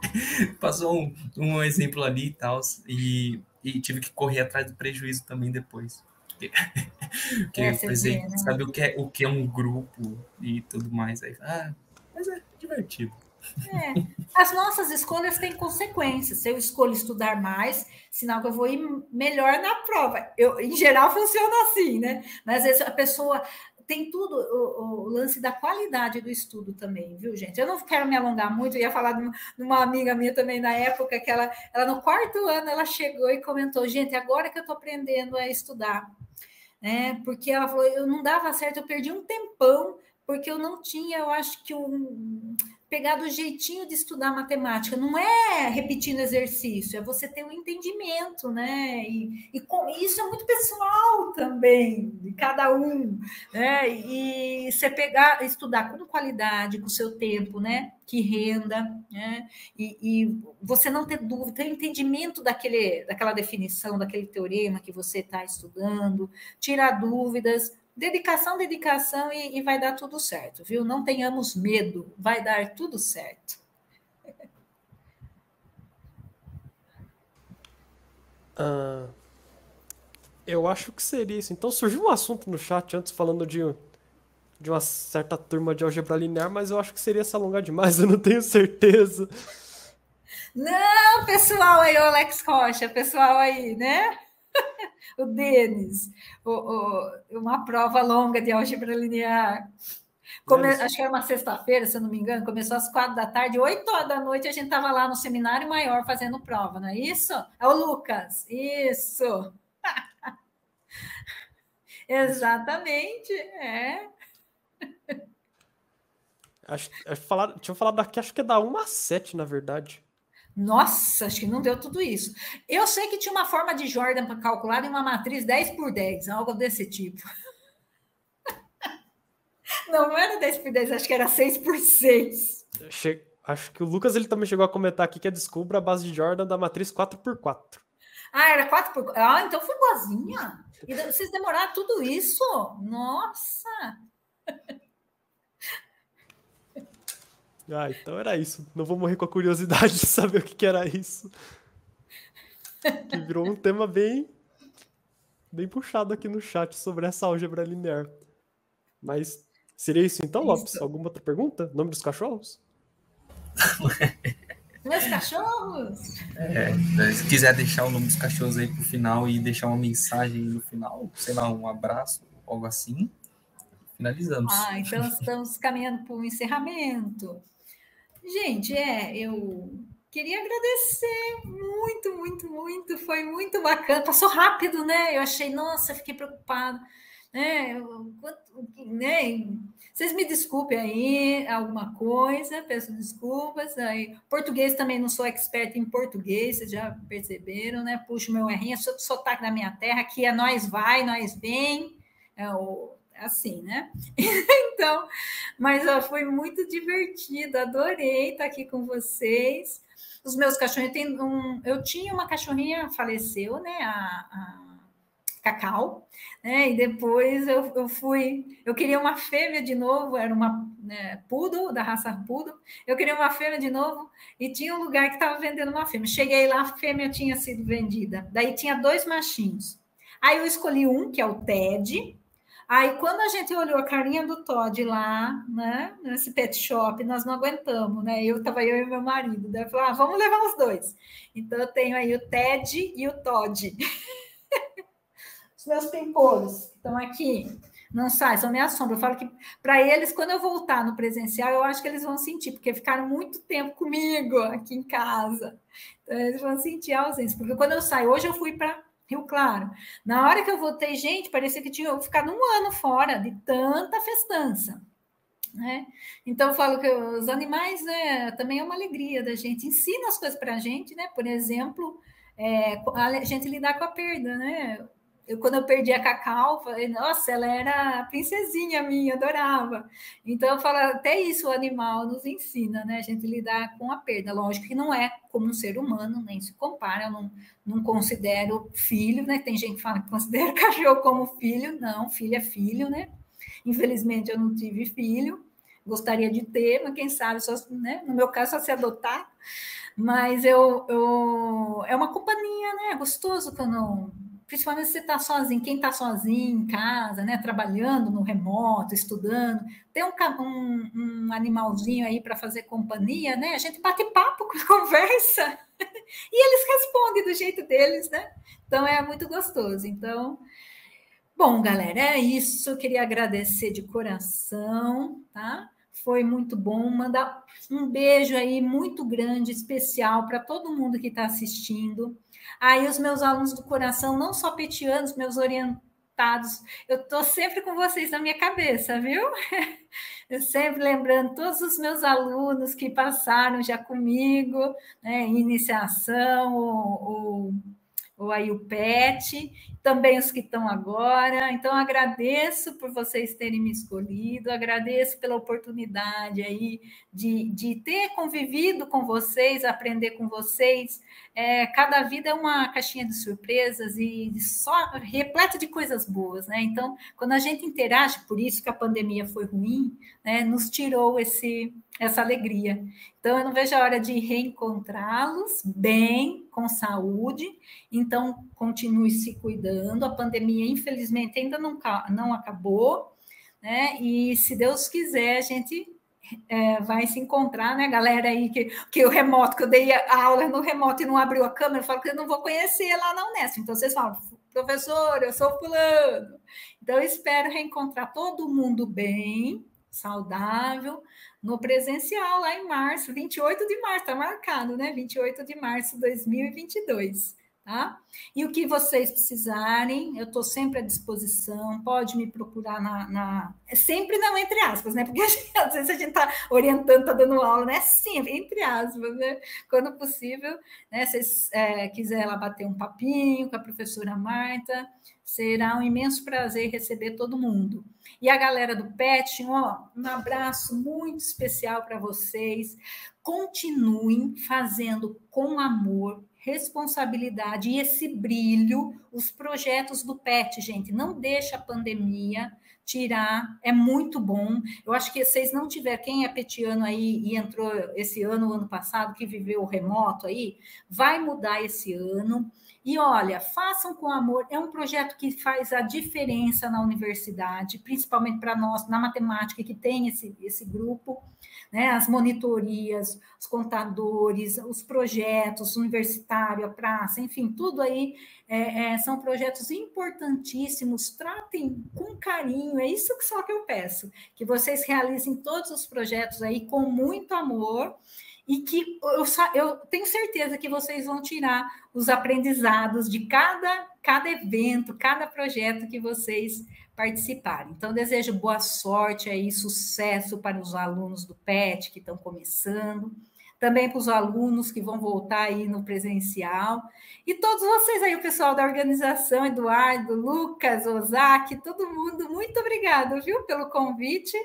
passou um, um exemplo ali e tal, e, e tive que correr atrás do prejuízo também depois. Porque, é, por exemplo, vê, né? sabe o que, é, o que é um grupo e tudo mais. Aí, ah, mas é divertido. É. As nossas escolhas têm consequências. Se eu escolho estudar mais, sinal que eu vou ir melhor na prova. Eu, em geral, funciona assim, né? Mas às vezes a pessoa tem tudo, o, o, lance da qualidade do estudo também, viu, gente? Eu não quero me alongar muito, eu ia falar de uma, amiga minha também na época, que ela, ela no quarto ano, ela chegou e comentou, gente, agora que eu estou aprendendo a estudar, né? Porque ela falou, eu não dava certo, eu perdi um tempão, porque eu não tinha, eu acho que um pegar do jeitinho de estudar matemática. Não é repetindo exercício, é você ter um entendimento, né? E, e com, isso é muito pessoal também, de cada um, né? E você pegar, estudar com qualidade, com o seu tempo, né? Que renda, né? E, e você não ter dúvida, ter entendimento daquele, daquela definição, daquele teorema que você está estudando, tirar dúvidas, Dedicação, dedicação e, e vai dar tudo certo, viu? Não tenhamos medo, vai dar tudo certo. Uh, eu acho que seria isso. Então surgiu um assunto no chat antes falando de, de uma certa turma de álgebra linear, mas eu acho que seria se alongar demais, eu não tenho certeza. Não, pessoal aí, o Alex Rocha, pessoal aí, né? o Denis, o, o, uma prova longa de álgebra linear. Come, acho que era uma sexta-feira, se eu não me engano, começou às quatro da tarde, oito horas da noite, a gente estava lá no seminário maior fazendo prova, não é isso? É o Lucas, isso. Exatamente, é. Acho, acho falar, tinha falado daqui, acho que é da 1 a 7, na verdade. Nossa, acho que não deu tudo isso. Eu sei que tinha uma forma de Jordan para calcular em uma matriz 10 por 10, algo desse tipo. Não era 10 por 10, acho que era 6 por 6. Che... Acho que o Lucas ele também chegou a comentar aqui que é descubra a base de Jordan da matriz 4 por 4. Ah, era 4 por 4. Ah, então foi boazinha. E vocês demoraram tudo isso? Nossa! Ah, então era isso. Não vou morrer com a curiosidade de saber o que, que era isso. Que virou um tema bem bem puxado aqui no chat sobre essa álgebra linear. Mas seria isso então, Lopes? Isso. Alguma outra pergunta? Nome dos cachorros? Meus cachorros! É, se quiser deixar o nome dos cachorros aí pro final e deixar uma mensagem no final, sei lá, um abraço, algo assim, finalizamos. Ah, então estamos caminhando para o encerramento. Gente, é, eu queria agradecer muito, muito, muito. Foi muito bacana. Passou rápido, né? Eu achei, nossa, fiquei preocupada. Né? né? Vocês me desculpem aí alguma coisa, peço desculpas. Aí, português também não sou expert em português, vocês já perceberam, né? Puxo meu errinho, sotaque da minha terra, que é nós vai, nós vem. É o assim, né? então, mas ó, foi muito divertido, adorei estar aqui com vocês. Os meus cachorrinhos, um, eu tinha uma cachorrinha, faleceu, né? A, a Cacau, né? E depois eu, eu fui, eu queria uma fêmea de novo, era uma né, poodle, da raça poodle, eu queria uma fêmea de novo e tinha um lugar que estava vendendo uma fêmea. Cheguei lá, a fêmea tinha sido vendida, daí tinha dois machinhos. Aí eu escolhi um, que é o Ted, Aí, quando a gente olhou a carinha do Todd lá, né, nesse pet shop, nós não aguentamos, né? Eu estava eu e meu marido. Daí eu falei, ah, vamos levar os dois. Então, eu tenho aí o Ted e o Todd. os meus pimpolhos estão aqui. Não sai, são minha sombra. Eu falo que para eles, quando eu voltar no presencial, eu acho que eles vão sentir, porque ficaram muito tempo comigo aqui em casa. Então, eles vão sentir a ausência. Porque quando eu saio, hoje eu fui para Rio Claro. Na hora que eu voltei, gente, parecia que tinha ficado um ano fora de tanta festança. Né? Então, eu falo que os animais né, também é uma alegria da gente, ensina as coisas para a gente, né? Por exemplo, é, a gente lidar com a perda, né? Eu, quando eu perdi a Cacau, falei, nossa, ela era a princesinha minha, adorava. Então, eu falo, até isso o animal nos ensina, né? A gente lidar com a perda. Lógico que não é como um ser humano, nem se compara, eu não, não considero filho, né? Tem gente que fala que considera cachorro como filho. Não, filho é filho, né? Infelizmente, eu não tive filho. Gostaria de ter, mas quem sabe, só, né? no meu caso, só se adotar. Mas eu, eu é uma companhia, né? É gostoso quando principalmente se você está sozinho, quem está sozinho em casa, né, trabalhando no remoto, estudando, tem um, um, um animalzinho aí para fazer companhia, né? A gente bate papo, conversa, e eles respondem do jeito deles, né? Então é muito gostoso. Então, bom, galera, é isso. Eu queria agradecer de coração, tá? Foi muito bom. Mandar um beijo aí muito grande, especial para todo mundo que está assistindo. Aí os meus alunos do coração, não só petianos, meus conectados. Eu estou sempre com vocês na minha cabeça, viu? Eu sempre lembrando todos os meus alunos que passaram já comigo, né, iniciação, ou, ou aí o PET, também os que estão agora. Então, agradeço por vocês terem me escolhido, agradeço pela oportunidade aí de, de ter convivido com vocês, aprender com vocês. É, cada vida é uma caixinha de surpresas e só repleta de coisas boas, né? Então, quando a gente interage, por isso que a pandemia foi ruim, né, nos tirou esse, essa alegria. Então, eu não vejo a hora de reencontrá-los bem, com saúde. Então, continue se cuidando. A pandemia, infelizmente, ainda não, não acabou. Né? E se Deus quiser, a gente é, vai se encontrar, né, galera aí que, que o remoto, que eu dei a aula no remoto e não abriu a câmera, eu falo que eu não vou conhecer lá na Unesp. Então, vocês falam, professor, eu sou fulano. Então, eu espero reencontrar todo mundo bem, saudável, no presencial lá em março, 28 de março, está marcado, né? 28 de março de 2022. Tá? E o que vocês precisarem, eu estou sempre à disposição, pode me procurar na, na, é Sempre não, entre aspas, né? Porque gente, às vezes a gente está orientando, está dando aula, né? Sim, entre aspas, né? Quando possível, né? Se vocês é, quiserem lá bater um papinho com a professora Marta, será um imenso prazer receber todo mundo. E a galera do PET, ó, um abraço muito especial para vocês. Continuem fazendo com amor responsabilidade e esse brilho os projetos do PET, gente. Não deixa a pandemia tirar, é muito bom. Eu acho que vocês não tiver quem é petiano aí e entrou esse ano, ano passado, que viveu remoto aí, vai mudar esse ano. E olha, façam com amor. É um projeto que faz a diferença na universidade, principalmente para nós, na matemática, que tem esse, esse grupo né? as monitorias, os contadores, os projetos universitário, a praça, enfim, tudo aí é, é, são projetos importantíssimos. Tratem com carinho, é isso que só que eu peço, que vocês realizem todos os projetos aí com muito amor e que eu, eu, tenho certeza que vocês vão tirar os aprendizados de cada, cada evento, cada projeto que vocês participarem. Então, desejo boa sorte aí, sucesso para os alunos do PET que estão começando, também para os alunos que vão voltar aí no presencial, e todos vocês aí, o pessoal da organização, Eduardo, Lucas, Ozaki, todo mundo, muito obrigado, viu, pelo convite.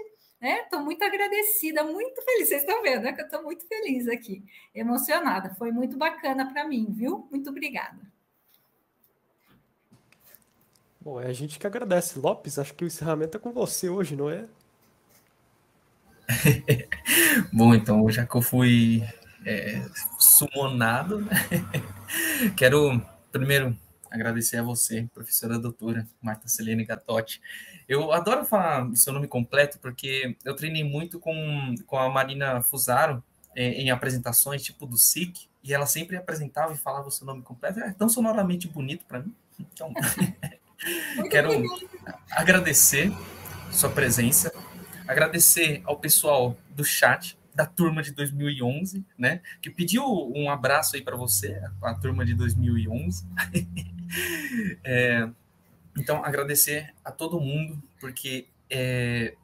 Estou né? muito agradecida, muito feliz. Vocês estão vendo, né? Que eu estou muito feliz aqui, emocionada. Foi muito bacana para mim, viu? Muito obrigada. Bom, é a gente que agradece. Lopes, acho que o encerramento é com você hoje, não é? Bom, então, já que eu fui é, sumonado, né? quero primeiro agradecer a você, professora doutora Marta Celene Gatotti. Eu adoro falar o seu nome completo, porque eu treinei muito com, com a Marina Fusaro em, em apresentações, tipo do SIC, e ela sempre apresentava e falava o seu nome completo. É tão sonoramente bonito para mim. Então, Quero agradecer sua presença, agradecer ao pessoal do chat da turma de 2011, né, que pediu um abraço aí para você, a turma de 2011. é, então, agradecer a todo mundo, porque é,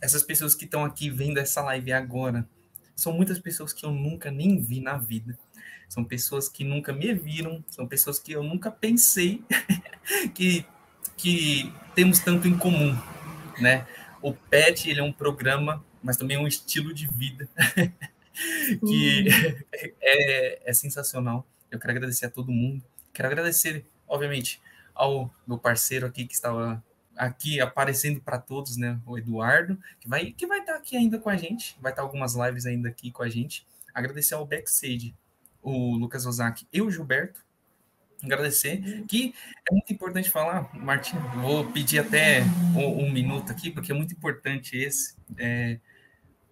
essas pessoas que estão aqui vendo essa live agora são muitas pessoas que eu nunca nem vi na vida. São pessoas que nunca me viram, são pessoas que eu nunca pensei que que temos tanto em comum, né? O PET ele é um programa, mas também é um estilo de vida que é, é, sensacional. Eu quero agradecer a todo mundo. Quero agradecer, obviamente, ao meu parceiro aqui que estava aqui aparecendo para todos, né? O Eduardo, que vai que vai estar aqui ainda com a gente, vai estar algumas lives ainda aqui com a gente. Agradecer ao backstage, o Lucas Ozaki e o Gilberto, agradecer, que é muito importante falar, Martim, vou pedir até um, um, minuto aqui, porque é muito importante esse, é,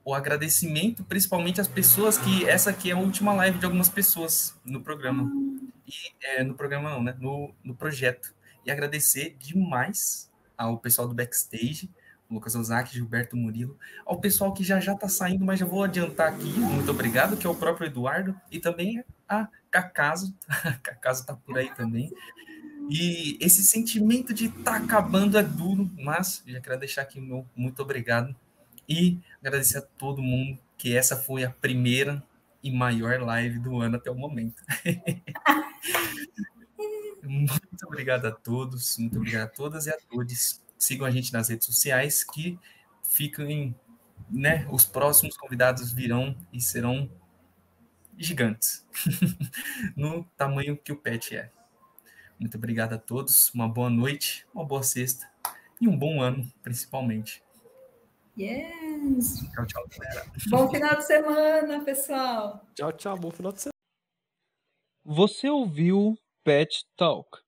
o agradecimento, principalmente às pessoas que, essa aqui é a última live de algumas pessoas no programa, e é, no programa não, né, no, no projeto, e agradecer demais ao pessoal do backstage, Lucas Ozaki, Gilberto Murilo, ao pessoal que já já está saindo, mas já vou adiantar aqui, muito obrigado, que é o próprio Eduardo, e também a Cacaso, Cacaso está por aí também. E esse sentimento de estar tá acabando é duro, mas já quero deixar aqui meu muito obrigado e agradecer a todo mundo que essa foi a primeira e maior live do ano até o momento. muito obrigado a todos, muito obrigado a todas e a todos. Sigam a gente nas redes sociais que fiquem, né? Os próximos convidados virão e serão gigantes no tamanho que o pet é. Muito obrigado a todos, uma boa noite, uma boa sexta e um bom ano, principalmente. Yes! Tchau, tchau, galera. Bom final de semana, pessoal. Tchau, tchau, bom final de semana. Você ouviu Pet Talk